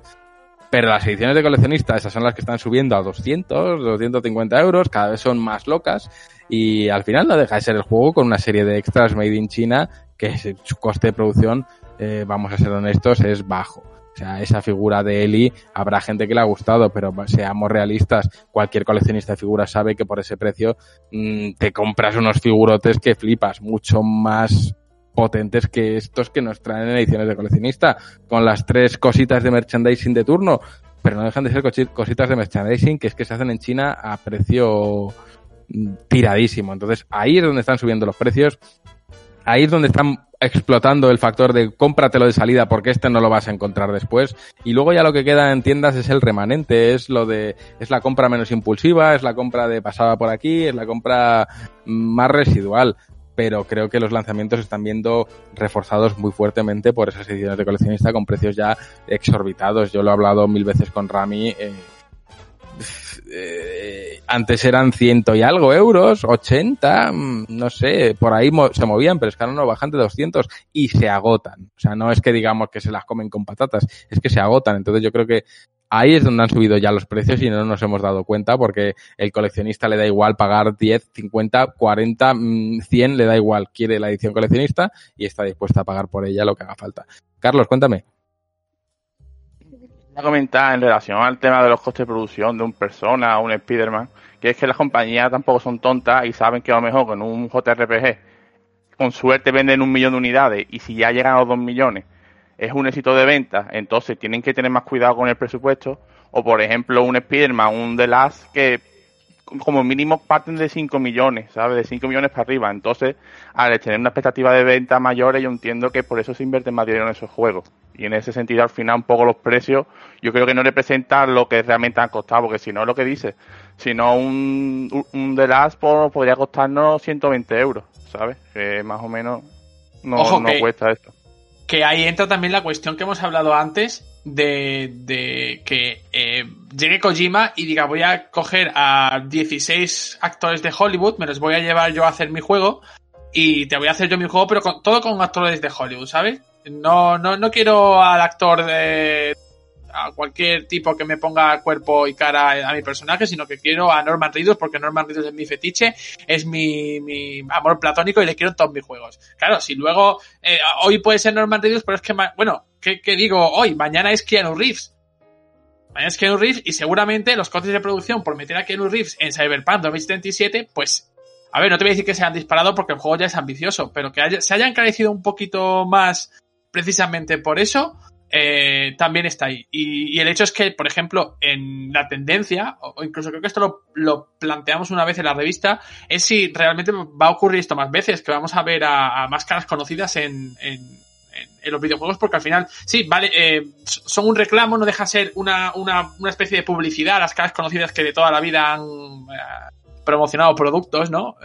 A: Pero las ediciones de coleccionista, esas son las que están subiendo a 200, 250 euros, cada vez son más locas y al final no deja de ser el juego con una serie de extras made in China que su coste de producción, eh, vamos a ser honestos, es bajo. sea, esa figura de Eli habrá gente que le ha gustado, pero seamos realistas, cualquier coleccionista de figuras sabe que por ese precio mm, te compras unos figurotes que flipas, mucho más potentes que estos que nos traen en ediciones de coleccionista, con las tres cositas de merchandising de turno, pero no dejan de ser cositas de merchandising que es que se hacen en China a precio mm, tiradísimo. Entonces ahí es donde están subiendo los precios, ahí es donde están explotando el factor de cómpratelo de salida porque este no lo vas a encontrar después y luego ya lo que queda en tiendas es el remanente, es lo de es la compra menos impulsiva, es la compra de pasaba por aquí, es la compra más residual, pero creo que los lanzamientos están viendo reforzados muy fuertemente por esas ediciones de coleccionista con precios ya exorbitados. Yo lo he hablado mil veces con Rami. eh, eh, antes eran ciento y algo euros, 80, mm, no sé, por ahí se movían, pero es que ahora no bajan de 200 y se agotan. O sea, no es que digamos que se las comen con patatas, es que se agotan. Entonces yo creo que ahí es donde han subido ya los precios y no nos hemos dado cuenta porque el coleccionista le da igual pagar 10, 50, 40, mm, 100, le da igual. Quiere la edición coleccionista y está dispuesta a pagar por ella lo que haga falta. Carlos, cuéntame.
E: Comentar en relación al tema de los costes de producción de un persona o un Spider-Man, que es que las compañías tampoco son tontas y saben que a lo mejor con un JRPG, con suerte venden un millón de unidades y si ya llegan a los dos millones es un éxito de venta, entonces tienen que tener más cuidado con el presupuesto. O por ejemplo un Spider-Man, un The Last que como mínimo parten de 5 millones, ¿sabes? De 5 millones para arriba. Entonces, al tener una expectativa de venta mayor, yo entiendo que por eso se invierte más dinero en esos juegos. Y en ese sentido, al final, un poco los precios, yo creo que no representan lo que realmente han costado, porque si no es lo que dice, si no un, un- The Last por- podría costarnos 120 euros, ¿sabes? Que más o menos no,
C: Ojo
E: no
C: que-
E: cuesta esto.
C: que ahí entra también la cuestión que hemos hablado antes de, de que eh, llegue Kojima y diga voy a coger a 16 actores de Hollywood, me los voy a llevar yo a hacer mi juego y te voy a hacer yo mi juego, pero con, todo con actores de Hollywood, ¿sabes? No, no, no quiero al actor de a cualquier tipo que me ponga cuerpo y cara a mi personaje, sino que quiero a Norman Reedus porque Norman Reedus es mi fetiche, es mi, mi amor platónico y le quiero todos mis juegos. Claro, si luego eh, hoy puede ser Norman Reedus, pero es que, bueno, ¿qué, qué digo hoy? Mañana es Keanu Reeves. Mañana es Keanu Reeves y seguramente los costes de producción por meter a Keanu Reeves en Cyberpunk 2077, pues, a ver, no te voy a decir que se han disparado porque el juego ya es ambicioso, pero que se haya encarecido un poquito más precisamente por eso, eh, también está ahí. Y, y el hecho es que, por ejemplo, en la tendencia, o incluso creo que esto lo, planteamos una vez en la revista, es si realmente va a ocurrir esto más veces, que vamos a ver a, más caras conocidas en, en, en- en los videojuegos, porque al final, sí, vale, eh, son un reclamo, no deja ser una, una, una especie de publicidad las caras conocidas que de toda la vida han eh, promocionado productos, ¿no?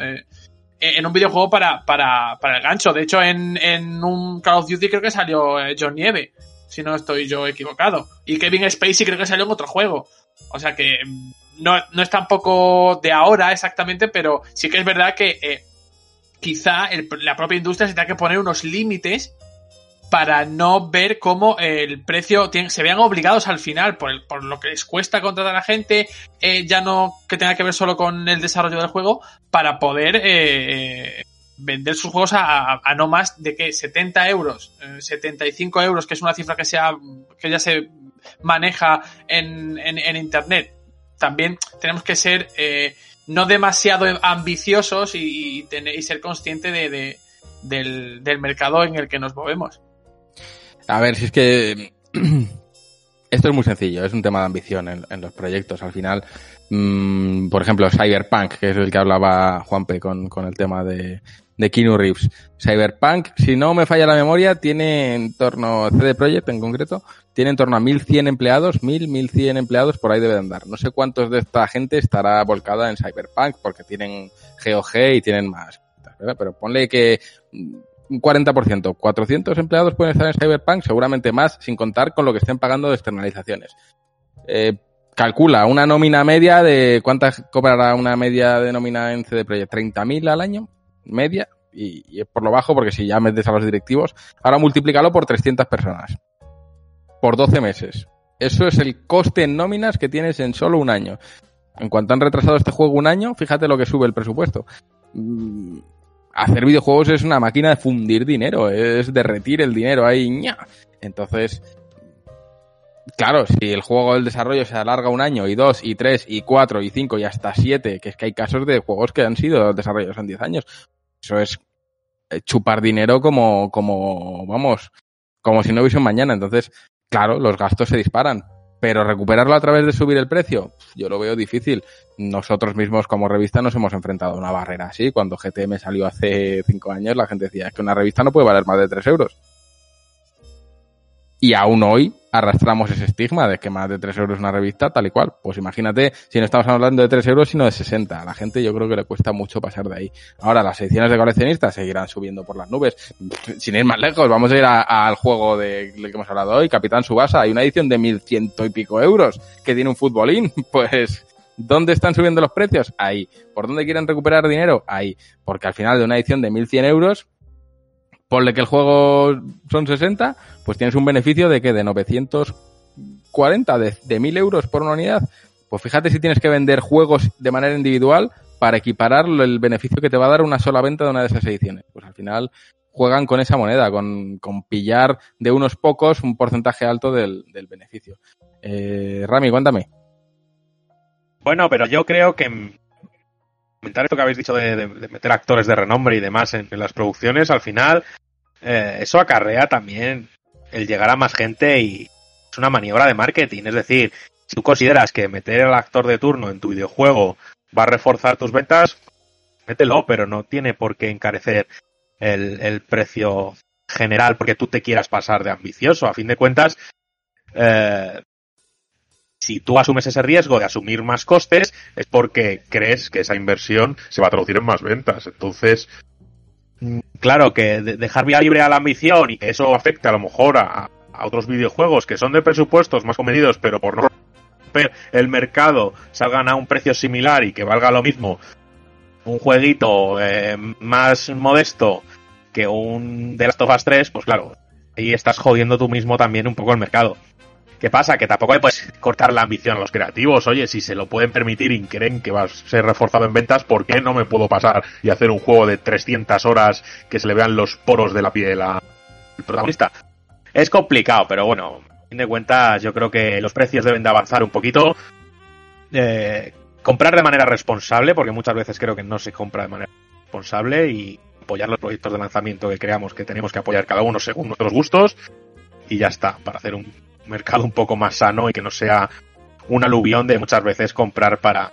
C: En un videojuego para, para, para el gancho. De hecho, en, en un Call of Duty creo que salió eh, John Nieve, si no estoy yo equivocado. Y Kevin Spacey creo que salió en otro juego. O sea que mm, no, no es tampoco de ahora exactamente, pero sí que es verdad que eh, quizá el- la propia industria se tenga que poner unos límites para no ver cómo el precio se vean obligados al final por, el- por lo que les cuesta contratar a gente, eh, ya no que tenga que ver solo con el desarrollo del juego, para poder eh, eh, vender sus juegos a, no más de que 70 euros, eh, 75 euros, que es una cifra que, sea, que ya se maneja en, Internet. También tenemos que ser no demasiado ambiciosos y, tener, y ser consciente de, de- del, del mercado en el que nos movemos.
A: A ver, si es que <clears throat> esto es muy sencillo, es un tema de ambición en, los proyectos. Al final, mm, por ejemplo, Cyberpunk, que es el que hablaba Juanpe con, con el tema de, de Keanu Reeves. Cyberpunk, si no me falla la memoria, tiene en torno, CD Projekt en concreto, tiene en torno a 1100 empleados, 1000, 1100 empleados, por ahí debe de andar. No sé cuántos de esta gente estará volcada en Cyberpunk, porque tienen GOG y tienen más. ¿verdad? Pero ponle que un 40%, 400 empleados pueden estar en Cyberpunk, seguramente más, sin contar con lo que estén pagando de externalizaciones. Eh, calcula una nómina media de cuántas cobrará una media de nómina en CD Projekt, 30.000 al año, media, y, es por lo bajo porque si ya metes a los directivos, ahora multiplícalo por 300 personas, por 12 meses. Eso es el coste en nóminas que tienes en solo un año. En cuanto han retrasado este juego un año, fíjate lo que sube el presupuesto. Hacer videojuegos es una máquina de fundir dinero, es derretir el dinero ahí. ¡ña! Entonces, claro, si el juego del desarrollo se alarga un año y dos y tres y cuatro y cinco y hasta siete, que es que hay casos de juegos que han sido desarrollados en diez años, eso es eh, chupar dinero como, como, vamos, como si no hubiese mañana. Entonces, claro, los gastos se disparan. Pero recuperarlo a través de subir el precio, yo lo veo difícil. Nosotros mismos como revista nos hemos enfrentado a una barrera así. Cuando GTM salió hace cinco años, la gente decía, es que una revista no puede valer más de tres euros. Y aún hoy arrastramos ese estigma de que más de 3 euros una revista, tal y cual. Pues imagínate, si no estamos hablando de 3 euros, sino de 60. A la gente yo creo que le cuesta mucho pasar de ahí. Ahora, las ediciones de coleccionistas seguirán subiendo por las nubes. Sin ir más lejos, vamos a ir al juego de, del que hemos hablado hoy, Capitán Subasa. Hay una edición de 1100 y pico euros que tiene un futbolín. <laughs> Pues, ¿dónde están subiendo los precios? Ahí. ¿Por dónde quieren recuperar dinero? Ahí. Porque al final de una edición de 1100 euros, ponle que el juego son 60, pues tienes un beneficio de que de 940, de, de 1000 euros por una unidad. Pues fíjate si tienes que vender juegos de manera individual para equiparar el beneficio que te va a dar una sola venta de una de esas ediciones. Pues al final juegan con esa moneda, con, con pillar de unos pocos un porcentaje alto del, del beneficio. Eh, Rami, cuéntame.
B: Bueno, pero yo creo que comentar esto que habéis dicho de, meter actores de renombre y demás en, en las producciones, al final eh, eso acarrea también el llegar a más gente y es una maniobra de marketing. Es decir, si tú consideras que meter al actor de turno en tu videojuego va a reforzar tus ventas, mételo, pero no tiene por qué encarecer el, el precio general porque tú te quieras pasar de ambicioso. A fin de cuentas, eh, si tú asumes ese riesgo de asumir más costes, es porque crees que esa inversión se va a traducir en más ventas. Entonces, claro, que de- dejar vía libre a la ambición y que eso afecte a lo mejor a, otros videojuegos que son de presupuestos más comedidos, pero por no romper el mercado salgan a un precio similar y que valga lo mismo un jueguito eh, más modesto que un The Last of Us 3, pues claro, ahí estás jodiendo tú mismo también un poco el mercado. ¿Qué pasa? Que tampoco le puedes cortar la ambición a los creativos. Oye, si se lo pueden permitir y creen que va a ser reforzado en ventas, ¿por qué no me puedo pasar y hacer un juego de 300 horas que se le vean los poros de la piel al protagonista? Es complicado, pero bueno, a fin de cuentas yo creo que los precios deben de avanzar un poquito. Eh, comprar de manera responsable, porque muchas veces creo que no se compra de manera responsable y apoyar los proyectos de lanzamiento que creamos que tenemos que apoyar cada uno según nuestros gustos y ya está, para hacer un mercado un poco más sano y que no sea un aluvión de muchas veces comprar para,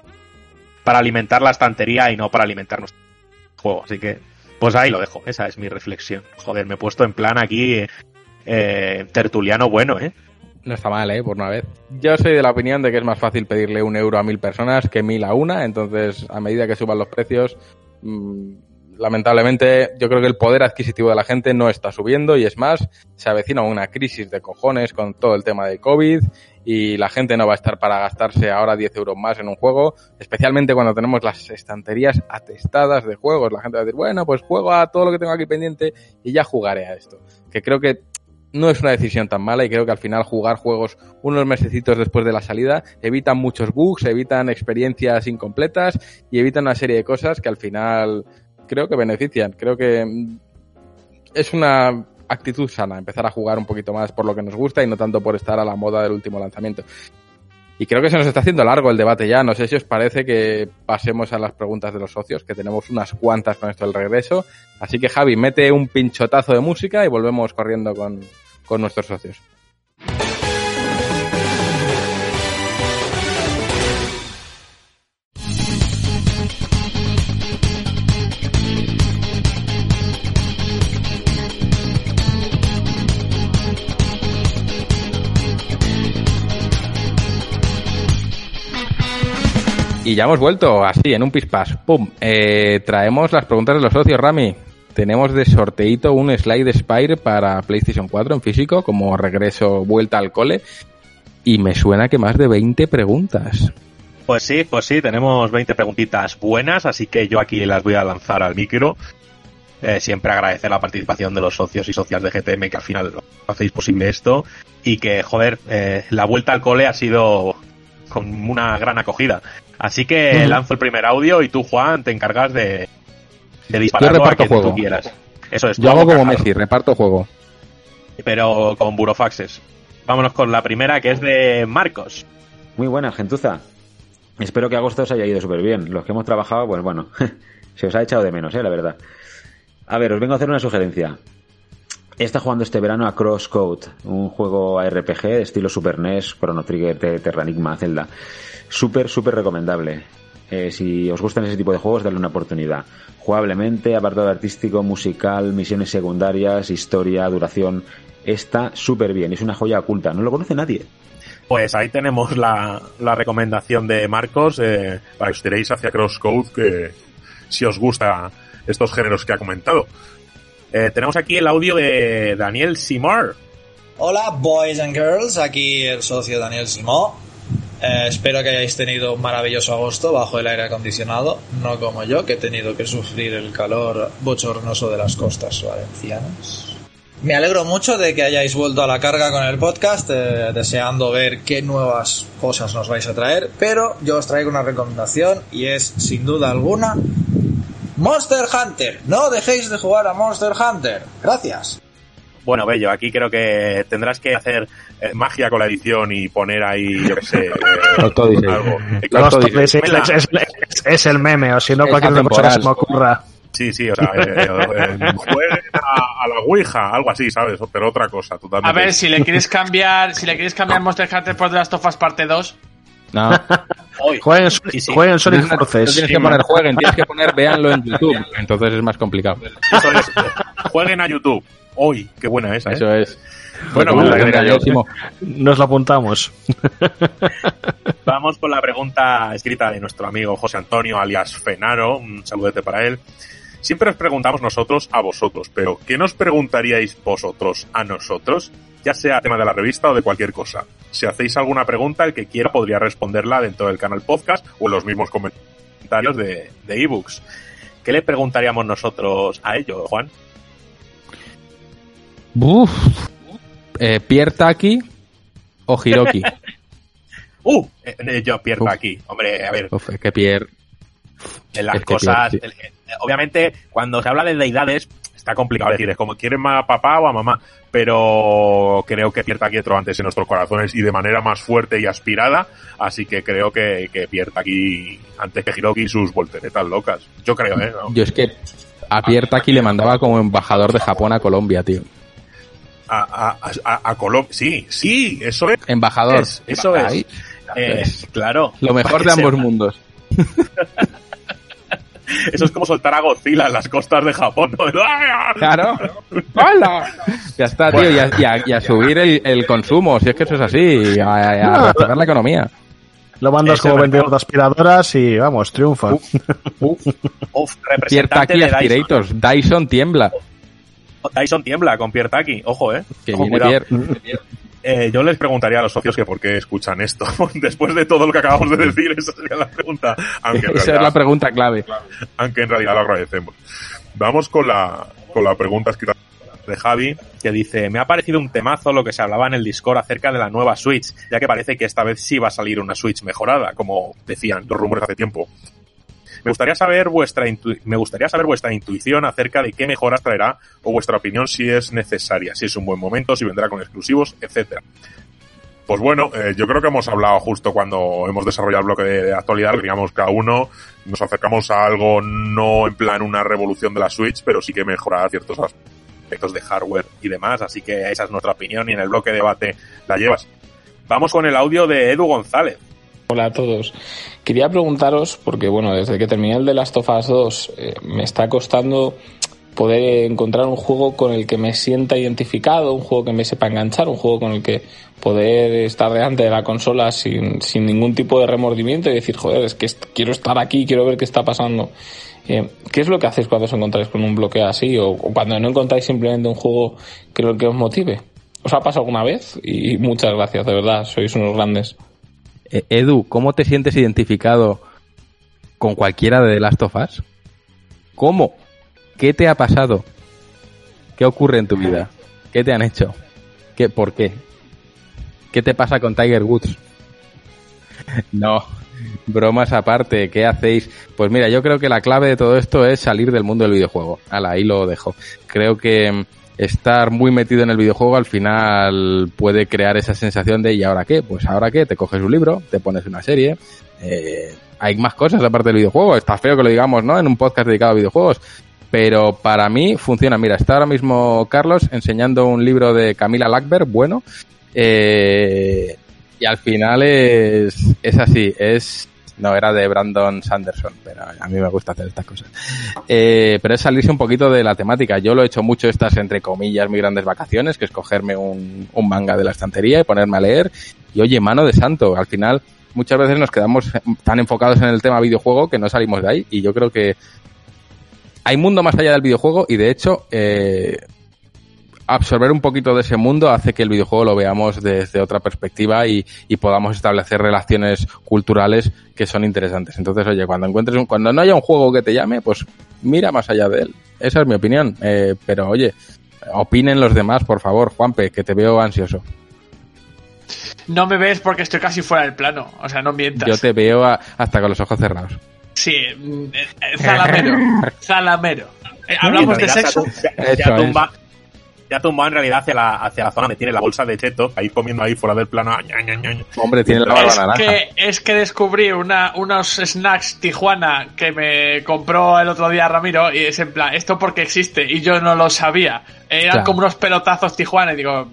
B: para alimentar la estantería y no para alimentar nuestro juego. Así que, pues ahí lo dejo, esa es mi reflexión. Joder, me he puesto en plan aquí eh, tertuliano bueno, ¿eh?
A: No está mal, ¿eh? Por una vez. Yo soy de la opinión de que es más fácil pedirle un euro a mil personas que mil a una, entonces a medida que suban los precios, mmm, lamentablemente yo creo que el poder adquisitivo de la gente no está subiendo y es más, se avecina una crisis de cojones con todo el tema de COVID y la gente no va a estar para gastarse ahora 10 euros más en un juego, especialmente cuando tenemos las estanterías atestadas de juegos. La gente va a decir, bueno, pues juego a todo lo que tengo aquí pendiente y ya jugaré a esto. Que creo que no es una decisión tan mala y creo que al final jugar juegos unos mesecitos después de la salida evitan muchos bugs, evitan experiencias incompletas y evitan una serie de cosas que al final creo que benefician. Creo que mm, es una actitud sana empezar a jugar un poquito más por lo que nos gusta y no tanto por estar a la moda del último lanzamiento. Y creo que se nos está haciendo largo el debate ya. No sé si os parece que pasemos a las preguntas de los socios, que tenemos unas cuantas con esto del regreso. Así que Javi, mete un pinchotazo de música y volvemos corriendo con, con nuestros socios. Y ya hemos vuelto, así, en un pispás. ¡Pum! Eh, traemos las preguntas de los socios, Rami. Tenemos de sorteito un Slide Spire para PlayStation 4 en físico, como regreso, vuelta al cole. Y me suena que más de 20 preguntas.
B: Pues sí, pues sí, tenemos 20 preguntitas buenas, así que yo aquí las voy a lanzar al micro. Eh, siempre agradecer la participación de los socios y socias de GTM que al final hacéis posible esto y que, joder, eh, la vuelta al cole ha sido con una gran acogida. Así que lanzo el primer audio y tú, Juan, te encargas de, de dispararlo a
A: reparto
B: quien tú
A: juego.
B: quieras. Eso es, tú
A: Yo hago como Messi, reparto juego.
B: Pero con burofaxes. Vámonos con la primera, que es de Marcos.
H: Muy buena, gentuza. Espero que agosto os haya ido súper bien. Los que hemos trabajado, pues bueno, <laughs> se os ha echado de menos, ¿eh? La verdad. A ver, os vengo a hacer una sugerencia. Estado jugando este verano a Crosscode, un juego RPG de estilo Super NES, Chrono Trigger, Te- Terranigma, Zelda. Súper, súper recomendable. Eh, si os gustan ese tipo de juegos, darle una oportunidad. Jugablemente, apartado artístico, musical, misiones secundarias, historia, duración. Está súper bien, es una joya oculta, no lo conoce nadie.
B: Pues ahí tenemos la, la recomendación de Marcos eh, para os tiréis hacia Crosscode, que si os gusta estos géneros que ha comentado. Eh, tenemos aquí el audio de Daniel Simar.
I: Hola, boys and girls. Aquí el socio Daniel Simó. Eh, espero que hayáis tenido un maravilloso agosto bajo el aire acondicionado, no como yo, que he tenido que sufrir el calor bochornoso de las costas valencianas. Me alegro mucho de que hayáis vuelto a la carga con el podcast, eh, deseando ver qué nuevas cosas nos vais a traer, pero yo os traigo una recomendación y es, sin duda alguna, Monster Hunter. No dejéis de jugar a Monster Hunter. Gracias.
B: Bueno, Bello, aquí creo que tendrás que hacer eh, magia con la edición y poner ahí, yo qué sé, eh, <laughs> algo.
F: Es, es- es- es el meme, o si no, cualquier otra cosa que se me ocurra.
B: Sí, sí, o sea, eh, eh, <laughs> jueguen a, a la Ouija, algo así, ¿sabes? Pero otra cosa, totalmente.
C: A ver, si le quieres cambiar, si le quieres cambiar Monster Hunter por The Last of Us parte 2,
A: No, <laughs>
B: Hoy.
F: Jueguen,
B: Y sí.
F: jueguen Sonic
A: no, no
F: Forces.
A: tienes que poner jueguen, tienes que poner véanlo en YouTube. Entonces es más complicado.
B: Eso es. Jueguen a YouTube. Hoy, qué buena esa, ¿eh?
A: Eso es.
B: Bueno, pues,
A: la
B: yo-
F: Nos lo apuntamos. <laughs>
B: Vamos con la pregunta escrita de nuestro amigo José Antonio, alias Fenaro. Un saludete para él. Siempre os preguntamos nosotros a vosotros, pero ¿qué nos preguntaríais vosotros a nosotros? Ya sea tema de la revista o de cualquier cosa. Si hacéis alguna pregunta, el que quiera podría responderla dentro del canal podcast o en los mismos comentarios de de ebooks. ¿Qué le preguntaríamos nosotros a ello, Juan?
A: Uf. Eh, Pierre Taki o Hiroki. <laughs>
B: ¡Uh! Eh, eh, yo pierdo
A: Uf.
B: aquí. Hombre, a ver,
A: Uf, es que Pierre.
B: en las
A: Es
B: cosas.
A: Pierre,
B: el- eh, obviamente, cuando se habla de deidades, está complicado decir, es como quieren más a papá o a mamá. Pero creo que Pierre aquí entró antes en nuestros corazones y de manera más fuerte y aspirada. Así que creo que, que Pierre aquí antes que Hiroki sus volteretas locas. Yo creo, ¿eh? ¿No?
A: Yo es que a Pierre Taki le mandaba como embajador de Japón a Colombia, tío.
B: A, a, a, a Colombia. Sí, sí, eso es.
A: Embajador.
B: Es- eso es. Eh, claro.
A: Lo mejor de ambos mundos. <laughs> <laughs>
B: Eso es como soltar a Godzilla en las costas de Japón. ¿no? <laughs>
A: Claro. ¡Hola! Ya está, tío. Y a, y a- y a subir el, el consumo, si es que eso es así. y A, a, la economía.
F: Lo mandas
B: Ese
F: como vendedor de aspiradoras y vamos, triunfa.
B: Uf,
A: Pierre
B: representante
A: Taki
B: de Dyson.
A: Aspirators. Dyson tiembla.
B: Dyson tiembla con Pierre Taki, ojo, eh.
A: Que
B: Ojo,
A: viene
B: cuidado. Eh, yo les preguntaría a los socios que por qué escuchan esto. <laughs> Después de todo lo que acabamos de decir, <laughs> esa sería la pregunta. Aunque en,
A: Esa es
B: realidad,
A: la pregunta clave.
B: aunque en realidad lo agradecemos. Vamos con la, con la pregunta escrita de Javi, que dice, me ha parecido un temazo lo que se hablaba en el Discord acerca de la nueva Switch, ya que parece que esta vez sí va a salir una Switch mejorada, como decían los rumores hace tiempo. Me gustaría saber vuestra me gustaría saber vuestra intuición acerca de qué mejoras traerá o vuestra opinión si es necesaria, si es un buen momento, si vendrá con exclusivos, etcétera. Pues bueno, eh, yo creo que hemos hablado justo cuando hemos desarrollado el bloque de, de actualidad, digamos cada uno nos acercamos a algo no en plan una revolución de la Switch, pero sí que mejorará ciertos aspectos de hardware y demás, así que esa es nuestra opinión y en el bloque de debate la llevas. Vamos con el audio de Edu González.
J: Hola a todos. Quería preguntaros, porque bueno, desde que terminé el de Last of Us 2, eh, me está costando poder encontrar un juego con el que me sienta identificado, un juego que me sepa enganchar, un juego con el que poder estar delante de la consola sin, sin ningún tipo de remordimiento y decir, joder, es que quiero estar aquí, quiero ver qué está pasando. Eh, ¿Qué es lo que hacéis cuando os encontráis con un bloqueo así o, o cuando no encontráis simplemente un juego que lo que os motive? ¿Os ha pasado alguna vez? Y muchas gracias, de verdad, sois unos grandes.
A: Eh, Edu, ¿cómo te sientes identificado con cualquiera de The Last of Us? ¿Cómo? ¿Qué te ha pasado? ¿Qué ocurre en tu vida? ¿Qué te han hecho? ¿Qué, ¿Por qué? ¿Qué te pasa con Tiger Woods? <laughs> No, bromas aparte, ¿qué hacéis? Pues mira, yo creo que la clave de todo esto es salir del mundo del videojuego. Ala, ahí lo dejo. Creo que mm, estar muy metido en el videojuego al final puede crear esa sensación de ¿y ahora qué? Pues ahora qué, te coges un libro, te pones una serie, eh, hay más cosas aparte del videojuego, está feo que lo digamos, ¿no? En un podcast dedicado a videojuegos, pero para mí funciona. Mira, está ahora mismo Carlos enseñando un libro de Camila Lackberg, bueno, eh, y al final es, es así, es no era de Brandon Sanderson, pero a mí me gusta hacer estas cosas. Eh, pero es salirse un poquito de la temática. Yo lo he hecho mucho estas, entre comillas, muy grandes vacaciones, que es cogerme un, un manga de la estantería y ponerme a leer. Y oye, mano de santo, al final muchas veces nos quedamos tan enfocados en el tema videojuego que no salimos de ahí. Y yo creo que hay mundo más allá del videojuego y de hecho eh, absorber un poquito de ese mundo hace que el videojuego lo veamos desde otra perspectiva y, y, podamos establecer relaciones culturales que son interesantes. Entonces, oye, cuando encuentres un, cuando no haya un juego que te llame, pues mira más allá de él. Esa es mi opinión. Eh, pero oye, opinen los demás, por favor, Juanpe, que te veo ansioso.
C: No me ves porque estoy casi fuera del plano. O sea, no mientas.
A: Yo te veo a, hasta con los ojos cerrados.
C: Sí, eh, Zalamero. <laughs> Zalamero. Eh, hablamos de sexo.
B: Ya, ya tumba, ya tumba en realidad hacia la, hacia la zona donde tiene la bolsa de cheto, ahí comiendo ahí fuera del plano.
A: Hombre, tiene la barba naranja.
C: Que, es que descubrí una, unos snacks Tijuana que me compró el otro día Ramiro y es en plan, esto porque existe y yo no lo sabía. Eran
A: Claro.
C: como unos pelotazos Tijuana y digo,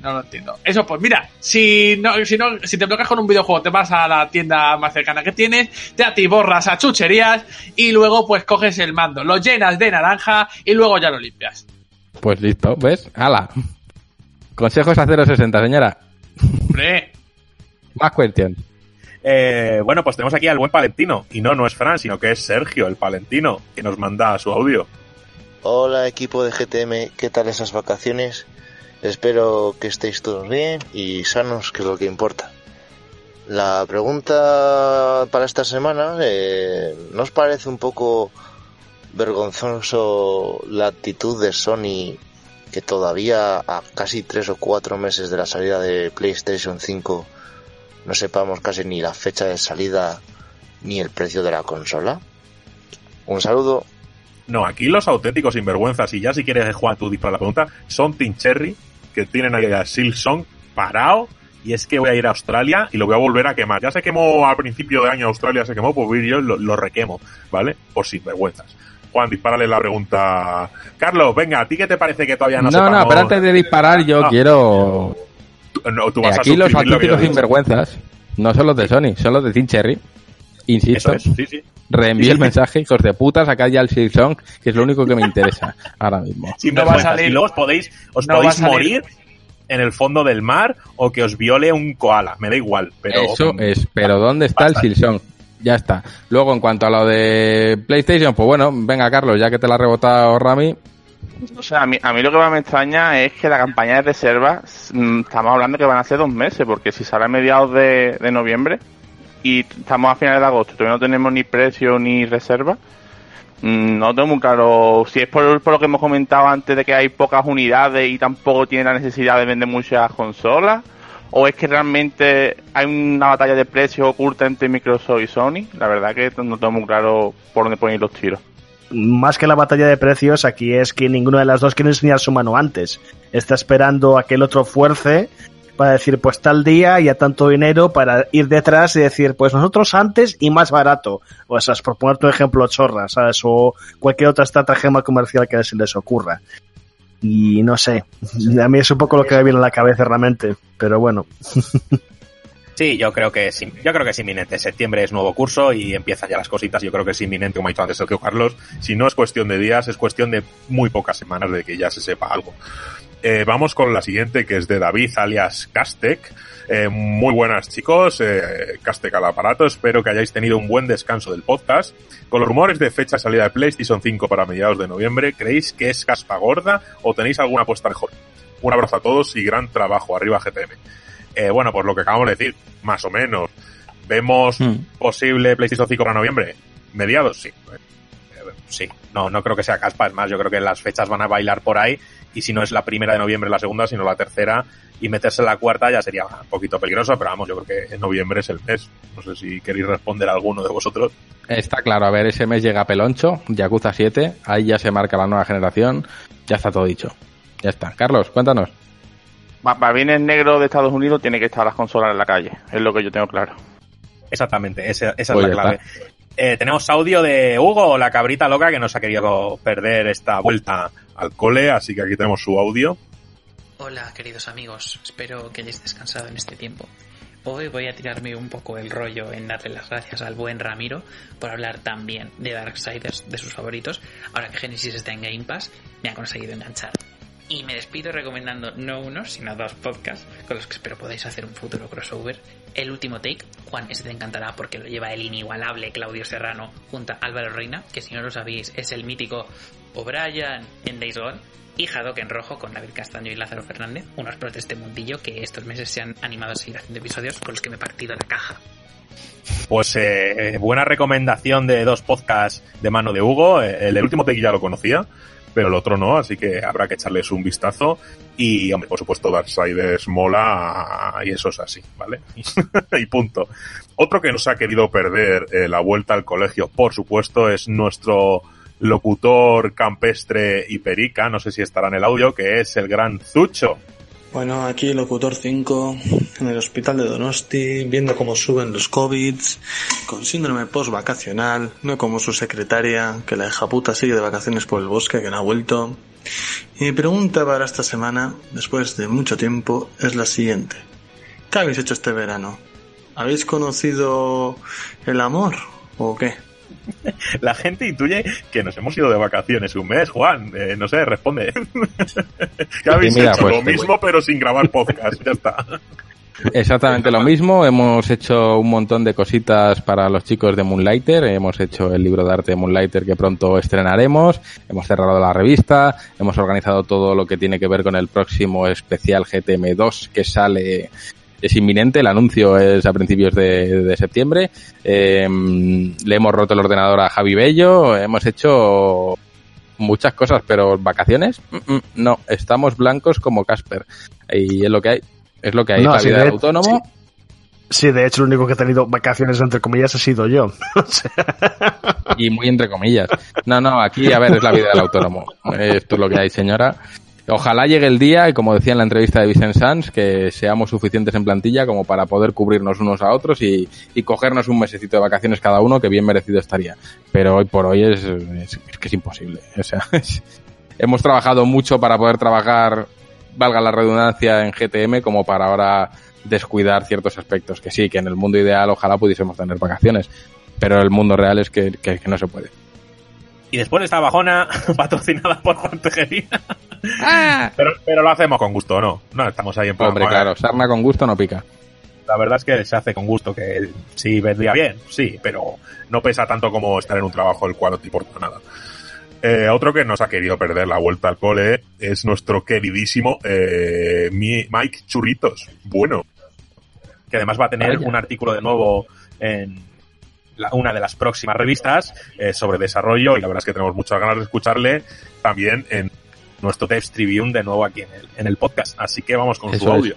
C: no lo entiendo. Eso pues mira, si no, si no, si te bloqueas con un videojuego, te vas a la tienda más cercana que tienes, te atiborras a chucherías y luego pues coges el mando, lo llenas de naranja y luego ya lo limpias.
A: Pues listo, ¿ves? ¡Hala! Consejos a 060, señora.
C: Hombre, <laughs>
A: Más cuestión.
B: Eh, bueno, pues tenemos aquí al buen Palentino. Y no, no es Fran, sino que es Sergio, el Palentino, que nos manda su audio.
K: Hola equipo de GTM, ¿qué tal esas vacaciones? Espero que estéis todos bien y sanos, que es lo que importa. La pregunta para esta semana, eh, ¿no os parece un poco vergonzoso la actitud de Sony que todavía a casi tres o cuatro meses de la salida de PlayStation 5 no sepamos casi ni la fecha de salida ni el precio de la consola? Un saludo.
B: No, aquí los auténticos sinvergüenzas, y ya si quieres jugar tú para la pregunta, son Team Cherry, que tienen ahí a Silksong parado, y es que voy a ir a Australia y lo voy a volver a quemar. Ya se quemó al principio de año Australia, se quemó, pues yo lo requemo, ¿vale? Por sinvergüenzas. Juan, dispárale la pregunta. Carlos, venga, ¿a ti qué te parece que todavía no
A: No, no,
B: sepamos-
A: pero antes de disparar yo
B: Ah.
A: quiero...
B: No, tú
A: que
B: vas a
A: aquí los auténticos sinvergüenzas no son los de Sony, son los de Team Cherry. Insisto,
B: Eso es, sí, sí.
A: reenvíe
B: Sí,
A: el
B: sí.
A: mensaje, hijos de puta, sacad ya el Silksong, que es lo único que me interesa <laughs> ahora mismo.
B: Sinvergüenzas.
C: No va a salir-
B: Y luego os podéis, os
C: no
B: podéis morir en el fondo del mar o que os viole un koala. Me da igual, pero...
A: Eso es, pero ¿dónde está el Silksong? Ya está. Luego, en cuanto a lo de PlayStation, pues bueno, venga Carlos, ya que te la ha rebotado Rami,
E: O sea, a mí, a mí lo que más me extraña es que la campaña de reservas, mm, estamos hablando que van a ser dos meses, porque si sale a mediados de, de noviembre y estamos a finales de agosto, todavía no tenemos ni precio ni reserva, mm, no tengo muy claro si es por, por lo que hemos comentado antes de que hay pocas unidades y tampoco tiene la necesidad de vender muchas consolas, o es que realmente hay una batalla de precios oculta entre Microsoft y Sony. La verdad que no tengo muy claro por dónde ir los tiros.
F: Más que la batalla de precios, aquí es que ninguna de las dos quiere enseñar su mano antes. Está esperando a que el otro fuerce para decir, pues tal día y a tanto dinero para ir detrás y decir, pues nosotros antes y más barato. O sea, por poner tu ejemplo chorra. O cualquier otra estratagema comercial que se les ocurra. Y no sé, a mí es un poco lo que me viene a la cabeza realmente, pero bueno.
B: Sí, yo creo que es, yo creo que es inminente. Septiembre es nuevo curso y empiezan ya las cositas. Yo creo que es inminente, como ha dicho antes Sergio Carlos. Si no es cuestión de días, es cuestión de muy pocas semanas de que ya se sepa algo. Eh, vamos con la siguiente, que es de David, alias Castec. Eh, muy buenas chicos, eh, Castec al aparato. Espero que hayáis tenido un buen descanso del podcast. Con los rumores de fecha salida de PlayStation 5 para mediados de noviembre, ¿creéis que es caspa gorda o tenéis alguna apuesta mejor? Un abrazo a todos y gran trabajo. Arriba GTM. Eh, bueno, pues lo que acabamos de decir, más o menos. ¿Vemos
A: Hmm.
B: posible PlayStation 5 para noviembre? ¿Mediados? Sí. Sí. No, no creo que sea caspa. Es más, yo creo que las fechas van a bailar por ahí. Y si no es la primera de noviembre la segunda, sino la tercera. Y meterse en la cuarta ya sería un poquito peligroso. Pero vamos, yo creo que en noviembre es el mes. No sé si queréis responder a alguno de vosotros.
A: está claro, a ver, ese mes llega Peloncho, Yakuza 7, ahí ya se marca la nueva generación, ya está todo dicho. Ya está. Carlos, cuéntanos.
E: Pa- Para bienes negros de Estados Unidos tiene que estar las consolas en la calle, es lo que yo tengo claro.
B: Exactamente, esa, esa
A: Pues
B: es la clave. Eh, tenemos audio de Hugo, la cabrita loca, que nos ha querido perder esta vuelta al cole, así que aquí tenemos su audio.
L: Hola queridos amigos, espero que hayáis descansado en este tiempo. Hoy voy a tirarme un poco el rollo en darle las gracias al buen Ramiro por hablar también de Darksiders de sus favoritos, ahora que Genesis está en Game Pass, me ha conseguido enganchar. Y me despido recomendando no uno, sino dos podcasts con los que espero podáis hacer un futuro crossover. El último take, Juan, ese te encantará porque lo lleva el inigualable Claudio Serrano junto a Álvaro Reina, que si no lo sabéis es el mítico O'Brien en Days Gone. Y Haddock en rojo con David Castaño y Lázaro Fernández, unos pros de este mundillo que estos meses se han animado a seguir haciendo episodios con los que me he partido la caja.
B: Pues eh, buena recomendación de dos podcasts de mano de Hugo. Eh, el último take ya lo conocía, pero el otro no, así que habrá que echarles un vistazo. Y, hombre, por supuesto, Darksiders mola y eso es así, ¿vale? <laughs> y punto. Otro que nos ha querido perder eh, la vuelta al colegio, por supuesto, es nuestro locutor campestre y perica, no sé si estará en el audio, que es el gran Zucho.
M: Bueno, aquí Locutor 5, en el hospital de Donosti, viendo cómo suben los COVID, con síndrome post-vacacional, no como su secretaria, que la hija puta sigue de vacaciones por el bosque, que no ha vuelto. Y mi pregunta para esta semana, después de mucho tiempo, es la siguiente. ¿Qué habéis hecho este verano? ¿Habéis conocido el amor o qué? <laughs>
B: La gente intuye que nos hemos ido de vacaciones un mes, Juan. Eh, no sé, responde. <laughs> ¿Qué habéis
A: mira,
B: hecho?
A: pues,
B: Lo mismo, pero sin grabar podcast. Ya está.
A: Exactamente lo mismo. Hemos hecho un montón de cositas para los chicos de Moonlighter. Hemos hecho el libro de arte de Moonlighter que pronto estrenaremos. Hemos cerrado la revista. Hemos organizado todo lo que tiene que ver con el próximo especial GTM2 que sale. Es inminente, el anuncio es a principios de, de septiembre. Eh, le hemos roto el ordenador a Javi Bello. Hemos hecho muchas cosas, pero vacaciones, Mm, mm, no, estamos blancos como Casper. Y es lo que hay. Es lo que hay.
F: No,
A: la vida
F: de-
A: del autónomo.
F: Sí, de hecho, el único que ha tenido vacaciones, entre comillas, ha sido yo. <laughs>
A: y muy entre comillas. No, no, aquí, a ver, es la vida del autónomo. <laughs> Esto es lo que hay, señora. Ojalá llegue el día, y como decía en la entrevista de Vicent Sanz, que seamos suficientes en plantilla como para poder cubrirnos unos a otros y, y cogernos un mesecito de vacaciones cada uno, que bien merecido estaría. Pero hoy por hoy es, es- que es imposible. O sea, <laughs> hemos trabajado mucho para poder trabajar, valga la redundancia, en GTM, como para ahora descuidar ciertos aspectos. Que sí, que en el mundo ideal ojalá pudiésemos tener vacaciones, pero el mundo real es que- que- no se puede.
B: Y después de esta bajona <laughs> patrocinada por Juan Tejería. pero, pero lo hacemos con gusto, ¿no? No estamos ahí en plan,
A: Hombre,
B: "Joder".
A: claro, sarna con gusto no pica.
B: La verdad es que se hace con gusto, que sí vendría bien, sí, pero no pesa tanto como estar en un trabajo el cual no te importa nada. Eh, otro que nos ha querido perder la vuelta al cole es nuestro queridísimo eh, Mi- Mike Churritos. Bueno, que además va a tener
A: Vaya.
B: un artículo de nuevo en la- una de las próximas revistas eh, sobre desarrollo y la verdad es que tenemos muchas ganas de escucharle también en nuestro Devs Tribune de nuevo aquí en el, en el podcast. Así que vamos con su
A: es.
B: audio.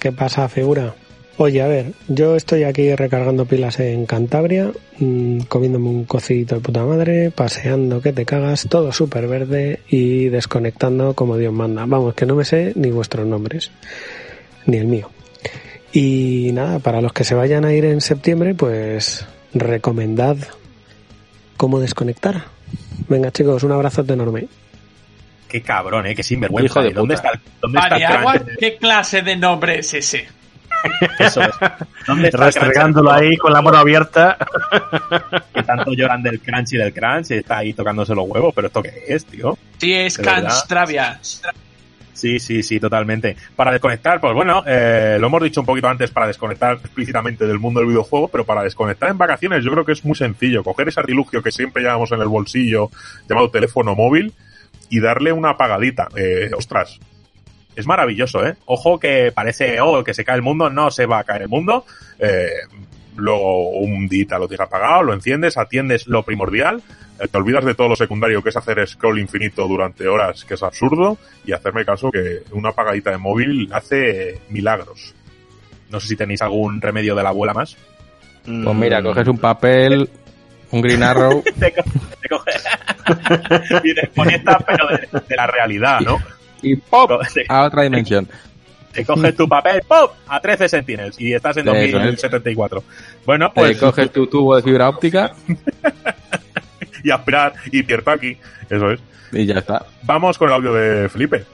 N: ¿Qué pasa, figura? Oye, a ver, yo estoy aquí recargando pilas en Cantabria, mm, comiéndome un cocidito de puta madre, paseando que te cagas, todo súper verde y desconectando como Dios manda. Vamos, que no me sé ni vuestros nombres, ni el mío. Y nada, para los que se vayan a ir en septiembre, pues recomendad cómo desconectar. Venga chicos, un abrazote enorme.
B: Qué cabrón, eh, qué sinvergüenza.
A: Hijo de.
B: ¿Dónde está el, dónde está
C: Paniagua? ¿qué clase de nombre es ese? <laughs>
B: Eso es. ¿Dónde está?
F: Restregándolo ahí con la mano abierta.
B: Que tanto lloran del crunch y del crunch y está ahí tocándose los huevos, pero ¿esto qué es, tío?
C: Sí, es. Canstravia.
B: Sí, sí, sí, totalmente. Para desconectar, pues bueno, eh, lo hemos dicho un poquito antes para desconectar explícitamente del mundo del videojuego, pero para desconectar en vacaciones yo creo que es muy sencillo. Coger ese artilugio que siempre llevamos en el bolsillo, llamado teléfono móvil, y darle una apagadita. Eh, ostras, es maravilloso, ¿eh? Ojo que parece, oh, que se cae el mundo, no se va a caer el mundo. Eh, luego un día lo tienes apagado, lo enciendes, atiendes lo primordial, eh, te olvidas de todo lo secundario que es hacer scroll infinito durante horas, que es absurdo, y hacerme caso que una apagadita de móvil hace milagros. No sé si tenéis algún remedio de la abuela más.
A: Pues mira, coges un papel, un Green Arrow, <laughs>
B: te, co- te coges <laughs> y desconectas, pero de, de la realidad, ¿no?
A: y ¡pop! a otra dimensión.
B: Te coges tu papel, ¡pop! A 13 Sentinels y estás en
A: Eso es.
B: 2074. Bueno,
A: Te
B: pues.
A: coges tu tubo de fibra óptica <laughs>
B: y aspirar y aquí. Eso es.
A: y ya está.
B: Vamos con el audio de Felipe.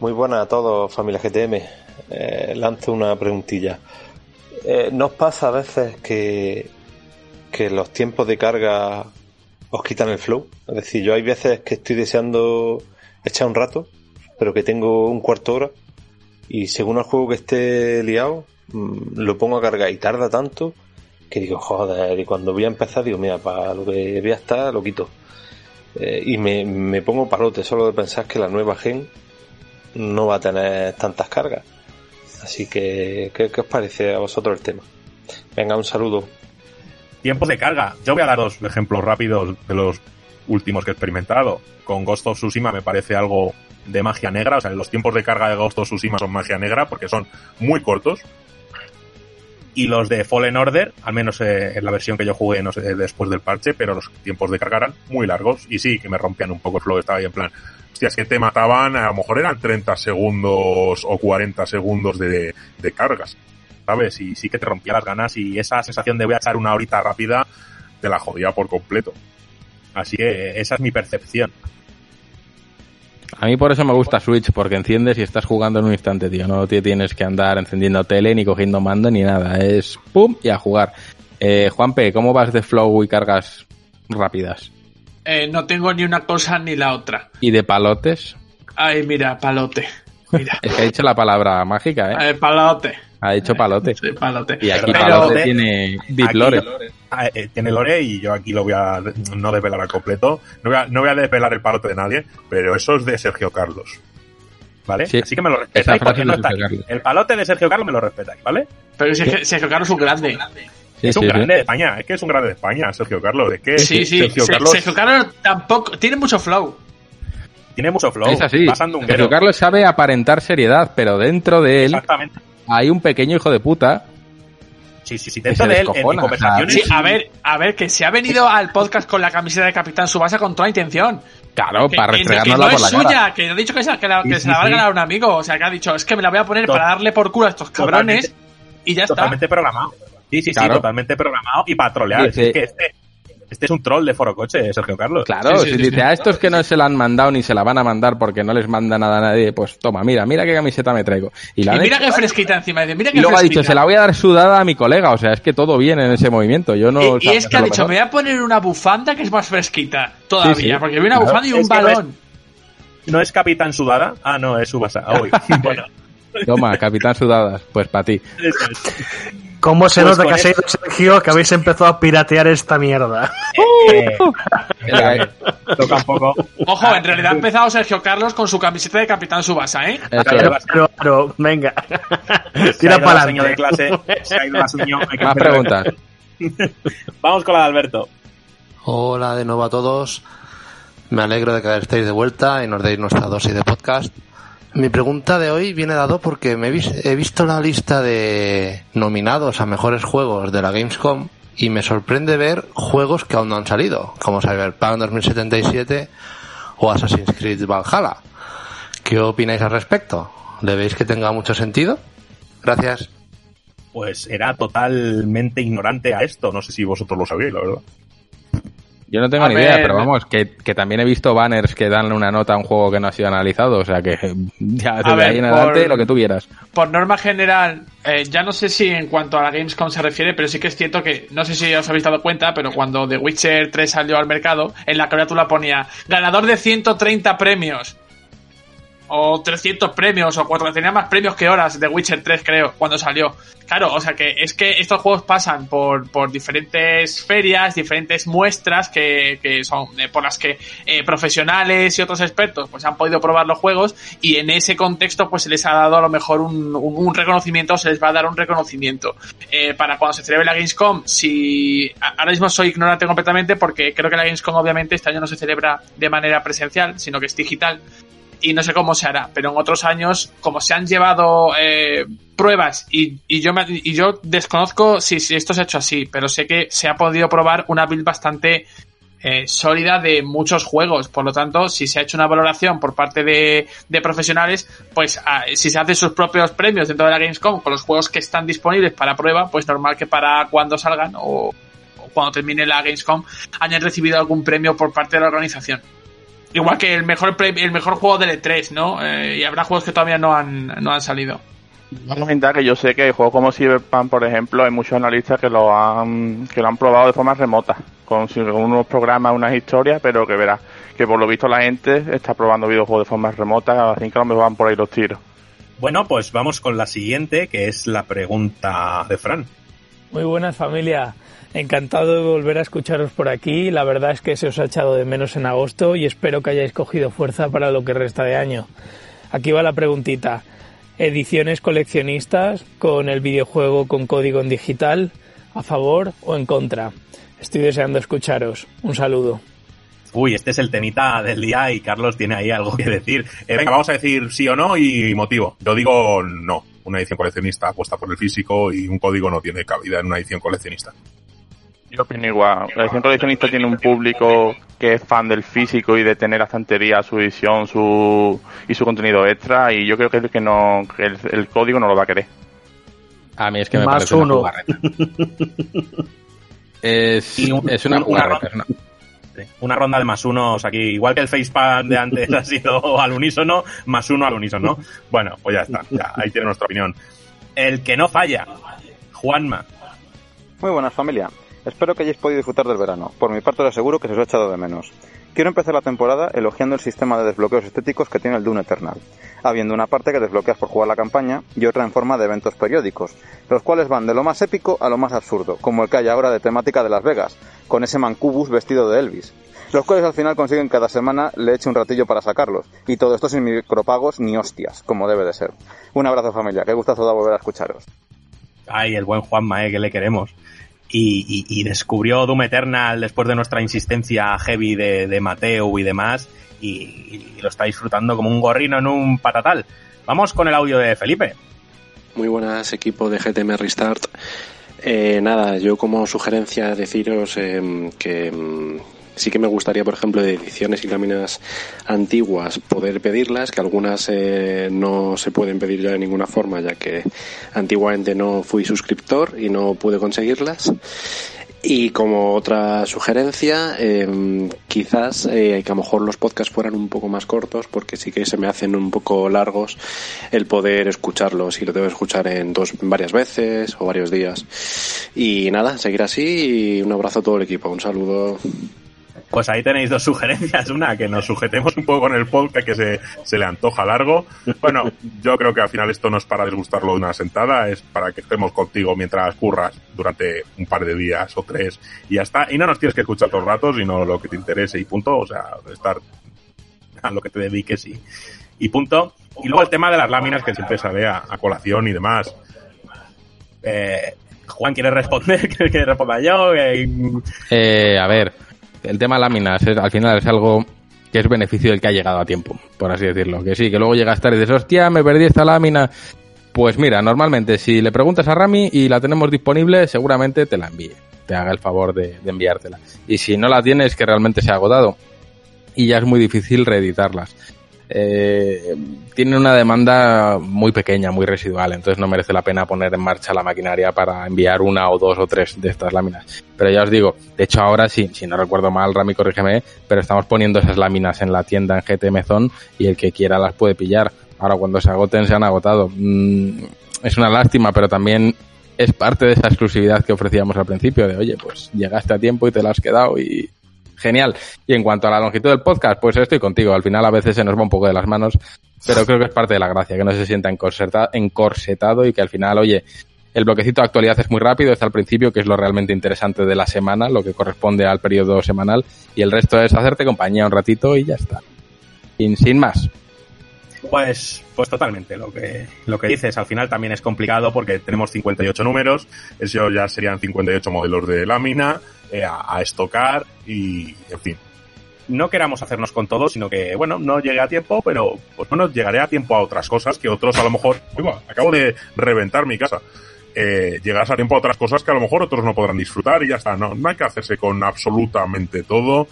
O: Muy buenas a todos, familia GTM. Eh, lanzo una preguntilla. Eh, ¿Nos pasa a veces que, que los tiempos de carga os quitan el flow? Es decir, yo hay veces que estoy deseando echar un rato, pero que tengo un cuarto hora y según el juego que esté liado, mm, lo pongo a cargar y tarda tanto que digo, joder, y cuando voy a empezar digo, mira, para lo que voy a estar lo quito. Eh, y me, me pongo palote solo de pensar que la nueva gen no va a tener tantas cargas. Así que, ¿qué, qué os parece a vosotros el tema? Venga, un saludo.
B: Tiempos de carga. Yo voy a dar dos ejemplos rápidos de los últimos que he experimentado. Con Ghost of Tsushima me parece algo de magia negra. O sea, los tiempos de carga de Ghost of Tsushima son magia negra porque son muy cortos. Y los de Fallen Order, al menos eh, en la versión que yo jugué, no sé, después del parche, pero los tiempos de carga eran muy largos. Y sí, que me rompían un poco el flow. Estaba ahí en plan, hostia, es que te mataban, a lo mejor eran 30 segundos o 40 segundos de, de cargas. ¿Sabes? Y sí que te rompía las ganas y esa sensación de voy a echar una horita rápida te la jodía por completo. Así que esa es mi percepción.
A: A mí por eso me gusta Switch, porque enciendes y estás jugando en un instante, tío. No te tienes que andar encendiendo tele, ni cogiendo mando, ni nada. Es pum y a jugar. Eh, Juanpe, ¿cómo vas de flow y cargas rápidas?
C: Eh, no tengo ni una cosa ni la otra.
A: ¿Y de palotes?
C: Ay, mira, palote. Mira, <laughs>
A: Es que ha dicho la palabra mágica, ¿eh?
C: eh, palote.
A: Ha dicho palote.
C: Sí, palote.
A: Y aquí
B: Pero-
A: palote tiene Deep Lore.
B: Ah, eh, tiene lore y yo aquí lo voy a no desvelar al completo. No voy a, no voy a desvelar el palote de nadie, pero eso es de Sergio Carlos. ¿Vale?
A: Sí,
B: Así que me lo respetáis porque no está aquí. El palote de Sergio Carlos me lo respetáis, ¿vale?
C: Pero si es que Sergio Carlos es un grande.
A: Sí,
B: es un
A: sí, sí.
B: grande de España, es que es un grande de España, Sergio Carlos. Es que
C: Sí, sí.
B: Sergio
C: Se-
B: Carlos
C: Sergio Carlos tampoco. Tiene mucho flow.
B: tiene mucho flow.
A: Es así.
B: Pasando un
A: Sergio Carlos sabe aparentar seriedad, pero dentro de él
B: Exactamente.
A: Hay un pequeño hijo de puta.
B: Sí, sí, sí.
A: que
B: Dentro de él, en conversaciones.
C: Sí, a ver, a ver, que se ha venido al podcast con la camiseta de Capitán Subasa con toda intención.
A: Claro,
C: Que,
A: para
C: que- que
A: restregárnosla
C: no
A: por
C: es
A: la
C: suya,
A: cara.
C: que no ha dicho que, se, que, la- que
B: Sí,
C: se la va a
B: sí,
C: regalar a un amigo. O sea, que ha dicho, es que me la voy a poner para darle por culo a estos cabrones
B: Totalmente.
C: y ya está.
B: Totalmente programado. Sí, sí,
A: Claro.
B: sí, totalmente programado y para trolear.
A: Dice-
B: Es que este, este es un troll de Foro Coche, Sergio Carlos.
A: Claro,
C: Sí, sí,
A: si
C: sí,
A: dice
C: sí.
A: a estos que no se la han mandado ni se la van a mandar porque no les manda nada a nadie, pues toma, mira, mira qué camiseta me traigo. Y, la
C: Y mira qué fresquita encima. Dice, mira qué
A: y luego ha dicho, se la voy a dar sudada a mi colega, o sea, es que todo viene en ese movimiento. Yo no
C: Y- es que ha dicho,
A: mejor.
C: me voy a poner una bufanda que es más fresquita todavía,
A: Sí, sí.
C: porque vi una
B: Claro.
C: bufanda y un
B: Es que no es-
C: balón.
B: ¿No es Capitán Sudada? Ah, no, es Subasa. Ah, uy. <laughs> bueno,
A: Toma, capitán sudadas, pues para ti.
B: eso es.
F: ¿Cómo se
B: Pues
F: nota que has ido, Sergio, que habéis empezado a piratear esta mierda?
B: Eh, toca un poco.
C: Ojo, en realidad ha empezado Sergio Carlos con su camiseta de Capitán Subasa, ¿eh?
F: Pero, pero, pero, venga. <laughs>
B: Se ha
F: Tira
B: ido
F: para
B: la seño de
F: adelante.
B: clase. Se ha ido hay que
A: Más preguntas. <laughs>
B: Vamos con la de Alberto.
P: Hola de nuevo a todos. Me alegro de que estéis de vuelta y nos deis nuestra dosis de podcast. Mi pregunta de hoy viene dado porque me he, vis- he visto la lista de nominados a mejores juegos de la Gamescom y me sorprende ver juegos que aún no han salido, como Cyberpunk 2077 o Assassin's Creed Valhalla. ¿Qué opináis al respecto? ¿Le veis que tenga mucho sentido? Gracias.
B: Pues era totalmente ignorante a esto. No sé si vosotros lo sabíais, la verdad.
A: Yo no tengo
C: A
A: ni idea, pero vamos, que, que también he visto banners que dan una nota a un juego que no ha sido analizado, o sea que <laughs> ya desde
C: ver,
A: ahí en
C: por-
A: adelante lo que tú quieras.
C: Por norma general, eh, ya no sé si en cuanto a la Gamescom se refiere, pero sí que es cierto que, no sé si os habéis dado cuenta, pero cuando The Witcher 3 salió al mercado, en la carátula ponía ganador de 130 premios. O 300 premios, o cuatro, tenía más premios que horas de Witcher 3, creo, cuando salió. Claro, o sea que es que estos juegos pasan por, por diferentes ferias, diferentes muestras que, que son eh, por las que eh, profesionales y otros expertos pues han podido probar los juegos y en ese contexto pues se les ha dado a lo mejor un, reconocimiento, se les va a dar un reconocimiento. Eh, para cuando se celebre la Gamescom, si ahora mismo soy ignorante completamente porque creo que la Gamescom obviamente este año no se celebra de manera presencial, sino que es digital y no sé cómo se hará, pero en otros años, como se han llevado eh, pruebas y, y yo me- y yo desconozco si, si esto se ha hecho así, pero sé que se ha podido probar una build bastante eh, sólida de muchos juegos. Por lo tanto, si se ha hecho una valoración por parte de, de profesionales, pues ah, si se hacen sus propios premios dentro de la Gamescom con los juegos que están disponibles para prueba, pues normal que para cuando salgan o, o cuando termine la Gamescom hayan recibido algún premio por parte de la organización. Igual que el mejor pre- el mejor juego del E3, ¿no? Eh, y habrá juegos que todavía no han, no han salido.
E: Voy a comentar que yo sé que juegos como Cyberpunk, por ejemplo, hay muchos analistas que lo han que lo han probado de forma remota, con con unos programas, unas historias, pero que verás que por lo visto la gente está probando videojuegos de forma remota, así que a lo mejor van por ahí los tiros.
B: Bueno, pues vamos con la siguiente, que es la pregunta de Fran.
Q: Muy buenas familia, encantado de volver a escucharos por aquí. La verdad es que se os ha echado de menos en agosto y espero que hayáis cogido fuerza para lo que resta de año. Aquí va la preguntita. Ediciones coleccionistas con el videojuego con código en digital, ¿a favor o en contra? Estoy deseando escucharos. Un saludo.
B: Uy, este es el temita del día y Carlos tiene ahí algo que decir. Eh, venga, vamos a decir sí o no y motivo. Yo digo no. Una edición coleccionista apuesta por el físico y un código no tiene cabida en una edición coleccionista.
E: Yo opino igual. La edición coleccionista tiene un público que es fan del físico y de tener la estantería, su edición su y su contenido extra y yo creo que, que no que el, el código no lo va a querer.
A: A mí es que me
F: Más
A: parece una
F: uno.
A: jugarreta. <laughs> Es,
B: Y un-
A: es una
B: una
A: jugarreta.
B: ronda-
A: es una-
B: Sí, Una ronda de más unos aquí, igual que el facepalm de antes <laughs> ha sido al unísono, más uno al unísono. Bueno, pues ya está, ya, ahí tiene nuestra opinión. El que no falla, Juanma.
R: Muy buenas familia. Espero que hayáis podido disfrutar del verano. Por mi parte os aseguro que se os ha echado de menos. Quiero empezar la temporada elogiando el sistema de desbloqueos estéticos que tiene el Dune Eternal, habiendo una parte que desbloqueas por jugar la campaña y otra en forma de eventos periódicos, los cuales van de lo más épico a lo más absurdo, como el que hay ahora de temática de Las Vegas, con ese mancubus vestido de Elvis, los cuales al final consiguen cada semana le eche un ratillo para sacarlos, y todo esto sin micropagos ni hostias, como debe de ser. Un abrazo familia, qué gustazo da volver a escucharos.
B: Ay, el buen Juanma, eh, que le queremos. Y, y- y descubrió Doom Eternal después de nuestra insistencia heavy de, Mateo y demás, y, y lo está disfrutando como un gorrino en un patatal. Vamos con el audio de Felipe.
S: Muy buenas, equipo de GTM Restart. Eh, nada, yo como sugerencia deciros em, que em, sí que me gustaría, por ejemplo, de ediciones y láminas antiguas poder pedirlas, que algunas eh, no se pueden pedir ya de ninguna forma, ya que antiguamente no fui suscriptor y no pude conseguirlas. Y como otra sugerencia, eh, quizás eh, que a lo mejor los podcasts fueran un poco más cortos, porque sí que se me hacen un poco largos el poder escucharlos y lo que escuchar en dos, varias veces o varios días. Y nada, seguir así y un abrazo a todo el equipo. Un saludo.
B: Pues ahí tenéis dos sugerencias. Una, que nos sujetemos un poco con el podcast que se, se le antoja largo. Bueno, yo creo que al final esto no es para disgustarlo de una sentada, es para que estemos contigo mientras curras durante un par de días o tres y ya está. Y no nos tienes que escuchar todo el rato, sino lo que te interese y punto. O sea, estar a lo que te dediques y, y punto. Y luego el tema de las láminas que siempre sale a, a colación y demás. Eh, Juan, ¿quieres responder? <laughs> ¿Quieres que responda yo? Eh,
A: a ver, el tema láminas es, al final es algo que es beneficio del que ha llegado a tiempo, por así decirlo. Que sí, que luego llegas tarde y dices, hostia, me perdí esta lámina. Pues mira, normalmente si le preguntas a Rami y la tenemos disponible, seguramente te la envíe. Te haga el favor de, de enviártela. Y si no la tienes, que realmente se ha agotado. Y ya es muy difícil reeditarlas. Eh, tienen una demanda muy pequeña, muy residual, entonces no merece la pena poner en marcha la maquinaria para enviar una o dos o tres de estas láminas. Pero ya os digo, de hecho ahora sí, si no recuerdo mal, Rami, corrígeme, pero estamos poniendo esas láminas en la tienda en GTM Zone y el que quiera las puede pillar. Ahora cuando se agoten se han agotado. Mm, es una lástima, pero también es parte de esa exclusividad que ofrecíamos al principio de, oye, pues llegaste a tiempo y te la has quedado y genial. Y en cuanto a la longitud del podcast, pues estoy contigo. Al final a veces se nos va un poco de las manos, pero creo que es parte de la gracia, que no se sienta encorseta- encorsetado y que al final, oye, el bloquecito de actualidad es muy rápido, está al principio, que es lo realmente interesante de la semana, lo que corresponde al periodo semanal, y el resto es hacerte compañía un ratito y ya está. Sin más.
B: Pues, pues totalmente, lo que, lo que dices, al final también es complicado porque tenemos 58 números, eso ya serían 58 modelos de lámina eh, a, estocar y, en fin. No queramos hacernos con todo, sino que, bueno, no llegue a tiempo, pero, pues bueno, llegaré a tiempo a otras cosas que otros a lo mejor, acabo de reventar mi casa. eh, a tiempo a otras cosas que a lo mejor otros no podrán disfrutar y ya está. No, no hay que hacerse con absolutamente todo.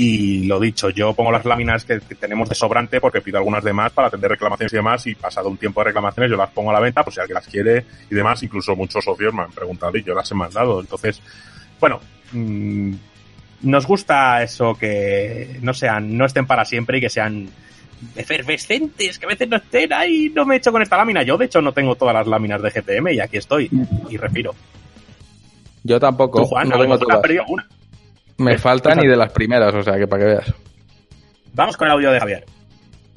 B: Y lo dicho, yo pongo las láminas que, tenemos de sobrante porque pido algunas de más para atender reclamaciones y demás. Y pasado un tiempo de reclamaciones, yo las pongo a la venta, pues si alguien las quiere y demás. Incluso muchos socios me han preguntado y yo las he mandado. Entonces, bueno, mm, nos gusta eso que no sean, no estén para siempre y que sean efervescentes, que a veces no estén ahí, no me he hecho con esta lámina. Yo, de hecho, no tengo todas las láminas de GTM y aquí estoy. Y respiro.
A: Yo tampoco.
B: Tú, Juan,
A: no tengo
B: has
A: todas.
B: perdido una.
A: Me
B: Eh,
A: faltan y de las primeras, o sea, que para que veas.
B: Vamos con el audio de Javier.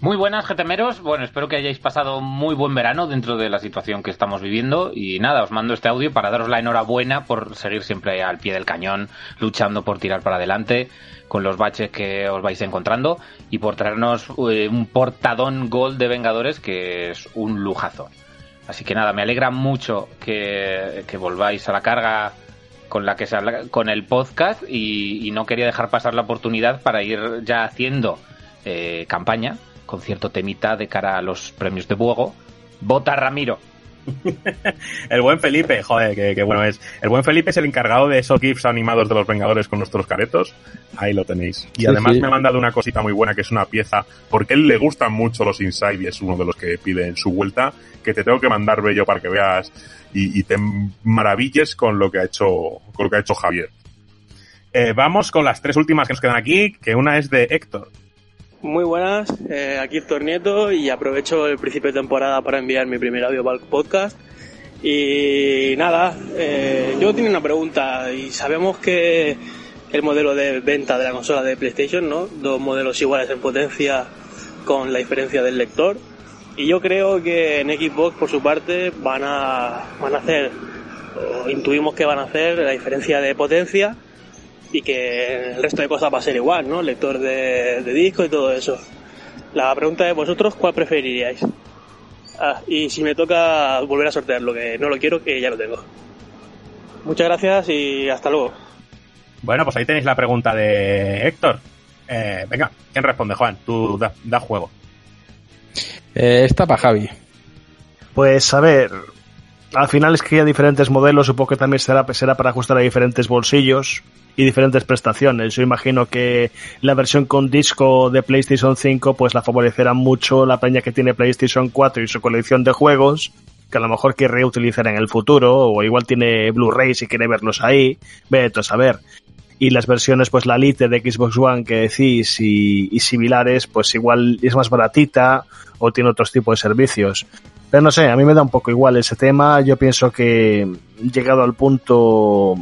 T: Muy buenas, GTMeros. Bueno, espero que hayáis pasado muy buen verano dentro de la situación que estamos viviendo. Y nada, os mando este audio para daros la enhorabuena por seguir siempre al pie del cañón, luchando por tirar para adelante con los baches que os vais encontrando y por traernos eh, un portadón gol de Vengadores que es un lujazo. Así que nada, me alegra mucho que, volváis a la carga con la que se habla- con el podcast y, y no quería dejar pasar la oportunidad para ir ya haciendo eh, campaña con cierto temita de cara a los premios de Buego. Vota Ramiro. <laughs>
B: El buen Felipe, joder, que, que bueno es. El buen Felipe es el encargado de esos GIFs animados de los Vengadores con nuestros caretos. Ahí lo tenéis. Y
A: Sí,
B: además
A: sí.
B: me ha mandado una cosita muy buena que es una pieza, porque a él le gustan mucho los Inside y es uno de los que pide en su vuelta, que te tengo que mandar bello para que veas y, y te maravilles con lo que ha hecho, con lo que ha hecho Javier. Eh, vamos con las tres últimas que nos quedan aquí, que una es de Héctor.
U: Muy buenas, eh, aquí Héctor Nieto y aprovecho el principio de temporada para enviar mi primer audio para el podcast. Y nada, eh, yo tengo una pregunta y sabemos que el modelo de venta de la consola de PlayStation, ¿no? Dos modelos iguales en potencia con la diferencia del lector. Y yo creo que en Xbox, por su parte, van a, van a hacer, o intuimos que van a hacer la diferencia de potencia y que el resto de cosas va a ser igual, ¿no? Lector de, de disco y todo eso. La pregunta es, ¿vosotros cuál preferiríais? Ah, y si me toca volver a sortearlo, que no lo quiero, que ya lo tengo. Muchas gracias y hasta luego.
B: Bueno, pues ahí tenéis la pregunta de Héctor. Eh, venga, ¿quién responde, Juan? Tú da, da juego.
A: Eh, esta para Javi.
F: Pues a ver, al final es que hay diferentes modelos, supongo que también será, será para ajustar a diferentes bolsillos y diferentes prestaciones. Yo imagino que la versión con disco de PlayStation 5 pues la favorecerá mucho la peña que tiene PlayStation 4 y su colección de juegos que a lo mejor quiere utilizar en el futuro o igual tiene Blu-ray si quiere verlos ahí, vete a saber. Y las versiones, pues la Lite de Xbox One que decís y, y similares, pues igual es más baratita o tiene otros tipos de servicios. Pero no sé, a mí me da un poco igual ese tema. Yo pienso que llegado al punto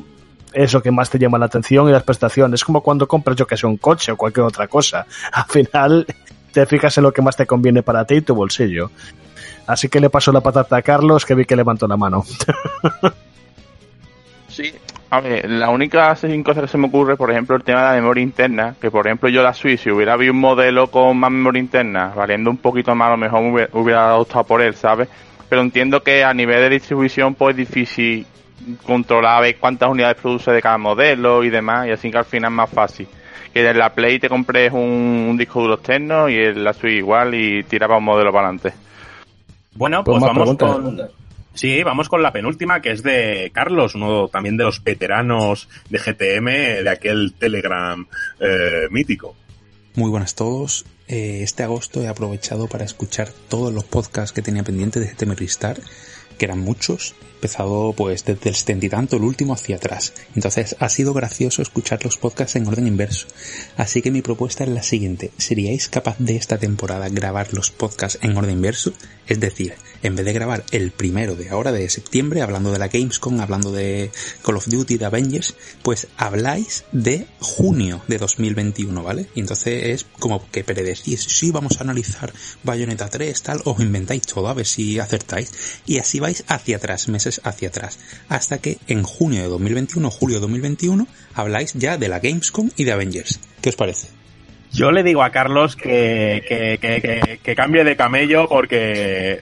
F: es lo que más te llama la atención y las prestaciones. Es como cuando compras, yo que sé, un coche o cualquier otra cosa. <laughs> Al final te fijas en lo que más te conviene para ti y tu bolsillo. Así que le paso la patata a Carlos, que vi que levantó la mano. <laughs>
E: Sí, a ver, la única cosa que se me ocurre, por ejemplo, el tema de la memoria interna, que por ejemplo yo la Switch, si hubiera habido un modelo con más memoria interna, valiendo un poquito más, a lo mejor me hubiera, hubiera optado por él, ¿sabes? Pero entiendo que a nivel de distribución, pues es difícil controlar ver cuántas unidades produce de cada modelo y demás, y así que al final es más fácil. Que en la Play te compres un, un disco duro externo y en la Switch igual y tiraba un modelo para adelante.
B: Bueno,
A: Pues
B: pues,
A: más
B: vamos
A: preguntas.
B: con. Sí, vamos con la penúltima, que es de Carlos, uno también de los veteranos de GTM, de aquel Telegram eh, mítico.
V: Muy buenas a todos. Eh, este agosto he aprovechado para escuchar todos los podcasts que tenía pendiente de GTM Restart, que eran muchos. Empezado pues desde el setenta y tanto, el último hacia atrás. Entonces ha sido gracioso escuchar los podcasts en orden inverso. Así que mi propuesta es la siguiente. ¿Seríais capaz de esta temporada grabar los podcasts en orden inverso? Es decir, en vez de grabar el primero de ahora de septiembre, hablando de la Gamescom, hablando de Call of Duty, de Avengers, pues habláis de junio de 2021, ¿vale? Y entonces es como que predecís, sí, vamos a analizar Bayonetta 3, tal, os inventáis todo, a ver si acertáis. Y así vais hacia atrás, meses hacia atrás. Hasta que en junio de 2021, julio de 2021, habláis ya de la Gamescom y de Avengers. ¿Qué os parece?
B: Yo le digo a Carlos que, que, que, que- que cambie de camello porque.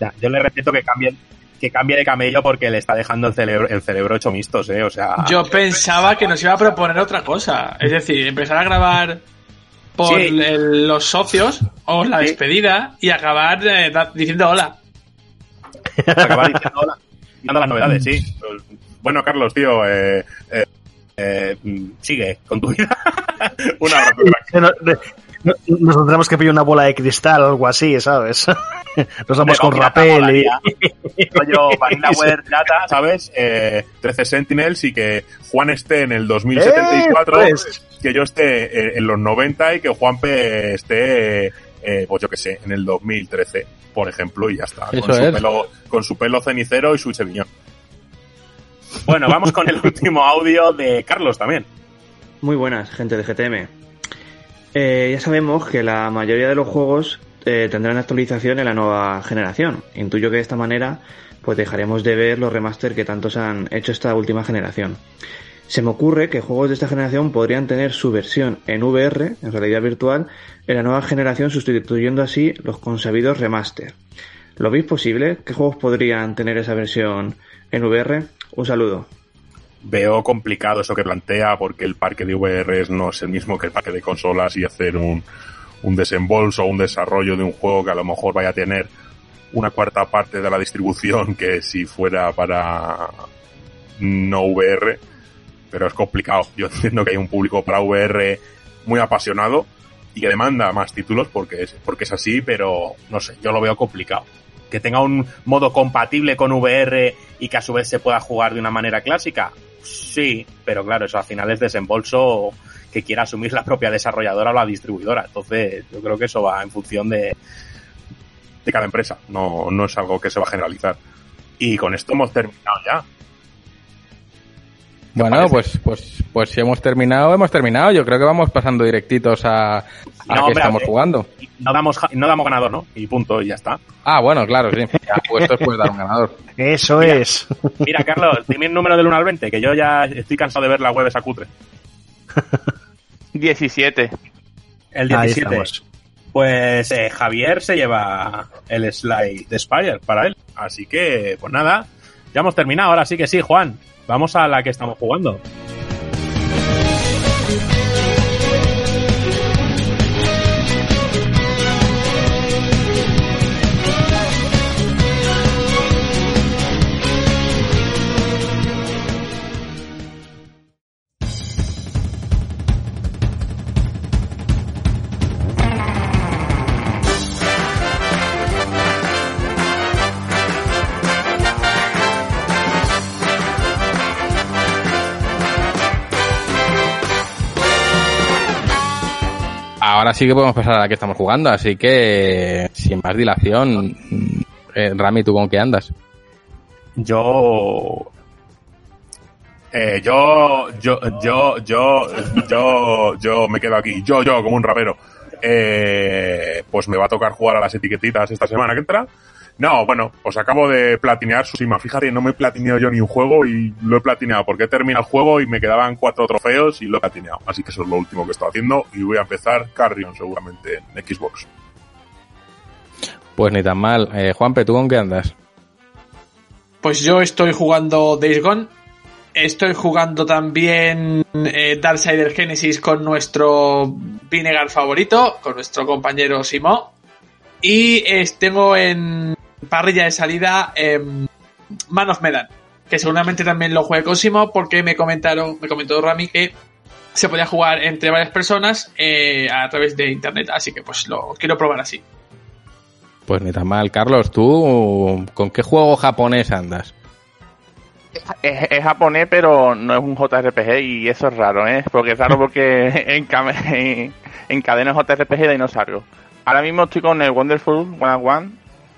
B: Ya, yo le repito que cambie, que cambie de camello porque le está dejando el cerebro, el cerebro hecho mistos, ¿eh? O sea.
C: Yo pensaba que nos iba a proponer otra cosa. Es decir, empezar a grabar por
B: Sí.
C: el- los socios o la despedida y acabar eh, diciendo hola. <laughs>
B: Acaba diciendo hola, dando las novedades, sí. Bueno, Carlos, tío, eh, eh, eh, sigue con tu vida. <laughs> Un abrazo, crack.
F: No- no- Nos tendremos que pillar una bola de cristal o algo así, ¿sabes? <laughs> Nos vamos con rapel y...
B: rollo Vanillaware Data, ¿sabes? Eh, 13 Sentinels y que Juan esté en el 2074,
F: Eh, pues.
B: que yo esté eh, en los 90 y que Juanpe esté, eh, pues yo que sé, en el 2013, por ejemplo, y ya está.
A: Eso
B: Con su,
A: es.
B: pelo, con su pelo cenicero y su cheviñón. Bueno, vamos con el <laughs> último audio de Carlos también.
W: Muy buenas, gente de GTM. Eh, ya sabemos que la mayoría de los juegos eh, tendrán actualización en la nueva generación. Intuyo que de esta manera pues dejaremos de ver los remaster que tantos han hecho esta última generación. Se me ocurre que juegos de esta generación podrían tener su versión en VR, en realidad virtual, en la nueva generación sustituyendo así los consabidos remaster. ¿Lo veis posible? ¿Qué juegos podrían tener esa versión en VR? Un saludo.
B: Veo complicado eso que plantea porque el parque de VRs no es el mismo que el parque de consolas y hacer un, un desembolso o un desarrollo de un juego que a lo mejor vaya a tener una cuarta parte de la distribución que si fuera para no VR, pero es complicado. <laughs> Yo entiendo que hay un público para VR muy apasionado y que demanda más títulos porque es, porque es así, pero no sé, yo lo veo complicado. Que tenga un modo compatible con VR y que a su vez se pueda jugar de una manera clásica, sí, pero claro, eso al final es desembolso que quiera asumir la propia desarrolladora o la distribuidora. Entonces, yo creo que eso va en función de, de cada empresa, no, no es algo que se va a generalizar. Y con esto hemos terminado ya.
A: Bueno, pues, pues, pues si hemos terminado, hemos terminado. Yo creo que vamos pasando directitos a, a
B: No,
A: qué
B: hombre,
A: estamos
B: hombre.
A: jugando.
B: No damos, no damos ganador, ¿no? Y punto, y ya está.
A: Ah, bueno, claro, sí. Ya puestos puedes dar un ganador.
F: Eso es.
B: Mira, Carlos, dime el número del 1 al 20, que yo ya estoy cansado de ver la web esa cutre. <laughs>
E: 17.
B: El
F: Ahí
B: 17.
F: estamos.
B: Pues eh, Javier se lleva el slide de Spire para él. Así que, pues nada, ya hemos terminado. Ahora sí que sí, Juan. Vamos a la que estamos jugando.
A: Ahora sí que podemos pasar a la que estamos jugando, así que sin más dilación, eh, Rami, ¿tú con qué andas?
B: Yo. Eh, yo, yo, yo, yo, yo, yo me quedo aquí. Yo, yo, como un rapero. Eh, pues me va a tocar jugar a las etiquetitas esta semana que entra. No, bueno, pues acabo de platinear Tsushima. Fíjate, no me he platineado yo ni un juego y lo he platineado porque he terminado el juego y me quedaban cuatro trofeos y lo he platineado. Así que eso es lo último que estoy haciendo y voy a empezar Carrion seguramente en Xbox.
A: Pues ni tan mal. Eh, Juanpe, ¿tú con qué andas?
C: Pues yo estoy jugando Days Gone. Estoy jugando también eh, Darksider Genesis con nuestro Vinegar favorito, con nuestro compañero Simo. Y eh, tengo en parrilla de salida em, Man of Medan, que seguramente también lo juegue con Simo porque me comentaron, me comentó Rami que se podía jugar entre varias personas eh, a través de internet, así que pues lo quiero probar así.
A: Pues ni tan mal. Carlos, ¿tú con qué juego japonés andas?
E: Es, es japonés, pero no es un JRPG y eso es raro, ¿eh? Porque es raro <laughs> porque en, en, encadena JRPG de dinosaurio. Ahora mismo estoy con el Wonderful 101,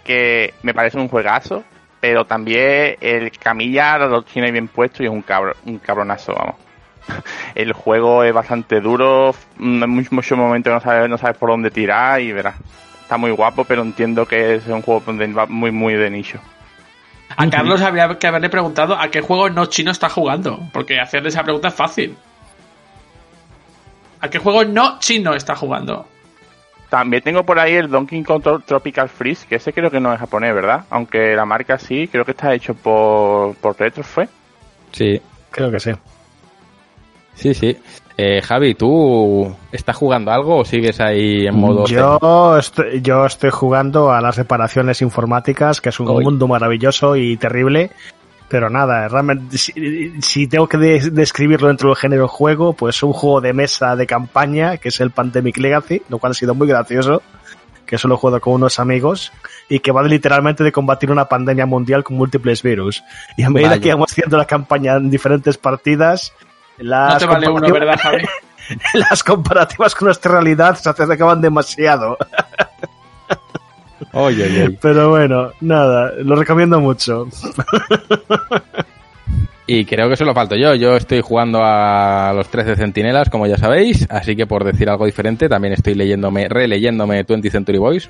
E: que me parece un juegazo, pero también el camilla lo tiene bien puesto y es un, cabro, un cabronazo, vamos. <laughs> El juego es bastante duro, en muchos momentos no sabes, no sabes por dónde tirar y verás. Está muy guapo, pero entiendo que es un juego muy, muy de nicho.
C: A Carlos habría que haberle preguntado a qué juego no chino está jugando, porque hacerle esa pregunta es fácil. ¿A qué juego no chino está jugando?
E: También tengo por ahí el Donkey Kong Tropical Freeze, que ese creo que no es japonés, ¿verdad? Aunque la marca sí, creo que está hecho por, por Retro, ¿fue?
A: Sí.
F: Creo que sí.
A: Sí, sí. Eh, Javi, ¿tú estás jugando algo o sigues ahí en modo...
F: Yo estoy, yo estoy jugando a las reparaciones informáticas, que es un mundo maravilloso y terrible. Pero nada, realmente, si, si tengo que de- describirlo dentro del género juego, pues un juego de mesa de campaña, que es el Pandemic Legacy, lo cual ha sido muy gracioso, que solo he jugado con unos amigos, y que va literalmente de combatir una pandemia mundial con múltiples virus. Y a medida
A: Vaya.
F: que vamos haciendo la campaña en diferentes partidas, las
C: No te vale uno,
F: comparativas-
C: ¿verdad, Javi? <laughs>
F: las comparativas con nuestra realidad se acercaban demasiado. <laughs>
A: Oye, oye.
F: Pero bueno, nada, lo recomiendo mucho. <laughs>
A: Y creo que solo falto yo. Yo estoy jugando a los 13 centinelas, como ya sabéis. Así que por decir algo diferente, también estoy leyéndome, releyéndome 20 Century Boys.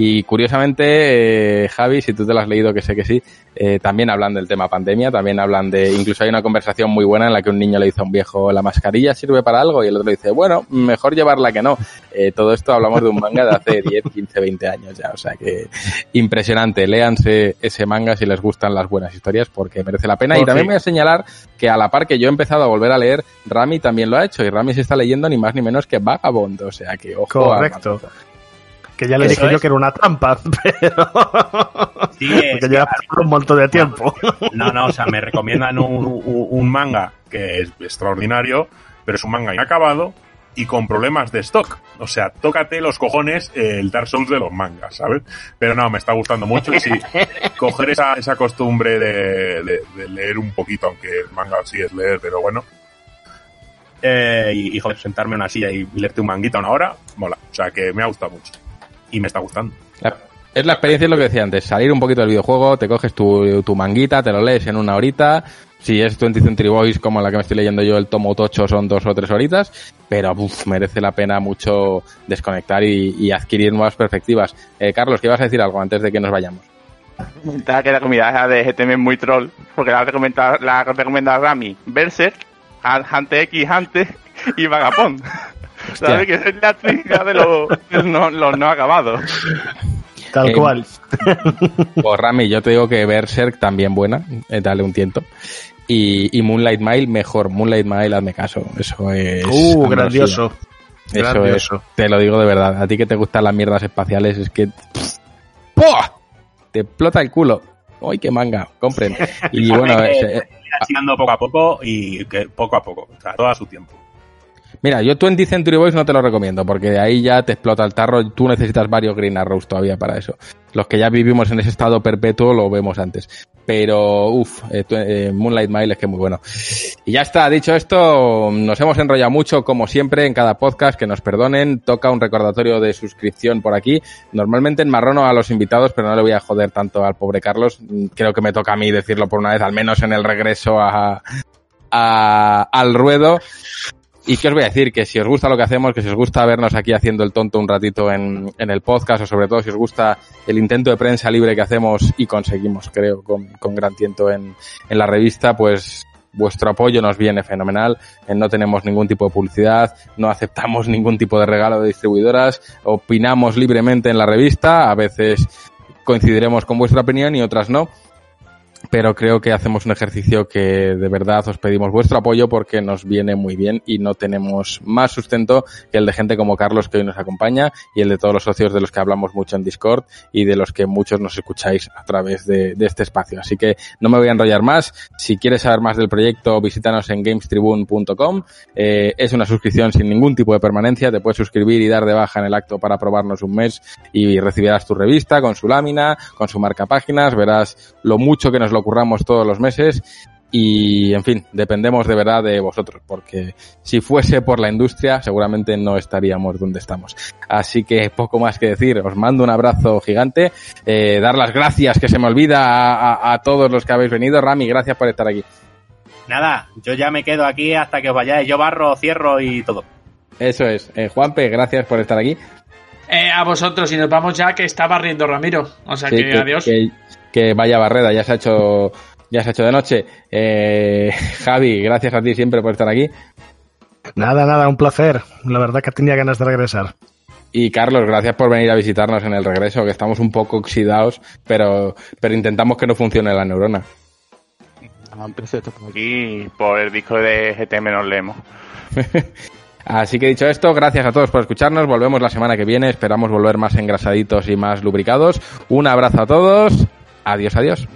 A: Y curiosamente, eh, Javi, si tú te lo has leído, que sé que sí, eh, también hablan del tema pandemia, también hablan de, incluso hay una conversación muy buena en la que un niño le dice a un viejo, ¿la mascarilla sirve para algo? Y el otro le dice, bueno, mejor llevarla que no. Eh, todo esto hablamos de un manga de hace 10, 15, 20 años ya, o sea que impresionante. Léanse ese manga si les gustan las buenas historias porque merece la pena. Y también voy a señalar que a la par que yo he empezado a volver a leer, Rami también lo ha hecho y Rami se está leyendo ni más ni menos que Vagabond, o sea que ojo. a-
F: Correcto. Que ya le dije yo que era una trampa, <laughs> pero.
B: Sí, <laughs>
F: Porque pasado un montón de tiempo.
B: No, no, o sea, me recomiendan un, manga que es extraordinario, pero es un manga inacabado y con problemas de stock. O sea, tócate los cojones eh, el Dark Souls de los mangas, ¿sabes? Pero no, me está gustando mucho y sí, <laughs> coger esa, esa costumbre de, de- de leer un poquito, aunque el manga sí es leer, pero bueno. Eh, y, y, joder, sentarme en una silla y leerte un manguita una hora, mola. O sea, que me ha gustado mucho. Y me está gustando.
A: La- es la experiencia, es lo que decía antes, salir un poquito del videojuego, te coges tu, tu manguita, te lo lees en una horita, si es 20 Century Boys como la que me estoy leyendo yo, el tomo tocho son dos o tres horitas, pero uf, merece la pena mucho desconectar y, y adquirir nuevas perspectivas. Eh, Carlos, ¿qué ibas a decir algo antes de que nos vayamos?
E: Estaba que la comida esa de GTM es muy troll, porque la recomienda, la recomienda Rami, Berserk, Hunter X, Hunter y Vagapond. ¿Sabes? Que es la trinidad de los, no, los no acabados.
F: Tal
A: Eh,
F: cual. <laughs>
A: Pues Rami, yo te digo que Berserk también buena, eh, dale un tiento. Y, y Moonlight Mile mejor, Moonlight Mile hazme caso, eso es...
F: Uh,
A: ambrosía.
F: grandioso.
A: Eso
F: Grandioso.
A: es, te lo digo de verdad. A ti que te gustan las mierdas espaciales, es que. pff. Te explota el culo. ¡Ay, qué manga! Compren. <laughs> Y bueno, es, eh,
B: tirando poco a poco y que poco a poco, o sea, todo a su tiempo.
A: Mira, yo 20 Century Boys no te lo recomiendo, porque de ahí ya te explota el tarro. Tú necesitas varios Green Arrows todavía para eso. Los que ya vivimos en ese estado perpetuo lo vemos antes. Pero, uff, Moonlight Mile es que muy bueno. Y ya está, dicho esto, nos hemos enrollado mucho, como siempre, en cada podcast, que nos perdonen. Toca un recordatorio de suscripción por aquí. Normalmente enmarrono a los invitados, pero no le voy a joder tanto al pobre Carlos. Mm, Creo que me toca a mí decirlo por una vez, al menos en el regreso a- al ruedo. Y que os voy a decir que si os gusta lo que hacemos, que si os gusta vernos aquí haciendo el tonto un ratito en, en el podcast, o sobre todo si os gusta el intento de prensa libre que hacemos y conseguimos, creo, con, con gran tiento en, en la revista, pues vuestro apoyo nos viene fenomenal. Eh, No tenemos ningún tipo de publicidad, no aceptamos <laughs> ningún tipo de regalo de distribuidoras, opinamos libremente en la revista, a veces coincidiremos con vuestra opinión y otras no pero creo que hacemos un ejercicio que de verdad os pedimos vuestro apoyo porque nos viene muy bien y no tenemos más sustento que el de gente como Carlos que hoy nos acompaña y el de todos los socios de los que hablamos mucho en Discord y de los que muchos nos escucháis a través de, este espacio. Así que no me voy a enrollar más. Si quieres saber más del proyecto, visítanos en gamestribune.com. Eh, es una suscripción sin ningún tipo de permanencia. Te puedes suscribir y dar de baja en el acto para probarnos un mes y recibirás tu revista con su lámina, con su marca páginas. Verás lo mucho que nos lo curramos todos los meses y, en fin, dependemos de verdad de vosotros, porque si fuese por la industria, seguramente no estaríamos donde estamos. Así que poco más que decir, os mando un abrazo gigante, eh, dar las gracias, que se me olvida, a, a- a todos los que habéis venido. Rami, gracias por estar aquí.
B: Nada, yo ya me quedo aquí hasta que os vayáis. Yo barro, cierro y todo.
A: Eso es. Eh, Juanpe, gracias por estar aquí.
C: Eh, a vosotros, y nos vamos ya, que está barriendo Ramiro. O sea
A: Sí,
C: que, adiós.
A: que- que vaya barreda, ya se ha hecho, ya se ha hecho de noche. Eh, <laughs> Javi, gracias a ti siempre por estar aquí.
F: Nada, nada, un placer. La verdad que tenía ganas de regresar.
A: Y Carlos, gracias por venir a visitarnos en el regreso, que estamos un poco oxidados, pero, pero intentamos que no funcione la neurona.
E: han precio por aquí y por el disco de GTM nos leemos. <laughs>
A: Así que dicho esto, gracias a todos por escucharnos. Volvemos la semana que viene. Esperamos volver más engrasaditos y más lubricados. Un abrazo a todos. Adiós, adiós.